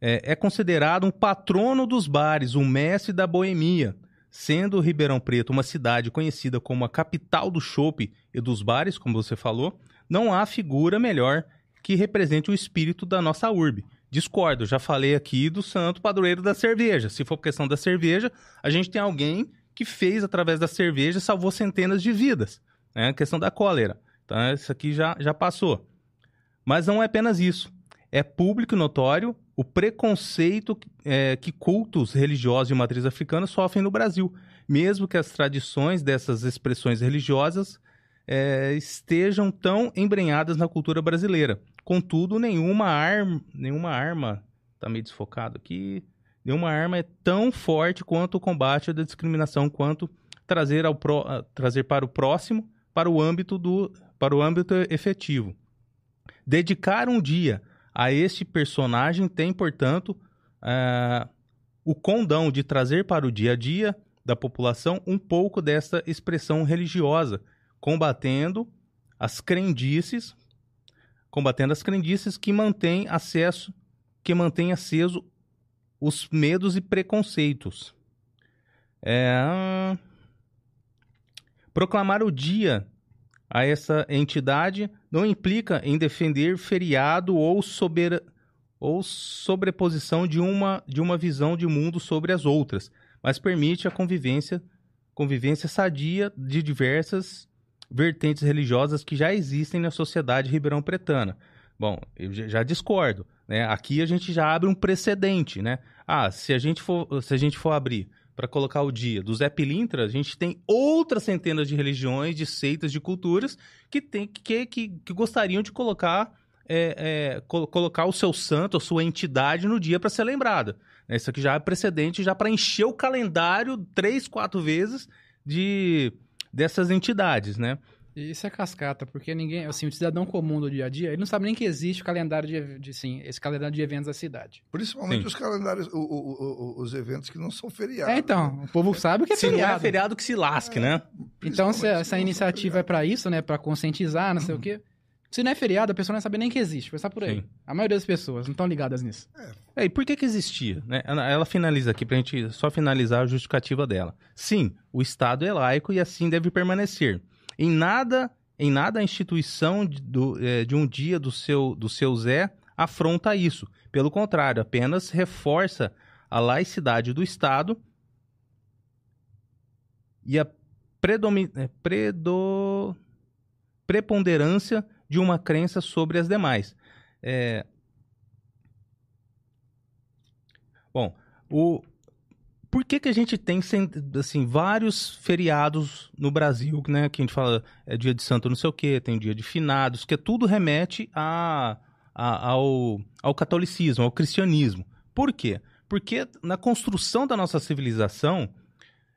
É, é considerado um patrono dos bares, um mestre da boemia, sendo Ribeirão Preto uma cidade conhecida como a capital do chopp e dos bares, como você falou, não há figura melhor que represente o espírito da nossa urbe. Discordo, já falei aqui do santo padroeiro da cerveja. Se for questão da cerveja, a gente tem alguém que fez através da cerveja salvou centenas de vidas. É a questão da cólera. Então, isso aqui já, já passou. Mas não é apenas isso é público e notório o preconceito é, que cultos religiosos de matriz africana sofrem no Brasil, mesmo que as tradições dessas expressões religiosas é, estejam tão embrenhadas na cultura brasileira. Contudo, nenhuma arma, nenhuma arma, tá meio desfocado aqui, nenhuma arma é tão forte quanto o combate da discriminação, quanto trazer, ao pro, trazer para o próximo, para o âmbito do para o âmbito efetivo. Dedicar um dia a este personagem tem, portanto, uh, o condão de trazer para o dia a dia da população um pouco dessa expressão religiosa, combatendo as crendices, combatendo as crendices que mantêm acesso, que mantém aceso os medos e preconceitos. É... Proclamar o dia a essa entidade não implica em defender feriado ou, sober... ou sobreposição de uma, de uma visão de mundo sobre as outras, mas permite a convivência, convivência sadia de diversas vertentes religiosas que já existem na sociedade ribeirão-pretana. Bom, eu já discordo. Né? Aqui a gente já abre um precedente, né? Ah, se a gente for, se a gente for abrir para colocar o dia do Zé Pilintra, a gente tem outras centenas de religiões, de seitas, de culturas que, tem, que, que, que gostariam de colocar, é, é, colocar o seu santo, a sua entidade no dia para ser lembrada. Isso aqui já é precedente já para encher o calendário três, quatro vezes de dessas entidades, né? Isso é cascata, porque ninguém, assim, o cidadão comum do dia a dia, ele não sabe nem que existe o calendário de, de sim, esse calendário de eventos da cidade. Principalmente sim. os calendários, o, o, o, os eventos que não são feriados. É, então, né? o povo sabe que é se feriado. não é feriado que se lasque, é, né? Então, se essa iniciativa é para isso, né, para conscientizar, não sei uhum. o quê, se não é feriado, a pessoa não vai saber nem que existe. Vai por aí. Sim. A maioria das pessoas não estão ligadas nisso. É. é, e por que que existia? Né? Ela finaliza aqui, pra gente só finalizar a justificativa dela. Sim, o Estado é laico e assim deve permanecer. Em nada em nada a instituição de, do, é, de um dia do seu, do seu Zé afronta isso. Pelo contrário, apenas reforça a laicidade do Estado e a. É, predo... preponderância de uma crença sobre as demais. É... Bom, o, por que, que a gente tem assim, vários feriados no Brasil, né? Que a gente fala é dia de santo não sei o quê, tem dia de finados, que tudo remete a, a, ao, ao catolicismo, ao cristianismo. Por quê? Porque na construção da nossa civilização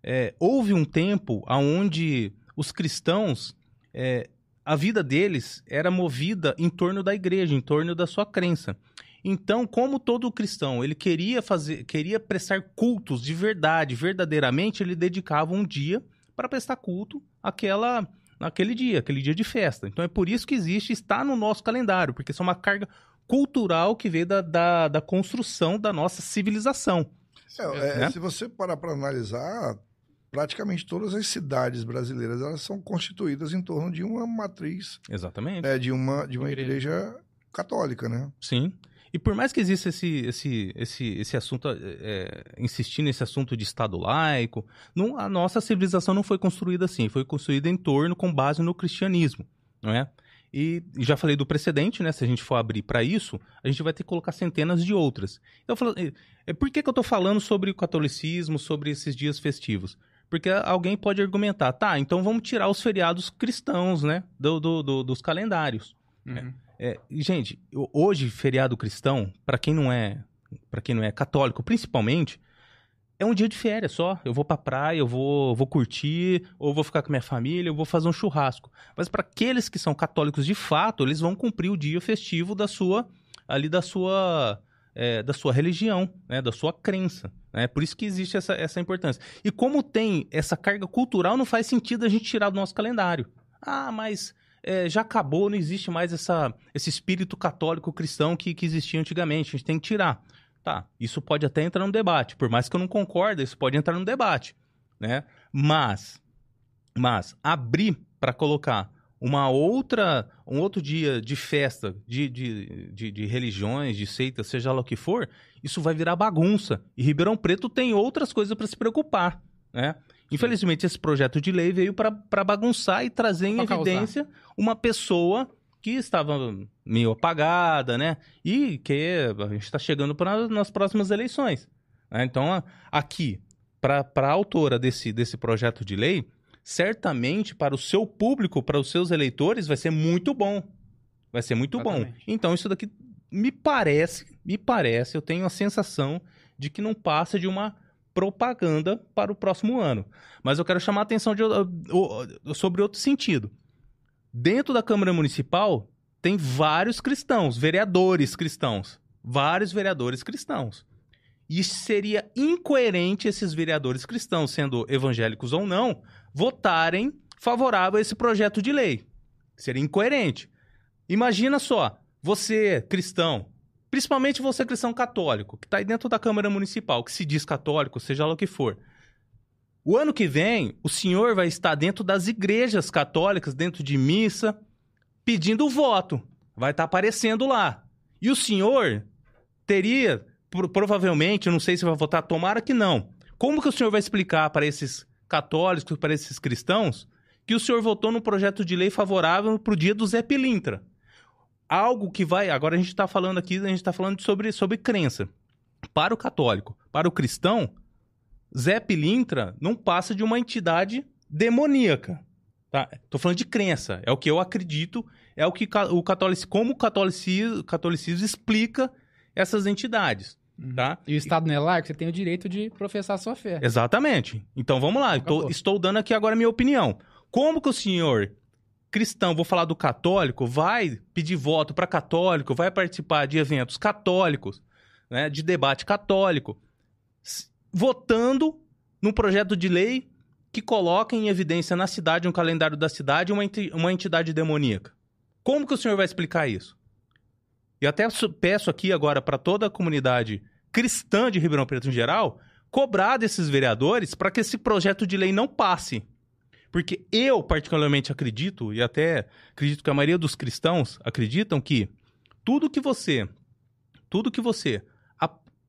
é, houve um tempo onde os cristãos, é, a vida deles era movida em torno da igreja, em torno da sua crença. Então, como todo cristão, ele queria fazer, queria prestar cultos de verdade, verdadeiramente, ele dedicava um dia para prestar culto àquela, naquele dia, aquele dia de festa. Então é por isso que existe, está no nosso calendário, porque isso é uma carga cultural que veio da, da, da construção da nossa civilização. É, é, né? Se você parar para analisar, praticamente todas as cidades brasileiras elas são constituídas em torno de uma matriz. Exatamente. É, de uma, de uma igreja. igreja católica, né? Sim. E por mais que exista esse, esse, esse, esse assunto, é, insistir nesse assunto de Estado laico, não, a nossa civilização não foi construída assim, foi construída em torno, com base no cristianismo, não é? E já falei do precedente, né? Se a gente for abrir para isso, a gente vai ter que colocar centenas de outras. É, por que, que eu estou falando sobre o catolicismo, sobre esses dias festivos? Porque alguém pode argumentar, tá, então vamos tirar os feriados cristãos, né? Do, do, do dos calendários. Uhum. É. Gente, hoje feriado cristão, para quem não é, para quem não é católico, principalmente, é um dia de férias só. Eu vou pra praia, eu vou, vou curtir, ou vou ficar com minha família, eu vou fazer um churrasco. Mas para aqueles que são católicos de fato, eles vão cumprir o dia festivo da sua ali da sua é, da sua religião, né, da sua crença. É por isso que existe essa, essa importância. E como tem essa carga cultural, não faz sentido a gente tirar do nosso calendário. Ah, mas é, já acabou, não existe mais essa, esse espírito católico cristão que, que existia antigamente. A gente tem que tirar. Tá, isso pode até entrar no debate. Por mais que eu não concorde, isso pode entrar no debate. Né? Mas, mas abrir para colocar uma outra, um outro dia de festa, de, de, de, de, religiões, de seitas, seja lá o que for, isso vai virar bagunça. E Ribeirão Preto tem outras coisas para se preocupar, né? Infelizmente, esse projeto de lei veio para bagunçar e trazer em evidência uma pessoa que estava meio apagada, né? E que a gente está chegando para nas próximas eleições. Né? Então, aqui, para a autora desse, desse projeto de lei, certamente para o seu público, para os seus eleitores, vai ser muito bom. Vai ser muito Exatamente. bom. Então, isso daqui me parece, me parece, eu tenho a sensação de que não passa de uma propaganda para o próximo ano. Mas eu quero chamar a atenção de, sobre outro sentido. Dentro da Câmara Municipal tem vários cristãos, vereadores cristãos. Vários vereadores cristãos. E seria incoerente esses vereadores cristãos, sendo evangélicos ou não, votarem favorável a esse projeto de lei. Seria incoerente. Imagina só, você cristão, principalmente você cristão católico, que está aí dentro da Câmara Municipal, que se diz católico, seja lá o que for. O ano que vem, o senhor vai estar dentro das igrejas católicas, dentro de missa, pedindo voto. Vai estar aparecendo lá. E o senhor teria, provavelmente, não sei se vai votar, tomara que não. Como que o senhor vai explicar para esses católicos, para esses cristãos, que o senhor votou no projeto de lei favorável para o dia do Zé Pilintra? Algo que vai. Agora a gente está falando aqui, a gente está falando sobre, sobre crença. Para o católico, para o cristão, Zé Pilintra não passa de uma entidade demoníaca. Tá? Tô falando de crença. É o que eu acredito, é o que o catolicismo, como o catolicismo, catolicismo explica essas entidades. Uhum. Tá? E o Estado não é laico, você tem o direito de professar sua fé. Exatamente. Então vamos lá. Tô, estou dando aqui agora a minha opinião. Como que o senhor cristão, vou falar do católico, vai pedir voto para católico, vai participar de eventos católicos, né, de debate católico, votando num projeto de lei que coloca em evidência na cidade, um calendário da cidade, uma, uma entidade demoníaca. Como que o senhor vai explicar isso? E até peço aqui agora para toda a comunidade cristã de Ribeirão Preto em geral, cobrar desses vereadores para que esse projeto de lei não passe. Porque eu, particularmente, acredito, e até acredito que a maioria dos cristãos acreditam que tudo que você, tudo que você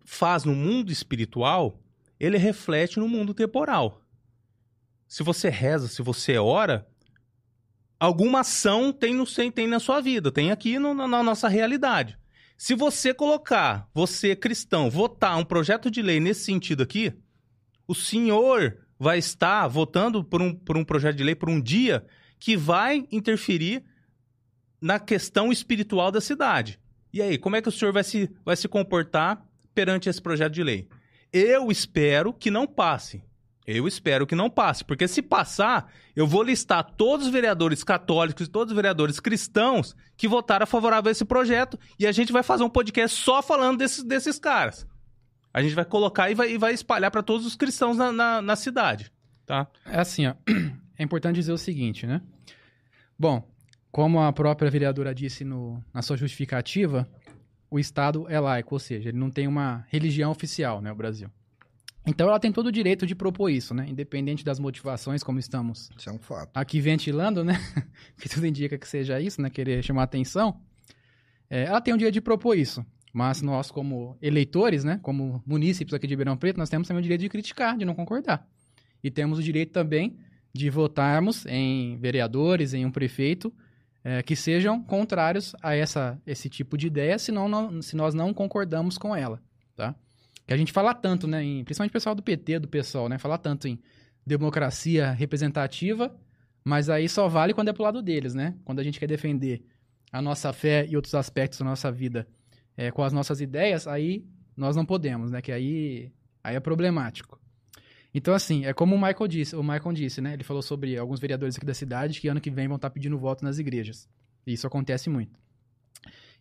faz no mundo espiritual, ele reflete no mundo temporal. Se você reza, se você ora, alguma ação tem, no, tem na sua vida, tem aqui no, na nossa realidade. Se você colocar, você cristão, votar um projeto de lei nesse sentido aqui, o senhor vai estar votando por um, por um projeto de lei por um dia que vai interferir na questão espiritual da cidade. E aí, como é que o senhor vai se, vai se comportar perante esse projeto de lei? Eu espero que não passe. Eu espero que não passe, porque se passar, eu vou listar todos os vereadores católicos todos os vereadores cristãos que votaram a favorável a esse projeto e a gente vai fazer um podcast só falando desses, desses caras. A gente vai colocar e vai, e vai espalhar para todos os cristãos na, na, na, cidade, tá? É assim, ó. [clears throat] É importante dizer o seguinte, né? Bom, como a própria vereadora disse no, na sua justificativa, o Estado é laico, ou seja, ele não tem uma religião oficial, né, o Brasil. Então ela tem todo o direito de propor isso, né? Independente das motivações, como estamos isso é um fato. aqui ventilando, né? [laughs] que tudo indica que seja isso, né? Querer chamar atenção. É, ela tem o direito de propor isso. Mas nós, como eleitores, né? Como munícipes aqui de Ribeirão Preto, nós temos também o direito de criticar, de não concordar. E temos o direito também de votarmos em vereadores, em um prefeito, é, que sejam contrários a essa, esse tipo de ideia, senão não, se nós não concordamos com ela, tá? Que a gente fala tanto, né, em, principalmente o pessoal do PT, do PSOL, né, fala tanto em democracia representativa, mas aí só vale quando é pro lado deles, né? Quando a gente quer defender a nossa fé e outros aspectos da nossa vida é, com as nossas ideias, aí nós não podemos, né? Que aí, aí é problemático. Então, assim, é como o Michael disse, o Michael disse, né? Ele falou sobre alguns vereadores aqui da cidade que ano que vem vão estar pedindo voto nas igrejas. E isso acontece muito.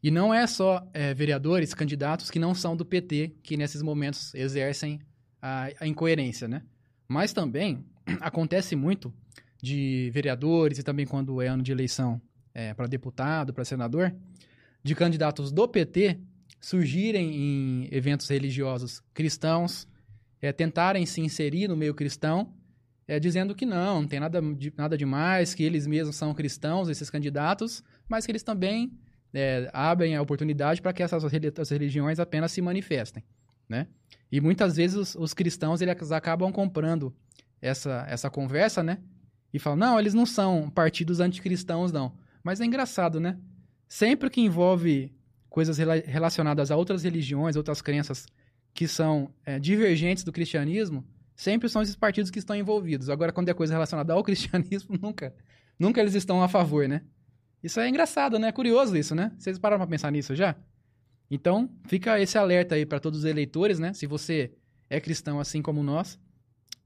E não é só é, vereadores, candidatos que não são do PT que nesses momentos exercem a, a incoerência, né? Mas também [clears throat] acontece muito de vereadores e também quando é ano de eleição é, para deputado, para senador, de candidatos do PT surgirem em eventos religiosos cristãos, é, tentarem se inserir no meio cristão, é, dizendo que não, não tem nada, de, nada demais, que eles mesmos são cristãos, esses candidatos, mas que eles também é, abrem a oportunidade para que essas religiões apenas se manifestem, né? E muitas vezes os, os, cristãos eles acabam comprando essa, essa conversa, né? E falam, não, eles não são partidos anticristãos, não. Mas é engraçado, né? Sempre que envolve coisas relacionadas a outras religiões, outras crenças que são é, divergentes do cristianismo, sempre são esses partidos que estão envolvidos. Agora, quando é coisa relacionada ao [laughs] cristianismo, nunca, nunca eles estão a favor, né? Isso é engraçado, né? É curioso isso, né? Vocês pararam pra pensar nisso já? Então, fica esse alerta aí para todos os eleitores, né? Se você é cristão assim como nós,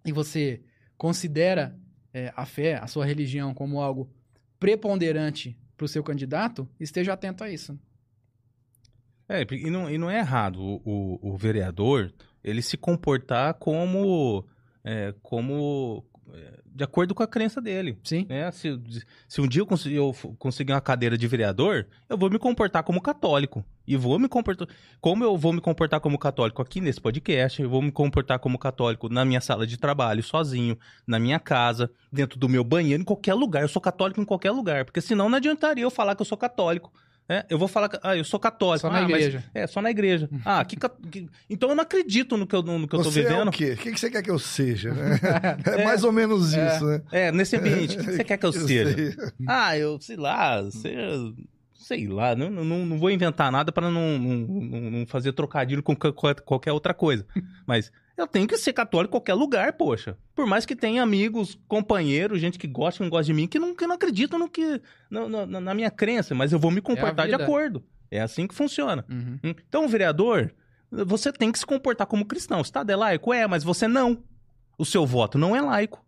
e você considera é, a fé, a sua religião, como algo preponderante para o seu candidato, esteja atento a isso. É, e não, e não é errado o, o, o vereador ele se comportar como, é, como de acordo com a crença dele. Sim. Né? Se, se um dia eu conseguir, eu conseguir uma cadeira de vereador, eu vou me comportar como católico. E vou me comportar. Como eu vou me comportar como católico aqui nesse podcast, eu vou me comportar como católico na minha sala de trabalho, sozinho, na minha casa, dentro do meu banheiro, em qualquer lugar. Eu sou católico em qualquer lugar. Porque senão não adiantaria eu falar que eu sou católico. É, eu vou falar, ah, eu sou católico. Só na ah, igreja. Mas, é, só na igreja. [laughs] Ah, que, que, então eu não acredito no que eu, no que eu tô Você vivendo. É o quê? O que você quer que eu seja? Né? [laughs] É, mais ou menos isso, né? É, nesse ambiente. O que você quer que eu, [laughs] Eu seja? sei. Ah, eu sei lá, seja. Sei lá, não, não, não vou inventar nada para não, não, não- fazer trocadilho com qualquer outra coisa. Mas eu tenho que ser católico em qualquer lugar, poxa. Por mais que tenha amigos, companheiros, gente que gosta e não gosta de mim, que não, que não acreditam no que, no- no- na minha crença, mas eu vou me comportar de vida. acordo. É assim que funciona. Uhum. Hum. Então, vereador, você tem que se comportar como cristão. Estado é laico? É, mas você não. O seu voto não é laico.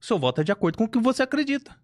O seu voto é de acordo com o que você acredita.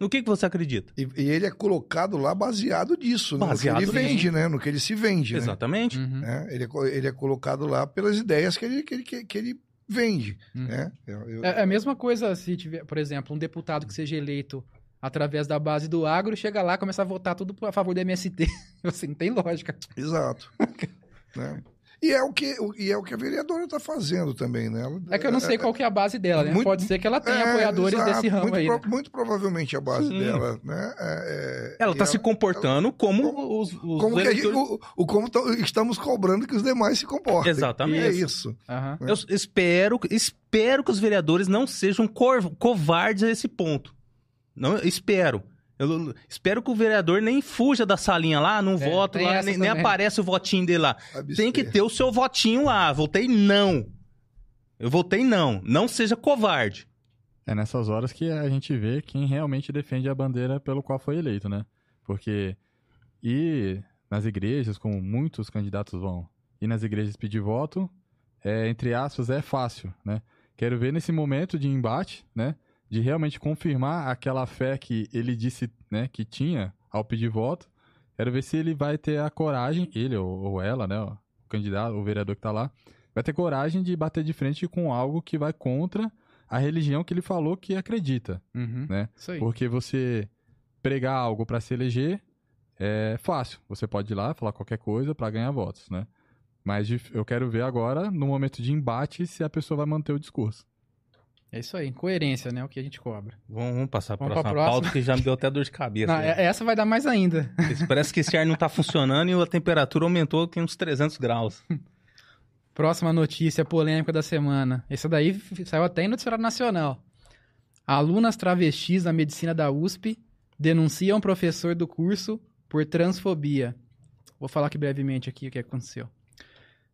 No que, que você acredita? E, e ele é colocado lá baseado nisso, né? Baseado no que ele vende, né? No que ele se vende, né? Exatamente. Uhum. É, ele, é, ele é colocado lá pelas ideias que ele, que ele, que, que ele vende, Uhum. né? Eu- eu- É é a mesma coisa se tiver, por exemplo, um deputado que seja eleito através da base do agro, chega lá e começa a votar tudo a favor do MST. Assim, [laughs] não tem lógica. Exato. [laughs] né? E é o que e é o que a vereadora está fazendo também, né? Ela- É que eu não sei qual que é a base dela, né? muito- Pode ser que ela tenha É, apoiadores exato. desse ramo muito aí. pro- né? Muito provavelmente a base Sim. dela, né? É, é- Ela e tá se comportando como os, os como que a gente, eleitores- o, o como tão- estamos cobrando que os demais se comportem. Exatamente. É isso. Aham. Eu espero, espero que os vereadores não sejam cor- covardes a esse ponto. Não, espero. Eu espero que o vereador nem fuja da salinha lá, não É, voto lá, nem, nem aparece o votinho dele lá. Abster. Tem que ter o seu votinho lá. Votei não. Eu votei não. Não seja covarde. É nessas horas que a gente vê quem realmente defende a bandeira pelo qual foi eleito, né? Porque ir nas igrejas, como muitos candidatos vão, ir nas igrejas pedir voto, é, entre aspas, é fácil, né? Quero ver nesse momento de embate, né? De realmente confirmar aquela fé que ele disse, né, que tinha ao pedir voto. Quero ver se ele vai ter a coragem, ele ou, ou ela, né, o candidato, o vereador que tá lá, vai ter coragem de bater de frente com algo que vai contra a religião que ele falou que acredita, Uhum. né? Porque você pregar algo para se eleger é fácil. Você pode ir lá falar qualquer coisa para ganhar votos, né? Mas eu quero ver agora, no momento de embate, se a pessoa vai manter o discurso. É isso aí. Coerência, né? O que a gente cobra. Vamos, vamos passar para próxima próxima. pauta que já me deu até dor de cabeça. Não, é- essa vai dar mais ainda. Parece que esse ar não tá funcionando e a temperatura aumentou aqui uns 300 graus. [laughs] Próxima notícia polêmica da semana. Essa daí saiu até em noticiário nacional. Alunas travestis da medicina da USP denunciam professor do curso por transfobia. Vou falar aqui brevemente aqui o que aconteceu.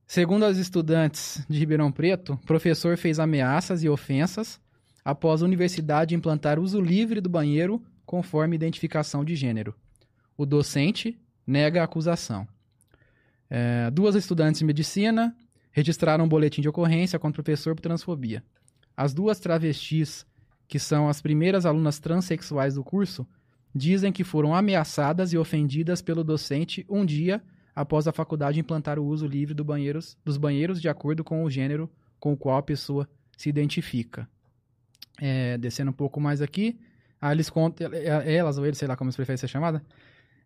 Segundo as estudantes de Ribeirão Preto, professor fez ameaças e ofensas após a universidade implantar uso livre do banheiro conforme identificação de gênero. O docente nega a acusação. É, duas estudantes de medicina registraram um boletim de ocorrência contra o professor por transfobia. As duas travestis, que são as primeiras alunas transexuais do curso, dizem que foram ameaçadas e ofendidas pelo docente um dia após a faculdade implantar o uso livre do banheiros, dos banheiros de acordo com o gênero com o qual a pessoa se identifica. É, descendo um pouco mais aqui, aí eles contam, elas ou eles, sei lá como eles preferem ser chamada,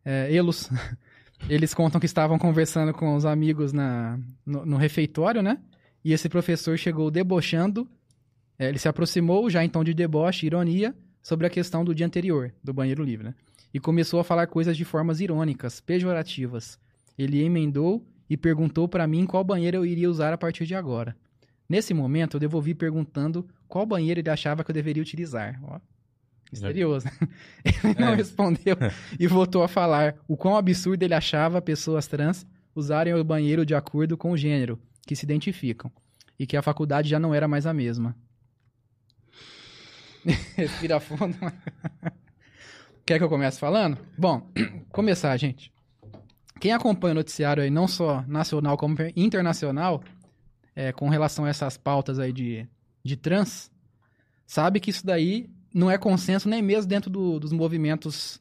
é, elos, [laughs] eles contam que estavam conversando com os amigos na, no, no refeitório, né? E esse professor chegou debochando, é, ele se aproximou já em tom de deboche, ironia, sobre a questão do dia anterior, do banheiro livre, né? E começou a falar coisas de formas irônicas, pejorativas. Ele emendou e perguntou para mim qual banheiro eu iria usar a partir de agora. Nesse momento, eu devolvi perguntando qual banheiro ele achava que eu deveria utilizar. Ó, misterioso. [laughs] Ele não É. respondeu [laughs] e voltou a falar o quão absurdo ele achava pessoas trans usarem o banheiro de acordo com o gênero que se identificam e que a faculdade já não era mais a mesma. [laughs] Respira fundo. Quer que eu comece falando? Bom, [clears throat] começar, gente. Quem acompanha o noticiário aí, não só nacional como internacional, é, com relação a essas pautas aí de, de trans, sabe que isso daí não é consenso nem mesmo dentro do- dos movimentos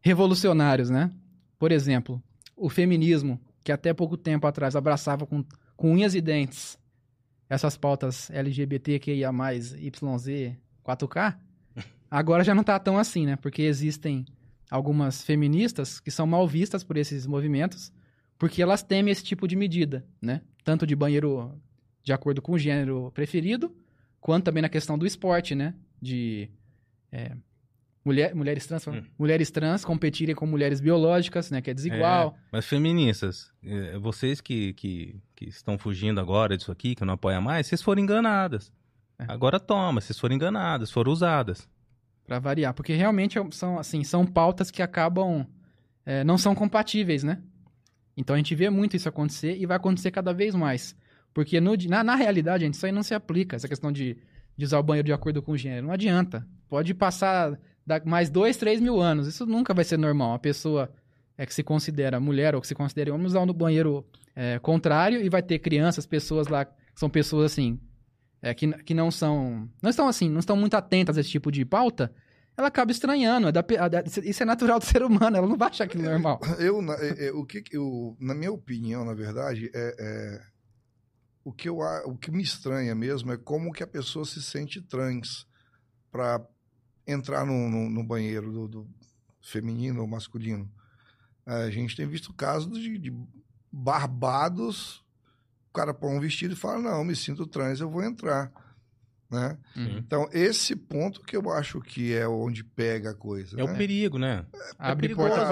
revolucionários, né? Por exemplo, o feminismo, que até pouco tempo atrás abraçava com, com unhas e dentes essas pautas LGBTQIA+, YZ, 4K, agora já não tá tão assim, né? Porque existem algumas feministas que são mal vistas por esses movimentos, porque elas temem esse tipo de medida, né? Tanto de banheiro de acordo com o gênero preferido, quanto também na questão do esporte, né? De é, mulher, mulheres trans, Hum. mulheres trans competirem com mulheres biológicas, né? Que é desigual. Mas feministas, eh, vocês que, que, que estão fugindo agora disso aqui, que não apoiam mais, vocês foram enganadas. É. Agora toma, vocês foram enganadas, foram usadas. Pra variar, porque realmente é- são assim, são pautas que acabam é, não são compatíveis, né? Então a gente vê muito isso acontecer e vai acontecer cada vez mais. Porque no na, na realidade, gente, isso aí não se aplica, essa questão de, de usar o banheiro de acordo com o gênero. Não adianta. Pode passar mais dois, três mil anos. Isso nunca vai ser normal. Uma pessoa é, que se considera mulher ou que se considera homem usar um banheiro é, contrário e vai ter crianças, pessoas lá, são pessoas assim, é, que, que não são. Não estão assim, não estão muito atentas a esse tipo de pauta, ela acaba estranhando. É da da- isso é natural do [laughs] ser humano, ela não vai achar aquilo normal. [laughs] Eu, na, é- é, o que eu, na minha opinião, na verdade, é, é- o que eu o que me estranha mesmo é como que a pessoa se sente trans para entrar no, no, no banheiro do, do feminino ou masculino. A gente tem visto casos de, de barbados, o cara põe um vestido e fala não, me sinto trans, eu vou entrar, né? Uhum. Então esse ponto que eu acho que é onde pega a coisa. É né? o perigo, né? Abre perigoso, porta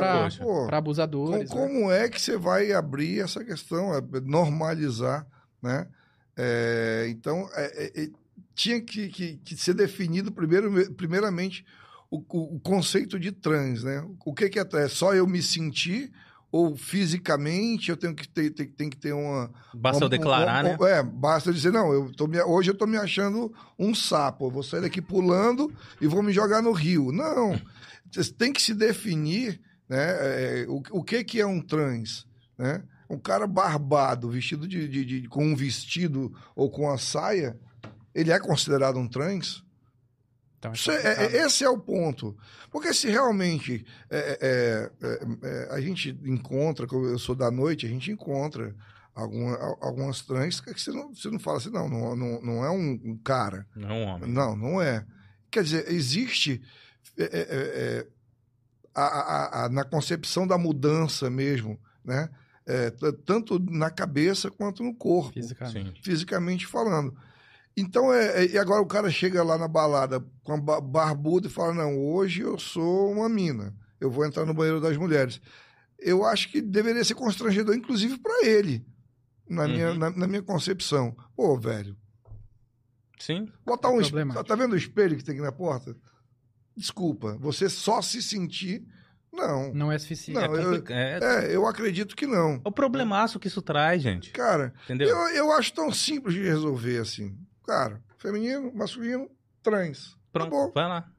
pra abusadores. como, né? como é que você vai abrir essa questão, é, normalizar, né? É, então, é, é, é, tinha que, que- que ser definido primeiro, primeiramente o, o- conceito de trans, né? O que, que é trans? É só eu me sentir ou fisicamente eu tenho que ter, tem, tem que ter uma... Basta eu um- declarar, um- né? um- É, basta eu dizer, não, eu tô me- hoje eu tô me achando um sapo, eu vou sair daqui pulando e vou me jogar no rio. Não, você tem que se definir né, é, o, o que, que é um trans, né? Um cara barbado, vestido de, de- de- com um vestido ou com uma saia, ele é considerado um trans? Então, Isso é- é- esse é o ponto. Porque se realmente é, é, é, é, a gente encontra, como eu sou da noite, a gente encontra alguma- al- algumas trans que você não, você não fala assim, não, não, não, não é um, cara. Não, é um homem. Não, não é. Quer dizer, existe é, é, é, a- a- a- na concepção da mudança mesmo, né? É, tanto na cabeça quanto no corpo Fisicamente. Fisicamente falando. Então, é, é- e agora o cara chega lá na balada com a ba- barbuda e fala: Não, hoje eu sou uma mina, eu vou entrar no banheiro das mulheres. Eu acho que deveria ser constrangedor, inclusive para ele, na, minha, Uhum. na, na minha concepção. Pô, velho, Sim. botar É um espelho. Tá vendo o espelho que tem aqui na porta? Desculpa, você só se sentir. Não. Não é suficiente. Não, é, eu- é- É, eu acredito que não. é o problemaço que isso traz, gente. Cara, Entendeu? Eu, eu acho tão simples de resolver assim. Cara, feminino, masculino, trans. Pronto, Acabou. vai lá.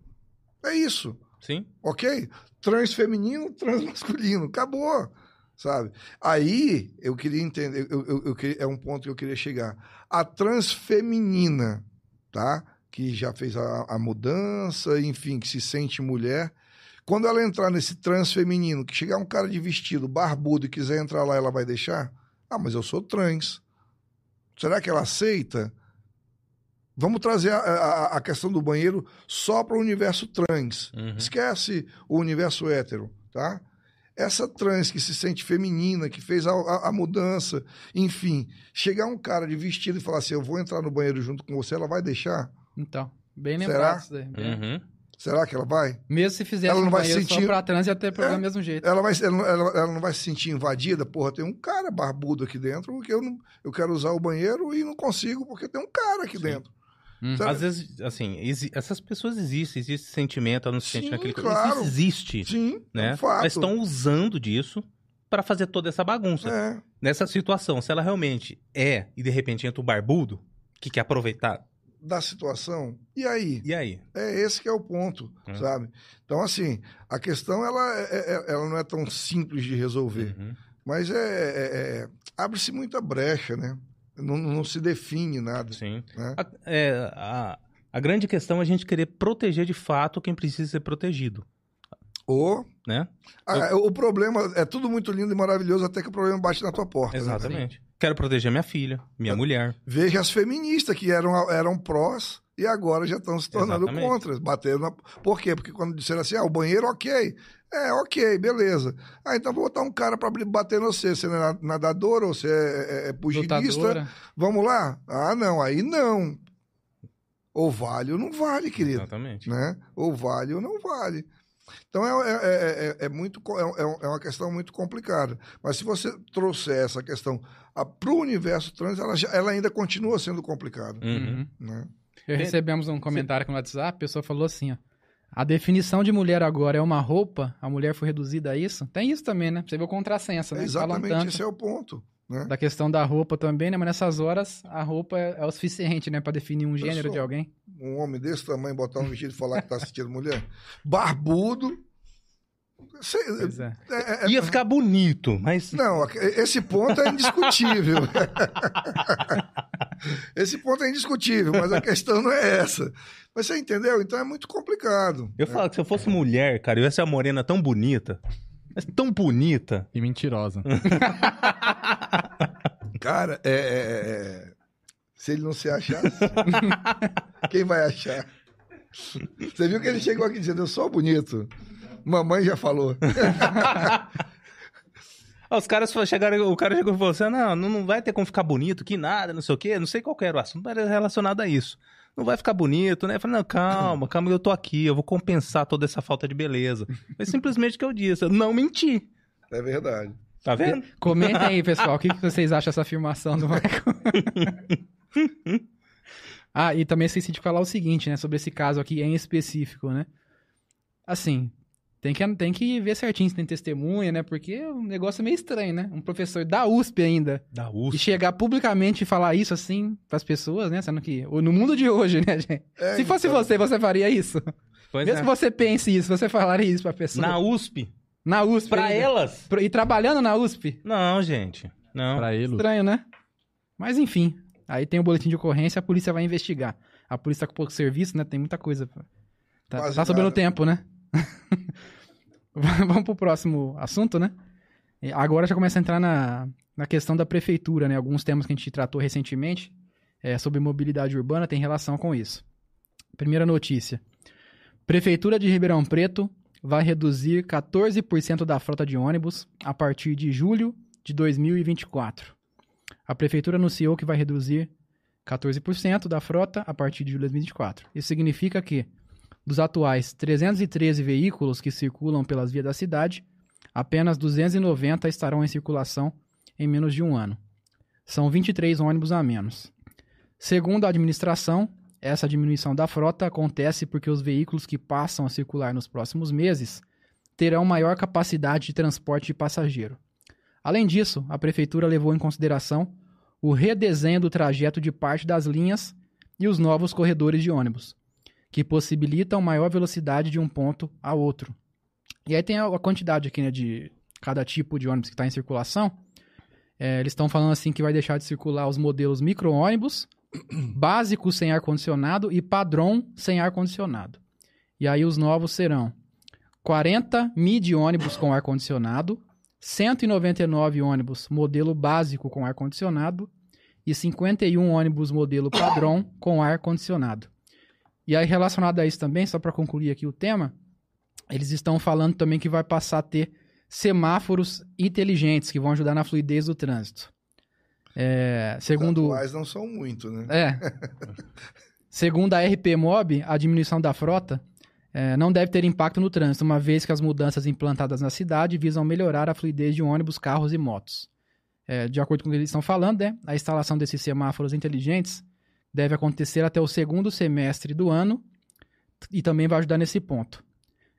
É isso, Sim. ok? Trans feminino, trans [laughs] masculino. Acabou, sabe? Aí, eu queria entender, eu, eu- eu queria- é um ponto que eu queria chegar. A trans feminina, tá? Que já fez a, a mudança, enfim, que se sente mulher. Quando ela entrar nesse trans feminino, que chegar um cara de vestido, barbudo e quiser entrar lá, ela vai deixar? Ah, mas eu sou trans. Será que ela aceita? Vamos trazer a, a- a questão do banheiro só para o universo trans. Uhum. Esquece o universo hétero, tá? Essa trans que se sente feminina, que fez a, a- a mudança, enfim, chegar um cara de vestido e falar assim: eu vou entrar no banheiro junto com você, ela vai deixar? Então, bem Será? lembrado isso daí. É. Uhum. Será que ela vai? Mesmo se fizesse Ela não vai sentir- só pra trans, ia ter problema É. do mesmo jeito. Ela, vai, ela, não- ela- ela não vai se sentir invadida? Porra, tem um cara barbudo aqui dentro, porque eu, não, eu quero usar o banheiro e não consigo porque tem um cara aqui Sim. dentro. Hum. Às vezes, assim, essas pessoas existem, existe sentimento, ela não se sente Sim, naquele... claro. Isso existe, Sim, é né? um fato. Mas estão usando disso para fazer toda essa bagunça. É, Nessa situação, se ela realmente é e de repente entra o barbudo, que quer aproveitar, da situação. E aí? e aí? É esse que é o ponto, É. sabe? Então, assim, a questão ela, é- é- ela não é tão simples de resolver, Uhum. mas é, é- é- abre-se muita brecha, né? Não, não se define nada. Sim. Né? A, é, a, a grande questão é a gente querer proteger de fato quem precisa ser protegido, Ou né? ah, o problema é tudo muito lindo e maravilhoso até que o problema bate na tua porta. né? Exatamente. Quero proteger minha filha, minha mulher. Veja as feministas que eram, eram prós e agora já estão se tornando Exatamente. contras. Bateram na... Por quê? Porque quando disseram assim, ah, o banheiro, ok. É, ok, beleza. Ah, então vou botar um cara pra bater no você. Você não é nadador ou você é, é, é pugilista? Lutadora. Vamos lá? Ah, não, aí não. Ou vale ou não vale, querido. Exatamente. Né? Ou vale ou não vale. Então é, é, é, é- é muito, é, é uma questão muito complicada. Mas se você trouxer essa questão para o universo trans, ela, já- ela ainda continua sendo complicada. Uhum. Né? Eu Tem- recebemos um comentário aqui no WhatsApp, a pessoa falou assim, ó. A definição de mulher agora é uma roupa, a mulher foi reduzida a isso? Tem isso também, né? Você vê o contrassenso, né? Falam Exatamente, esse é o ponto. Né? da questão da roupa também, né? Mas nessas horas, a roupa é, é o suficiente, né? Pra definir um gênero de alguém. Um homem desse tamanho botar um vestido e falar que está assistindo mulher. Barbudo. Sei- Pois é. é- é- Ia ficar bonito, mas Não, esse ponto é indiscutível. [laughs] esse ponto é indiscutível, mas a questão não é essa. Mas você entendeu? Então é muito complicado. eu falo que se eu fosse mulher, cara, eu ia ser uma morena tão bonita. Mas tão bonita. E mentirosa. [laughs] Cara, é, é- é- é- se ele não se achasse, [laughs] quem vai achar? Você viu que ele chegou aqui dizendo, eu sou bonito. Mamãe já falou. [laughs] Ah, Os caras chegaram, o cara chegou e falou assim: não, não não vai ter como ficar bonito, que nada, não sei o quê, não sei qual que era o assunto, mas era relacionado a isso. Não vai ficar bonito, né? Eu falei, não, calma, calma, eu tô aqui, eu vou compensar toda essa falta de beleza. Foi simplesmente o que eu disse, eu não menti. É verdade. Tá vendo? Comentem aí, pessoal, o que, que vocês acham dessa afirmação do Michael? [laughs] ah, e também esqueci de falar o seguinte, né? Sobre esse caso aqui em específico, né? Assim, tem que, tem que ver certinho se tem testemunha, né? Porque o negócio é meio estranho, né? Um professor da USP ainda. Da E USP. chegar publicamente e falar isso assim pras pessoas, né? Sendo que. No mundo de hoje, né, gente? É, Se fosse então, você, você faria isso? Pois Mesmo é. que você pense isso, você falaria isso pra pessoa? Na USP. Na USP. Pra ainda. elas? E trabalhando na USP? Não, gente. Não. Pra ele. Estranho, né? Mas enfim, aí tem o boletim de ocorrência, a polícia vai investigar. A polícia tá com pouco serviço, né? Tem muita coisa. pra- Tá, Quase tá sobrando tempo, né? [laughs] [laughs] Vamos pro próximo assunto, né? Agora já começa a entrar na, na questão da prefeitura, né? Alguns temas que a gente tratou recentemente é, sobre mobilidade urbana tem relação com isso. Primeira notícia. Prefeitura de Ribeirão Preto vai reduzir 14% da frota de ônibus a partir de julho de 2024. A prefeitura anunciou que vai reduzir 14% da frota a partir de julho de 2024. Isso significa que, dos atuais 313 veículos que circulam pelas vias da cidade, apenas 290 estarão em circulação em menos de um ano. São 23 ônibus a menos. Segundo a administração, essa diminuição da frota acontece porque os veículos que passam a circular nos próximos meses terão maior capacidade de transporte de passageiro. Além disso, a prefeitura levou em consideração o redesenho do trajeto de parte das linhas e os novos corredores de ônibus, que possibilitam maior velocidade de um ponto a outro. E aí tem a quantidade aqui né, de cada tipo de ônibus que está em circulação. É, eles estão falando assim que vai deixar de circular os modelos micro-ônibus, [coughs] básicos sem ar-condicionado e padrão sem ar-condicionado. E aí os novos serão 40 midi-ônibus com ar-condicionado, 199 ônibus modelo básico com ar-condicionado e 51 ônibus modelo padrão com ar-condicionado. E aí, relacionado a isso também, só para concluir aqui o tema, eles estão falando também que vai passar a ter semáforos inteligentes que vão ajudar na fluidez do trânsito. É, segundo. Os atuais não são muito, né? É. [laughs] Segundo a RP Mob, a diminuição da frota eh, não deve ter impacto no trânsito, uma vez que as mudanças implantadas na cidade visam melhorar a fluidez de ônibus, carros e motos. Eh, de acordo com o que eles estão falando, né, a instalação desses semáforos inteligentes deve acontecer até o segundo semestre do ano e também vai ajudar nesse ponto.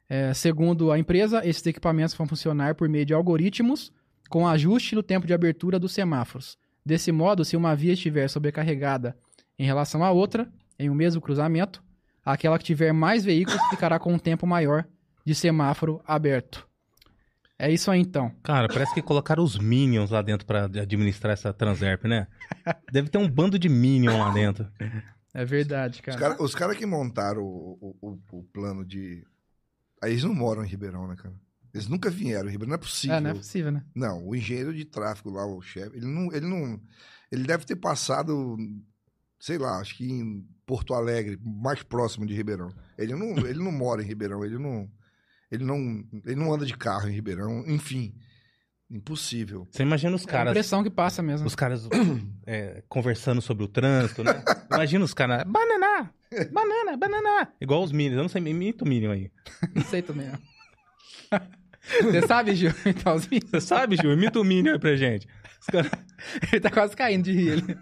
Eh, segundo a empresa, esses equipamentos vão funcionar por meio de algoritmos com ajuste no tempo de abertura dos semáforos. Desse modo, se uma via estiver sobrecarregada em relação à outra, em um mesmo cruzamento, aquela que tiver mais veículos ficará com um tempo maior de semáforo aberto. É isso aí então. Cara, parece que colocaram os Minions lá dentro pra administrar essa Transerp, né? Deve ter um bando de Minion lá dentro. É verdade, Os cara. caras os cara que montaram o, o, o- o plano de. Aí eles não moram em Ribeirão, né, cara? Eles nunca vieram em Ribeirão, não é possível. É, não é possível, né? Não, o engenheiro de tráfego lá, o chefe, ele não, ele não. Ele deve ter passado, sei lá, acho que em Porto Alegre, mais próximo de Ribeirão. Ele não, ele não mora em Ribeirão, ele não. Ele não, ele não anda de carro em Ribeirão, enfim. Impossível. Você imagina os É a caras. impressão que passa mesmo. Os caras é, conversando sobre o trânsito, né? [laughs] Imagina os caras. Banana! Banana, banana! Igual os Minions. Eu não sei, imita o Minion aí. [laughs] Não sei também. Você sabe, Gil? [laughs] Então, os meninos- Você sabe, Gil? Imita o Minion aí pra gente. Os caras. ele tá quase caindo de rir. Ele.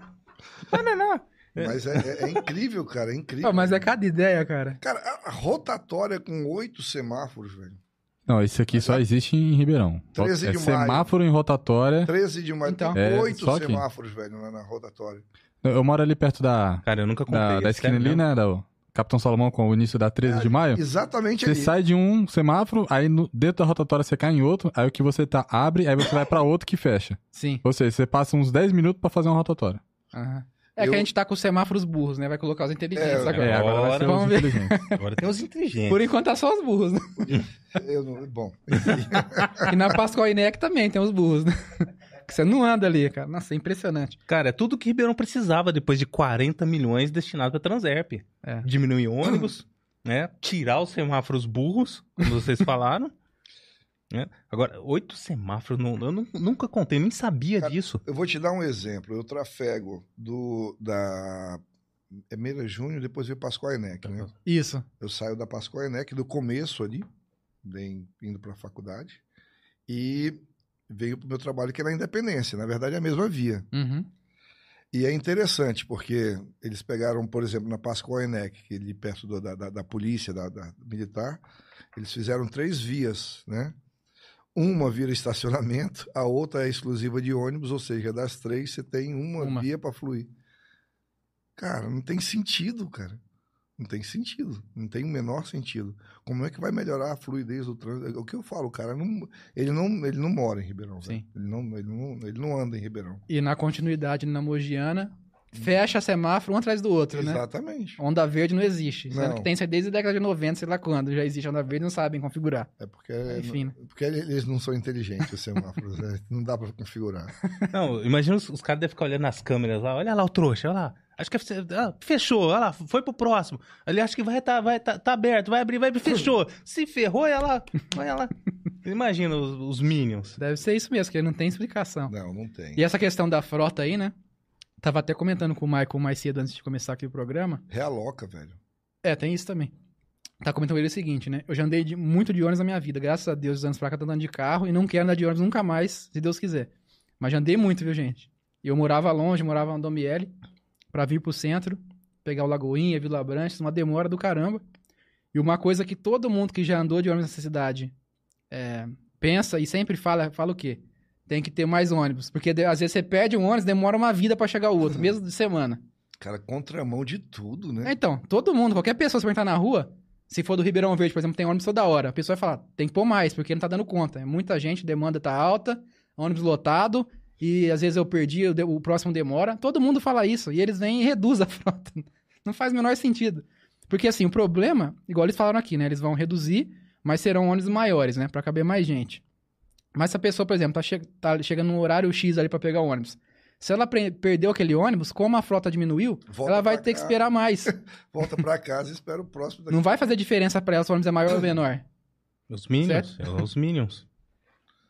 Banana! Mas é, é- é incrível, cara, é incrível. Mas é cada ideia, cara. Cara, a rotatória com oito semáforos, velho. Não, esse aqui só existe em Ribeirão. 13 é de maio. semáforo em rotatória. 13 de maio, Então. tem É, oito aqui. semáforos, velho, lá na rotatória. Eu eu moro ali perto da, Cara, eu nunca comprei. da, da esquina ali, né? Da Capitão Salomão com o início da 13 de maio. Exatamente Você ali. sai de um semáforo, aí no- dentro da rotatória você cai em outro, aí o que você tá abre, aí você vai pra outro que fecha. Sim. Ou seja, você passa uns 10 minutos pra fazer uma rotatória. Aham. É Eu- que a gente tá com os semáforos burros, né? Vai colocar os inteligentes É, agora. É, agora vai ser Vamos os ver. inteligentes. Agora tem os inteligentes. Por enquanto tá só os burros, né? [laughs] Eu não- bom, E na Pascoal Inec também tem os burros, né? Que você não anda ali, cara. Nossa, é impressionante. Cara, é tudo que Ribeirão precisava depois de 40 milhões destinados pra Transerp. É. Diminuir ônibus, né? Tirar os semáforos burros, como vocês falaram. Né? Agora, oito semáforos, não- eu nu- nunca contei, nem sabia Cara, disso. eu vou te dar um exemplo. Eu trafego do, da é Meira Júnior, depois veio Pascoal Enec, né? Isso. Eu saio da Pascoal Enec do começo ali, bem, indo para a faculdade, e venho para o meu trabalho que é na Independência. Na verdade, é a mesma via. Uhum. E é interessante, porque eles pegaram, por exemplo, na Pascoal Enec, é ali perto do- da, da, da polícia, da, da militar, eles fizeram três vias, né? Uma vira estacionamento, a outra é exclusiva de ônibus, ou seja, das três você tem uma, Uma. via para fluir. Cara, não tem sentido, cara. Não tem sentido. Não tem o menor sentido. Como é que vai melhorar a fluidez do trânsito? É O que eu falo, o cara não, ele não, ele não mora em Ribeirão. velho. Sim. Ele não, ele não, ele não anda em Ribeirão. E na continuidade na Mogiana, fecha semáforo um atrás do outro, né? Exatamente. Onda verde não existe. Sendo Não. que tem isso aí desde a década de 90, sei lá quando. Já existe onda verde, não sabem configurar. É porque, Enfim, né? porque eles não são inteligentes, os semáforos. né? [laughs] Não dá pra configurar. Não, imagina os, os caras devem ficar olhando nas câmeras lá. Olha lá o trouxa, olha lá. Acho que é, ah, fechou, olha lá, foi pro próximo. Ali acho que vai tá, vai tá, tá aberto, vai abrir, vai abrir, fechou. Se ferrou, olha lá, olha lá. Imagina os, os Minions. Deve ser isso mesmo, que não tem explicação. Não, não tem. E essa questão da frota aí, né? Tava até comentando com o Michael mais cedo antes de começar aqui o programa. Realoca, velho. É, tem isso também. Tá comentando com ele o seguinte, né? Eu já andei de- muito de ônibus na minha vida. Graças a Deus, os anos pra cá, tô andando de carro e não quero andar de ônibus nunca mais, se Deus quiser. Mas já andei muito, viu, gente? E Eu morava longe, morava no Domiele, pra vir pro centro, pegar o Lagoinha, Vila Branches, uma demora do caramba. E uma coisa que todo mundo que já andou de ônibus nessa cidade é, pensa e sempre fala, fala o quê? Tem que ter mais ônibus. Porque de- às vezes você perde um ônibus, demora uma vida pra chegar o outro, mesmo de semana. Cara, contramão de tudo, né? É, Então, todo mundo, qualquer pessoa, se perguntar na rua, se for do Ribeirão Verde, por exemplo, tem ônibus toda hora. A pessoa vai falar, tem que pôr mais, porque não tá dando conta. É muita gente, demanda tá alta, ônibus lotado, e às vezes eu perdi, o, de- o próximo demora. Todo mundo fala isso, e eles vêm e reduzem a [laughs] frota. Não faz o menor sentido. Porque assim, o problema, igual eles falaram aqui, né? Eles vão reduzir, mas serão ônibus maiores, né? Pra caber mais gente. Mas se a pessoa, por exemplo, tá, che- tá chegando no horário X ali pra pegar o ônibus. Se ela perdeu aquele ônibus, como a frota diminuiu, Volta ela vai ter que esperar mais. [laughs] Volta pra casa e espera o próximo daqui. Não vai fazer diferença pra ela se o ônibus é maior ou menor. Os Minions, é, os Minions. [laughs]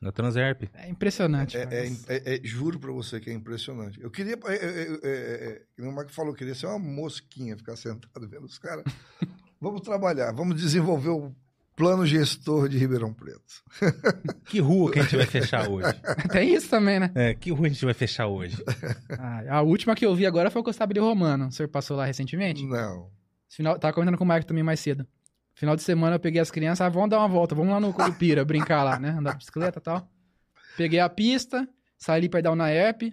Da Transerp. É impressionante. É, é- é- é- juro pra você que é impressionante. Eu queria. É, é, é, é, é, o Marco falou, eu queria ser uma mosquinha, ficar sentado vendo os caras. [laughs] vamos trabalhar, vamos desenvolver o plano gestor de Ribeirão Preto. [laughs] Que rua que a gente vai fechar hoje? [laughs] Tem isso também, né? É, que rua a gente vai fechar hoje? [laughs] Ah, a última que eu vi agora foi o Constabile Romano. O senhor passou lá recentemente? Não. Final, tava comentando com o Marco também mais cedo. Final de semana eu peguei as crianças, ah, vamos dar uma volta, vamos lá no Curupira brincar lá, né? Andar de bicicleta e tal. Peguei a pista, saí ali pra dar um na ERP.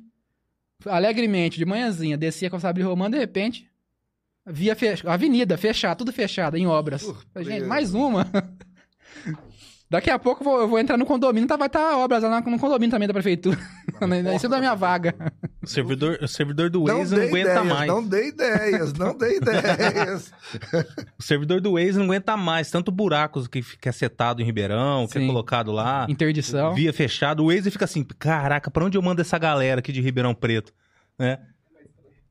Alegremente, de manhãzinha, descia com o Constabile Romano, de repente, via fech... avenida fechada, tudo fechado, em obras. Falei, Gente, mais uma. [laughs] Daqui a pouco eu vou, eu vou entrar no condomínio, tá, vai estar obras lá no condomínio também da prefeitura. Em cima da minha vaga. O servidor, o servidor do Não Waze não, dê aguenta ideias, mais. não dê ideias, não dê ideias. [laughs] O servidor do Waze não aguenta mais. Tanto buracos que fica setado em Ribeirão, que é Sim. colocado lá. Interdição. Via fechado. O Waze fica assim, caraca, pra onde eu mando essa galera aqui de Ribeirão Preto? Né?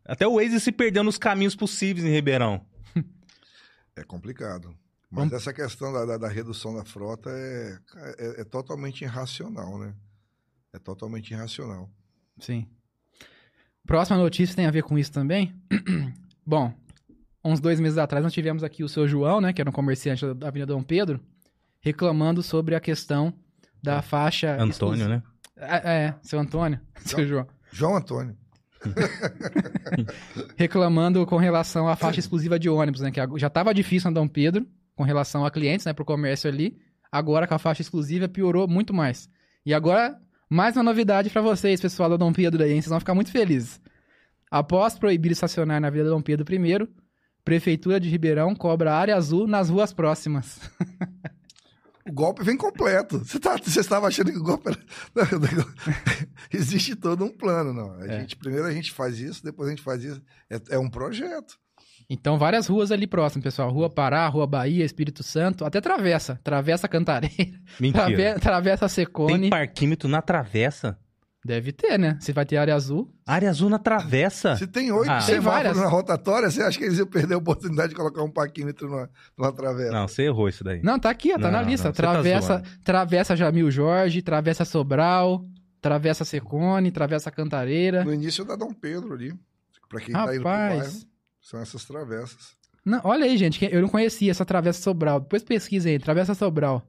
Até o Waze se perdeu nos caminhos possíveis em Ribeirão. É complicado. Mas essa questão da, da- da redução da frota é, é, é totalmente irracional, né? É totalmente irracional. Sim. Próxima notícia tem a ver com isso também. [clears throat] Bom, uns dois meses atrás nós tivemos aqui o seu João, né, que era um comerciante da Avenida Dom Pedro, reclamando sobre a questão da faixa... Antônio, né? É, é, seu Antônio, [laughs] seu João. João Antônio. [laughs] Reclamando com relação à faixa exclusiva de ônibus, né, que já estava difícil na Dom Pedro, com relação a clientes, né, pro comércio ali. Agora com a faixa exclusiva piorou muito mais. E agora, mais uma novidade para vocês, pessoal da Dom Pedro aí? Vocês vão ficar muito felizes. Após proibir estacionar na Avenida Dom Pedro I, Prefeitura de Ribeirão cobra área azul nas ruas próximas. [laughs] O golpe vem completo. [laughs] Você, tá, você estava achando que o golpe era... [laughs] [laughs] Existe todo um plano, não. A É. gente, primeiro a gente faz isso, depois a gente faz isso. É, é um projeto. Então, várias ruas ali próximas, pessoal. Rua Pará, Rua Bahia, Espírito Santo, até Travessa. Travessa Cantareira, Mentira. trave- Travessa Tem Secone. parquímetro na travessa? Deve ter, né? Se vai ter área azul. Área azul na travessa? Se tem oito Ah. Semáforos na rotatória, você acha que eles iam perder a oportunidade de colocar um paquímetro numa, numa travessa? Não, você errou isso daí. Não, tá aqui, ó, tá Não, na lista. não, você tá travessa, zoando. travessa Jamil Jorge, Travessa Sobral, Travessa Secone, Travessa Cantareira. No início da Dom Pedro ali. Pra quem tá indo pro bairro, Rapaz. são essas travessas. Não, olha aí, gente, que eu não conhecia essa Travessa Sobral. Depois pesquisa aí, Travessa Sobral.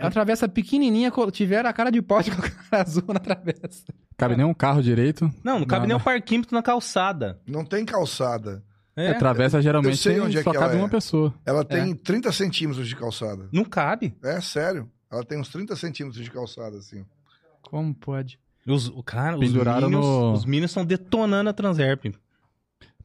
É uma travessa pequenininha, tiveram a cara de pau de [laughs] colocar azul na travessa. Cabe nem um carro direito. Não, não cabe Não, nem um parquímetro na calçada. Não tem calçada. É, É, travessa geralmente tem- onde é só que cabe uma é. pessoa. Ela tem 30 centímetros de calçada. Não cabe. É sério. Ela tem uns 30 centímetros de calçada, assim. Como pode? Os, cara, os Penduraram minions, no- os minions estão detonando a Transerp.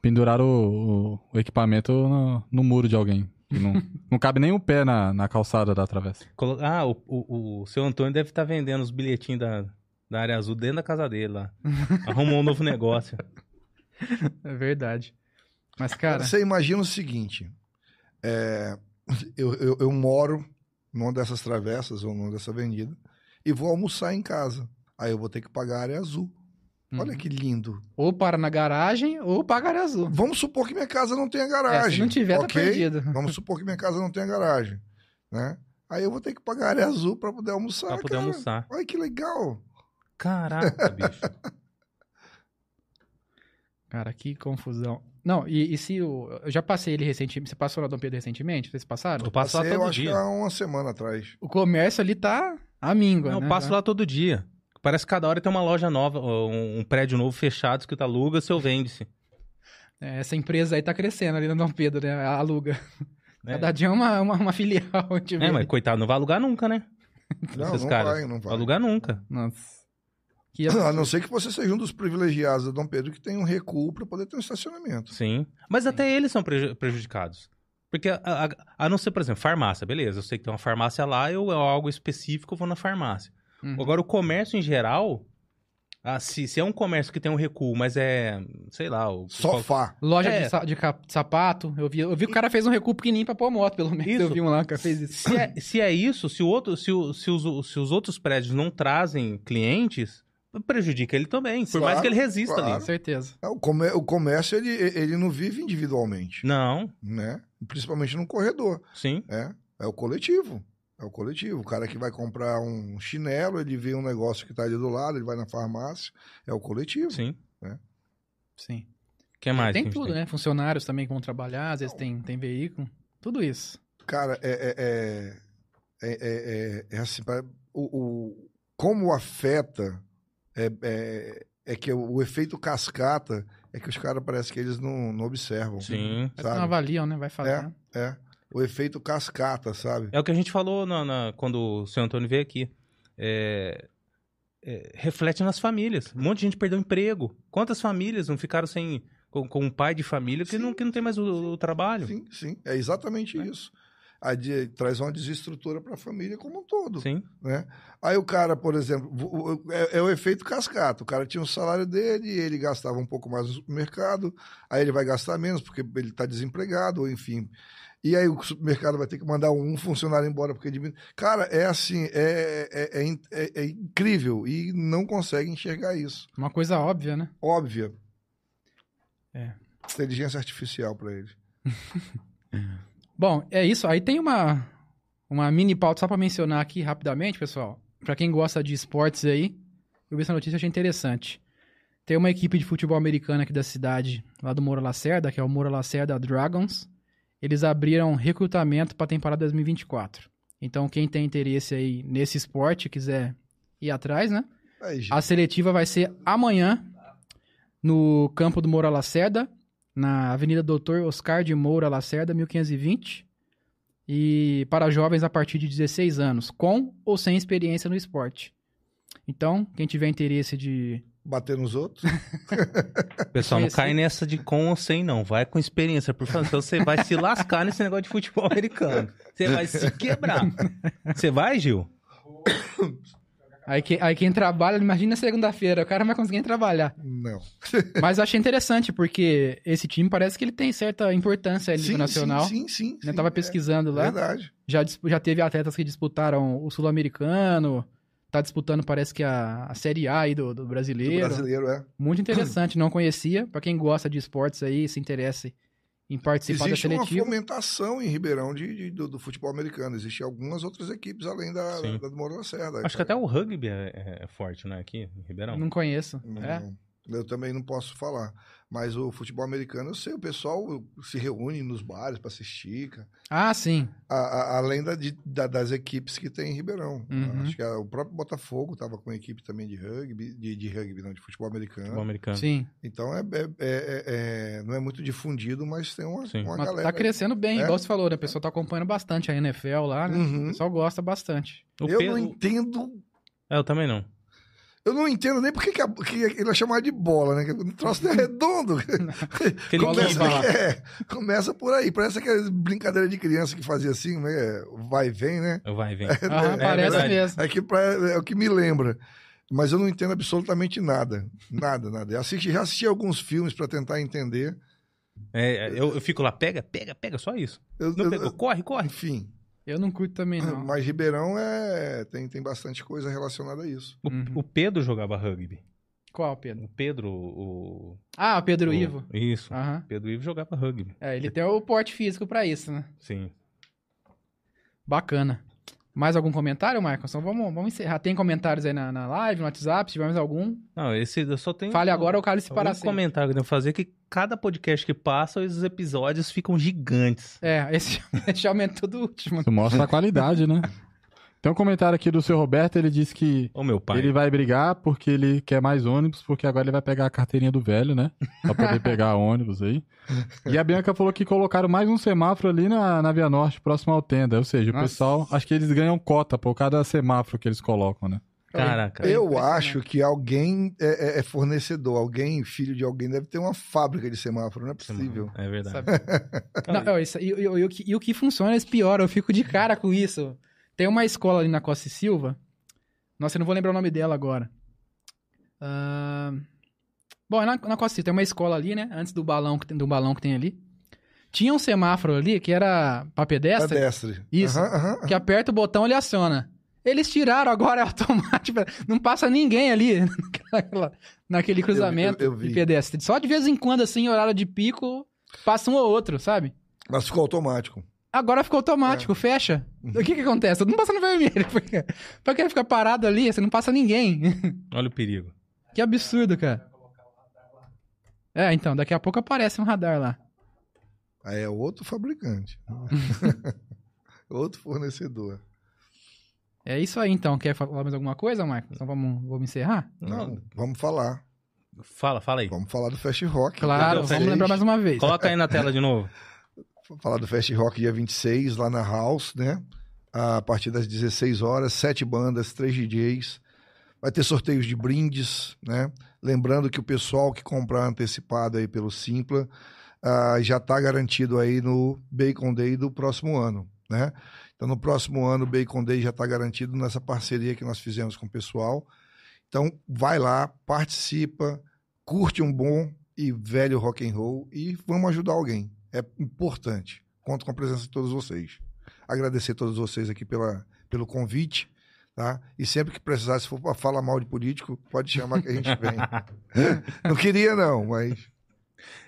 Penduraram o, o- o equipamento no, no muro de alguém. Não, não cabe nem o pé na, na calçada da travessa. Colo- Ah, o, o, o seu Antônio deve estar vendendo os bilhetinhos da, da área azul dentro da casa dele lá. [laughs] Arrumou um novo negócio. É verdade. Mas, cara, Você imagina o seguinte: é, eu, eu, eu moro numa dessas travessas ou numa dessa avenida e vou almoçar em casa. Aí eu vou ter que pagar a área azul. Olha uhum. que lindo. ou para na garagem ou paga área azul. Vamos supor que minha casa não tenha É, garagem. se não tiver, tá ok? perdido. Vamos supor que minha casa não tenha garagem. Né? Aí eu vou ter que pagar a área azul para poder almoçar. Pra poder cara. almoçar. Olha que legal. Caraca, [laughs] bicho. Cara, que confusão. Não, e, e se o. Eu já passei ele recentemente. Você passou na Dom Pedro recentemente? Vocês passaram? Eu passo lá Passei, eu todo acho dia. que há uma semana atrás. O comércio ali tá a míngua. Não, né? eu passo Já. lá todo dia. Parece que cada hora tem uma loja nova, um, um prédio novo fechado que tu aluga, seu vende-se. É, essa empresa aí tá crescendo ali na Dom Pedro, né? A Aluga. É. Cada dia é uma, uma, uma [laughs] filial. a vê É, mas coitado, não vai alugar nunca, né? Não, Esses não caras. vai, não vai. Vai alugar nunca. Nossa. Que A absurdo. não ser que você seja um dos privilegiados da Dom Pedro que tem um recuo para poder ter um estacionamento. Sim. Mas até eles são preju- prejudicados. Porque, a, a- a não ser, por exemplo, farmácia, beleza. Eu sei que tem uma farmácia lá, eu é algo específico, eu vou na farmácia. Uhum. Agora, o comércio em geral, ah, se, se é um comércio que tem um recuo, mas é, sei lá... O, Sofá. Loja É. de, sa- de cap- sapato. Eu vi, eu vi que o cara fez um recuo pequenininho pra pôr moto, pelo menos. Isso. Eu vi um lá que fez isso. Se é, se é isso, se, o outro, se, o- se os, se os outros prédios não trazem clientes, prejudica ele também. Por Claro, mais que ele resista claro. Com ali. certeza. É, O, o comércio, ele, ele não vive individualmente, Não, né? Principalmente no corredor, sim. é. É o coletivo. É o coletivo. O cara que vai comprar um chinelo, ele vê um negócio que tá ali do lado, ele vai na farmácia. É o coletivo. Sim. Sim. O que mais? tem que tudo, né? Funcionários também que vão trabalhar, às vezes tem, tem veículo. Tudo isso. Cara, é, é, é, é, é- é assim, pra- o, o- como afeta é, é, é que o, o efeito cascata é que os caras parece que eles não, não observam. Sim. Mas não avaliam, né? Vai fazer. É. O efeito cascata, sabe? É o que a gente falou na, na- quando o seu Antônio veio aqui. É, é, reflete nas famílias. Um monte de gente perdeu emprego. Quantas famílias não ficaram sem com, com um pai de família que Sim. não, que não tem mais o, o trabalho? Sim, sim. É exatamente É. isso. De- traz uma desestrutura para a família como um todo. Sim. né? Aí o cara, por exemplo, é, é o efeito cascata. O cara tinha o salário dele, ele gastava um pouco mais no supermercado, aí ele vai gastar menos porque ele está desempregado, ou enfim. E aí o supermercado vai ter que mandar um funcionário embora porque diminui. Cara, é assim, é, é, é é- é incrível e não consegue enxergar isso. Uma coisa óbvia, né? Óbvia. É. Inteligência artificial para ele. [laughs] Bom, é isso. Aí tem uma, uma mini pauta só pra mencionar aqui rapidamente, pessoal. Pra quem gosta de esportes aí, eu vi essa notícia e achei interessante. Tem uma equipe de futebol americano aqui da cidade, lá do Moura Lacerda, que é o Moura Lacerda Dragons. Eles abriram recrutamento pra temporada 2024. Então, quem tem interesse aí nesse esporte, quiser ir atrás, né? Aí, A seletiva vai ser amanhã no campo do Moura Lacerda, na Avenida Doutor Oscar de Moura Lacerda, 1520. E para jovens a partir de 16 anos, com ou sem experiência no esporte. Então, quem tiver interesse de. Bater nos outros. [laughs] Pessoal, não cai nessa de com ou sem, não. Vai com experiência, por favor. Senão você vai se lascar nesse negócio de futebol americano. Você vai se quebrar. Você vai, Gil? Aí, que- aí quem trabalha, imagina segunda-feira, o cara não vai conseguir trabalhar. Não. [laughs] Mas eu achei interessante, porque esse time parece que ele tem certa importância a nível nacional. Sim, sim, sim. Eu sim, tava é pesquisando lá. Verdade. Já, já teve atletas que disputaram o Sul-Americano, tá disputando, parece que a, a Série A aí do, do Do brasileiro. brasileiro, é. Muito interessante, [clears throat] não conhecia. Pra quem gosta de esportes aí, se interessa em participar Existe da uma seletiva. fomentação em Ribeirão de, de- do, do futebol americano. Existem algumas outras equipes além da, Sim. da do Moura Lacerda. Acho que até o rugby é, é- é forte, né? Aqui em Ribeirão. Não conheço. Não, É? Eu também não posso falar. Mas o futebol americano, eu sei, o pessoal se reúne nos bares para assistir, cara. Ah, sim. A- a- além da, de- da- das equipes que tem em Ribeirão. Uhum. Acho que a- o próprio Botafogo estava com equipe também de rugby, de, de rugby, não, de futebol americano. Futebol americano. Sim. Então é, é- é- é- não é muito difundido, mas tem uma, Sim. uma Mas galera. tá crescendo bem, É. igual você falou, né? O pessoal tá acompanhando bastante a NFL lá, né? O Uhum. pessoal gosta bastante. O Eu Pedro- não entendo É, eu também não. Eu não entendo nem por que, que, a- que ele é chamado de bola, né? Que O troço não é redondo. [laughs] Aquele começa, kibe. é, começa por aí. Parece aquela brincadeira de criança que fazia assim, né? Vai e vem, né? Vai e vem. [laughs] É parece verdade. mesmo. Aqui pra, é o que me lembra. Mas eu não entendo absolutamente nada. Nada, nada. Eu assisti, já assisti alguns filmes para tentar entender. É, eu, eu fico lá, pega, pega, pega, só isso. Eu- Não eu- corre, corre. enfim. Eu não curto também, não. Mas Ribeirão é, tem, tem bastante coisa relacionada a isso. O, Uhum. o Pedro jogava rugby. Qual, Pedro? O Pedro, o... Ah, o Pedro o- Ivo. Isso. Aham. Pedro Ivo jogava rugby. É, ele tem o porte físico pra isso, né? Sim. Bacana. Mais algum comentário, Marcos? Então vamos, vamos encerrar. Tem comentários aí na, na live, no WhatsApp, se tiver mais algum. Não, esse eu só tenho... Fale agora ou cale-se para um sempre. comentário que eu fazer que cada podcast que passa, os episódios ficam gigantes. É, esse, [laughs] esse aumenta do último. Isso mostra a qualidade, né? [laughs] Tem um comentário aqui do seu Roberto, ele disse que Ô, meu pai. ele vai brigar porque ele quer mais ônibus, porque agora ele vai pegar a carteirinha do velho, né? Pra poder [laughs] pegar ônibus aí. E a Bianca falou que colocaram mais um semáforo ali na, na Via Norte, próximo ao Tenda. Ou seja, o Nossa. pessoal, acho que eles ganham cota por cada semáforo que eles colocam, né? Caraca. Eu acho que alguém é, é- é fornecedor, alguém, filho de alguém, deve ter uma fábrica de semáforo, não é possível. É verdade. [laughs] Não, ó, isso- e, e- e o que, e o que funciona é pior, eu fico de cara com isso. Tem uma escola ali na Costa e Silva. Nossa, eu não vou lembrar o nome dela agora. Ah, Bom, é na, na Costa e Silva tem uma escola ali, né? Antes do balão que tem, do balão que tem ali. Tinha um semáforo ali que era pra pedestre, Pedestre. Isso. Aham, aham. que aperta o botão ele aciona. Eles tiraram agora, é [laughs] automático. Não passa ninguém ali [laughs] naquela- naquele cruzamento eu vi. de pedestre. Só de vez em quando, assim, horário de pico, passa um ou outro, sabe? Mas ficou automático. Agora ficou automático, fecha. O que que acontece? Todo mundo passa no vermelho. [laughs] Porque, pra que ficar parado ali? Você não passa ninguém. [laughs] Olha o perigo. que absurdo, cara. É, então, daqui a pouco aparece um radar lá. Aí é outro fabricante. [laughs] outro fornecedor. É isso aí, então. Quer falar mais alguma coisa, Marcos? Então vamos, vamos encerrar? Não, vamos falar. Fala, fala aí. Vamos falar do Fast Rock. Claro, vamos lembrar mais uma vez. Coloca aí na tela de novo. Falar do Fast Rock dia 26, lá na House, né? A partir das 16 horas, sete bandas, três DJs. Vai ter sorteios de brindes, né? Lembrando que o pessoal que comprar antecipado aí pelo Simpla ah, já está garantido aí no Bacon Day do próximo ano, né? Então, no próximo ano, o Bacon Day já está garantido nessa parceria que nós fizemos com o pessoal. Então, vai lá, participa, curte um bom e velho rock and roll e vamos ajudar alguém. É importante. Conto com a presença de todos vocês. Agradecer a todos vocês aqui pela, pelo convite. Tá? E sempre que precisar, se for para falar mal de político, pode chamar que a gente vem. [laughs] não queria, não, mas.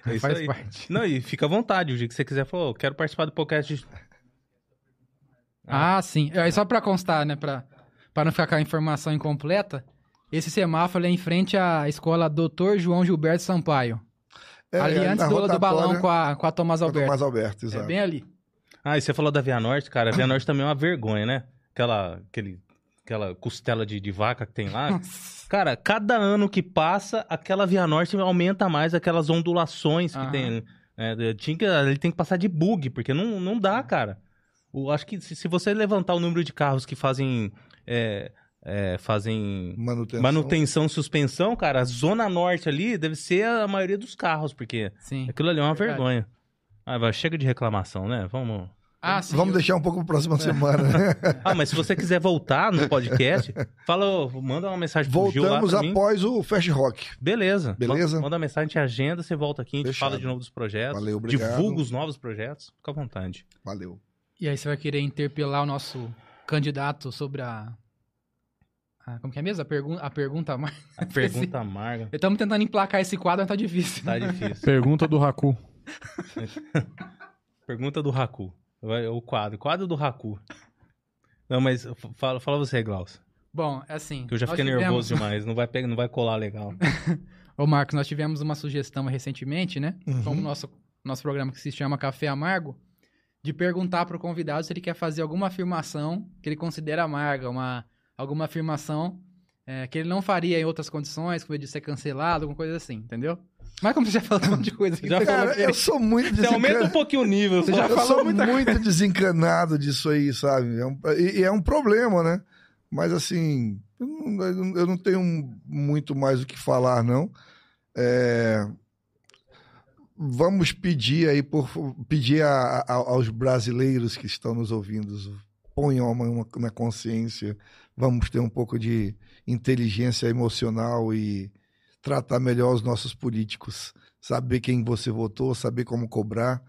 É isso Faz aí. parte. Não, e fica à vontade, o dia que você quiser, falou, quero participar do podcast. de- Ah, sim. É só pra constar, né? Pra não ficar com a informação incompleta. Esse semáforo é em frente à escola Dr. João Gilberto Sampaio. É, ali antes na do, do balão com a, com a Thomas Alberto. Tomás Alberto, É exato. bem ali. Ah, e você falou da Via Norte, cara. A Via Norte também é uma vergonha, né? Aquela, aquele, aquela costela de, de vaca que tem lá. Cara, cada ano que passa, aquela Via Norte aumenta mais aquelas ondulações que Aham. tem. né? Tinha que, ele tem que passar de bug, porque não, não dá, cara. O, acho que se, se você levantar o número de carros que fazem. é, é, fazem Manutenção. manutenção, suspensão, cara, a zona norte ali deve ser a maioria dos carros, porque Sim. aquilo ali é uma Verdade. vergonha. Ah, vai, chega de reclamação, né? Vamos. Ah, sim. Vamos eu- deixar um pouco para próxima semana. né? [laughs] Ah, mas se você quiser voltar no podcast, fala, manda uma mensagem pro Gil lá Voltamos pra mim. após o Fast Rock. Beleza. Beleza? Manda, manda uma mensagem, te agenda, você volta aqui, a gente Fechado. fala de novo dos projetos. Valeu, obrigado. Divulga os novos projetos. Fica à vontade. Valeu. E aí você vai querer interpelar o nosso candidato sobre a... a- como que é mesmo? A, pergun a pergunta mais... A [laughs] pergunta amarga. Estamos tentando emplacar esse quadro, mas tá difícil. Tá difícil. Pergunta do Raku. [laughs] Pergunta do Raku. O quadro. Quadro do Raku. Não, mas fala, fala você, Glaucio. Bom, é assim... Que eu já fiquei tivemos- nervoso [laughs] demais. Não vai, pegar, não vai colar legal. Ô, Marcos, nós tivemos uma sugestão recentemente, né? Uhum. Como nosso, nosso programa que se chama Café Amargo, de perguntar para o convidado se ele quer fazer alguma afirmação que ele considera amarga, uma, alguma afirmação é, que ele não faria em outras condições, como de ser cancelado, alguma coisa assim, entendeu? Mas como você já falou um monte de coisa aqui, Já você falou Cara, eu sou muito Você aumenta um desencanado. pouquinho o nível. Você já eu falou sou muita muito desencanado disso aí, sabe? É um- e, e é um problema, né? Mas assim, eu não, eu não- eu não tenho muito mais o que falar, não. É, Vamos pedir aí, por, pedir a- a- aos brasileiros que estão nos ouvindo, ponham a mão na consciência, vamos ter um pouco de inteligência emocional e tratar melhor os nossos políticos, saber quem você votou, saber como cobrar,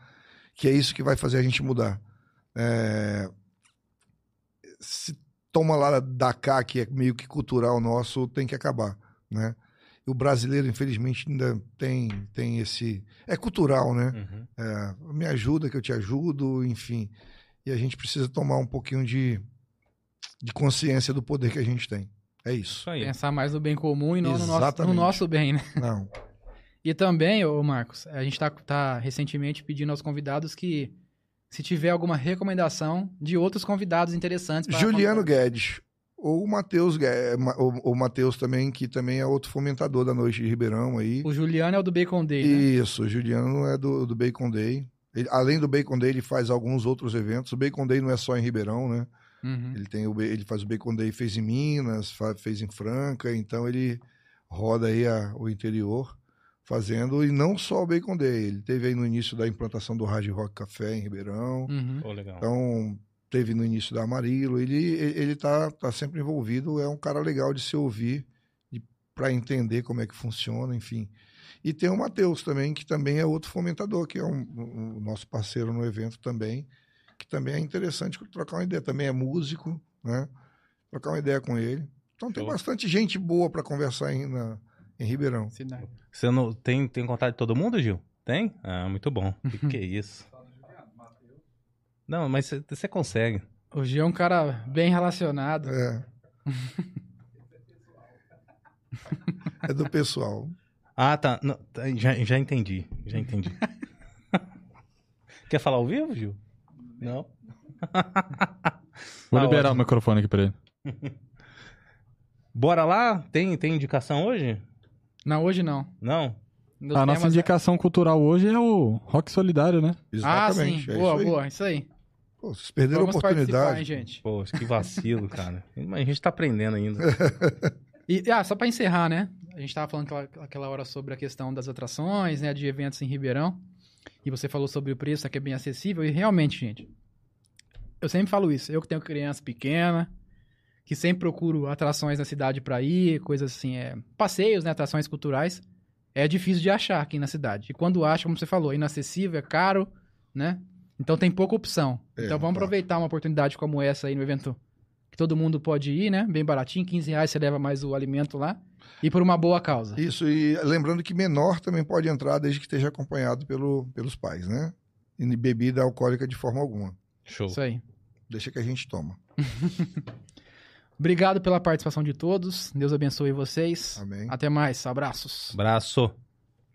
que é isso que vai fazer a gente mudar. É, Se toma lá da cá, que é meio que cultural nosso, tem que acabar, né? O brasileiro, infelizmente, ainda tem, tem esse... É cultural, né? Uhum. É, me ajuda que eu te ajudo, enfim. E a gente precisa tomar um pouquinho de, de consciência do poder que a gente tem. É isso. Isso aí. pensar mais no bem comum e não no nosso, no nosso bem, né? Não. [laughs] E também, ô Marcos, a gente tá, tá recentemente pedindo aos convidados que, se tiver alguma recomendação de outros convidados interessantes... Juliano convidar. Guedes. Ou o Matheus Guedes, o, o Matheus também, que também é outro fomentador da Noite de Ribeirão aí. O Juliano é o do Bacon Day, né? Isso, o Juliano é do, do Bacon Day. Ele- além do Bacon Day, ele faz alguns outros eventos. O Bacon Day não é só em Ribeirão, né? Uhum. Ele, tem o, ele faz o Bacon Day, fez em Minas, fa- fez em Franca, então ele roda aí a- o interior fazendo, e não só o Bacon Day, ele teve aí no início da implantação do Hard Rock Café em Ribeirão, Uhum. Legal. então teve no início da Amarilo, ele, ele tá, tá sempre envolvido, é um cara legal de se ouvir, para entender como é que funciona, enfim. E tem o Matheus também, que também é outro fomentador, que é um- um nosso parceiro no evento também, que também é interessante trocar uma ideia. Também é músico, né? Trocar uma ideia com ele. Então tem Show. bastante gente boa para conversar em, na- em Ribeirão. Cidade. Você não tem, tem contato de todo mundo, Gil? Tem? Ah, muito bom. Que, [laughs] que é isso? Não, mas você- você consegue. O Gil é um cara bem relacionado. É. é do pessoal. Ah, tá. Não, tá, já, já entendi. Já entendi. [laughs] Quer falar ao vivo, Gil? Não? [laughs] Vou Tá liberar ótimo. o microfone aqui pra ele. [laughs] Bora lá? Tem, tem indicação hoje? Não, hoje não. Não? Nos A nossa indicação cultural hoje é o Rock Solidário, né? Ah, sim. Exatamente. é boa, isso boa. Isso aí. Pô, vocês perderam Vamos a oportunidade. hein, gente. Poxa, que vacilo, [laughs] cara. Mas a gente tá aprendendo ainda. E, ah, só pra encerrar, né? A gente tava falando aquela, aquela hora sobre a questão das atrações, né? De eventos em Ribeirão. E você falou sobre o preço, que é bem acessível. E realmente, gente, eu sempre falo isso. Eu que tenho criança pequena, que sempre procuro atrações na cidade pra ir, coisas assim, é, passeios, né, atrações culturais. É difícil de achar aqui na cidade. E quando acha, como você falou, é inacessível, é caro, né? Então tem pouca opção. É, então vamos tá. aproveitar uma oportunidade como essa aí no evento que todo mundo pode ir, né? Bem baratinho, 15 reais você leva mais o alimento lá. E por uma boa causa. Isso, e lembrando que menor também pode entrar desde que esteja acompanhado pelo, pelos pais, né? E bebida alcoólica de forma alguma. Show. Isso aí. Deixa que a gente toma. [laughs] Obrigado pela participação de todos. Deus abençoe vocês. Amém. Até mais. Abraços. Abraço.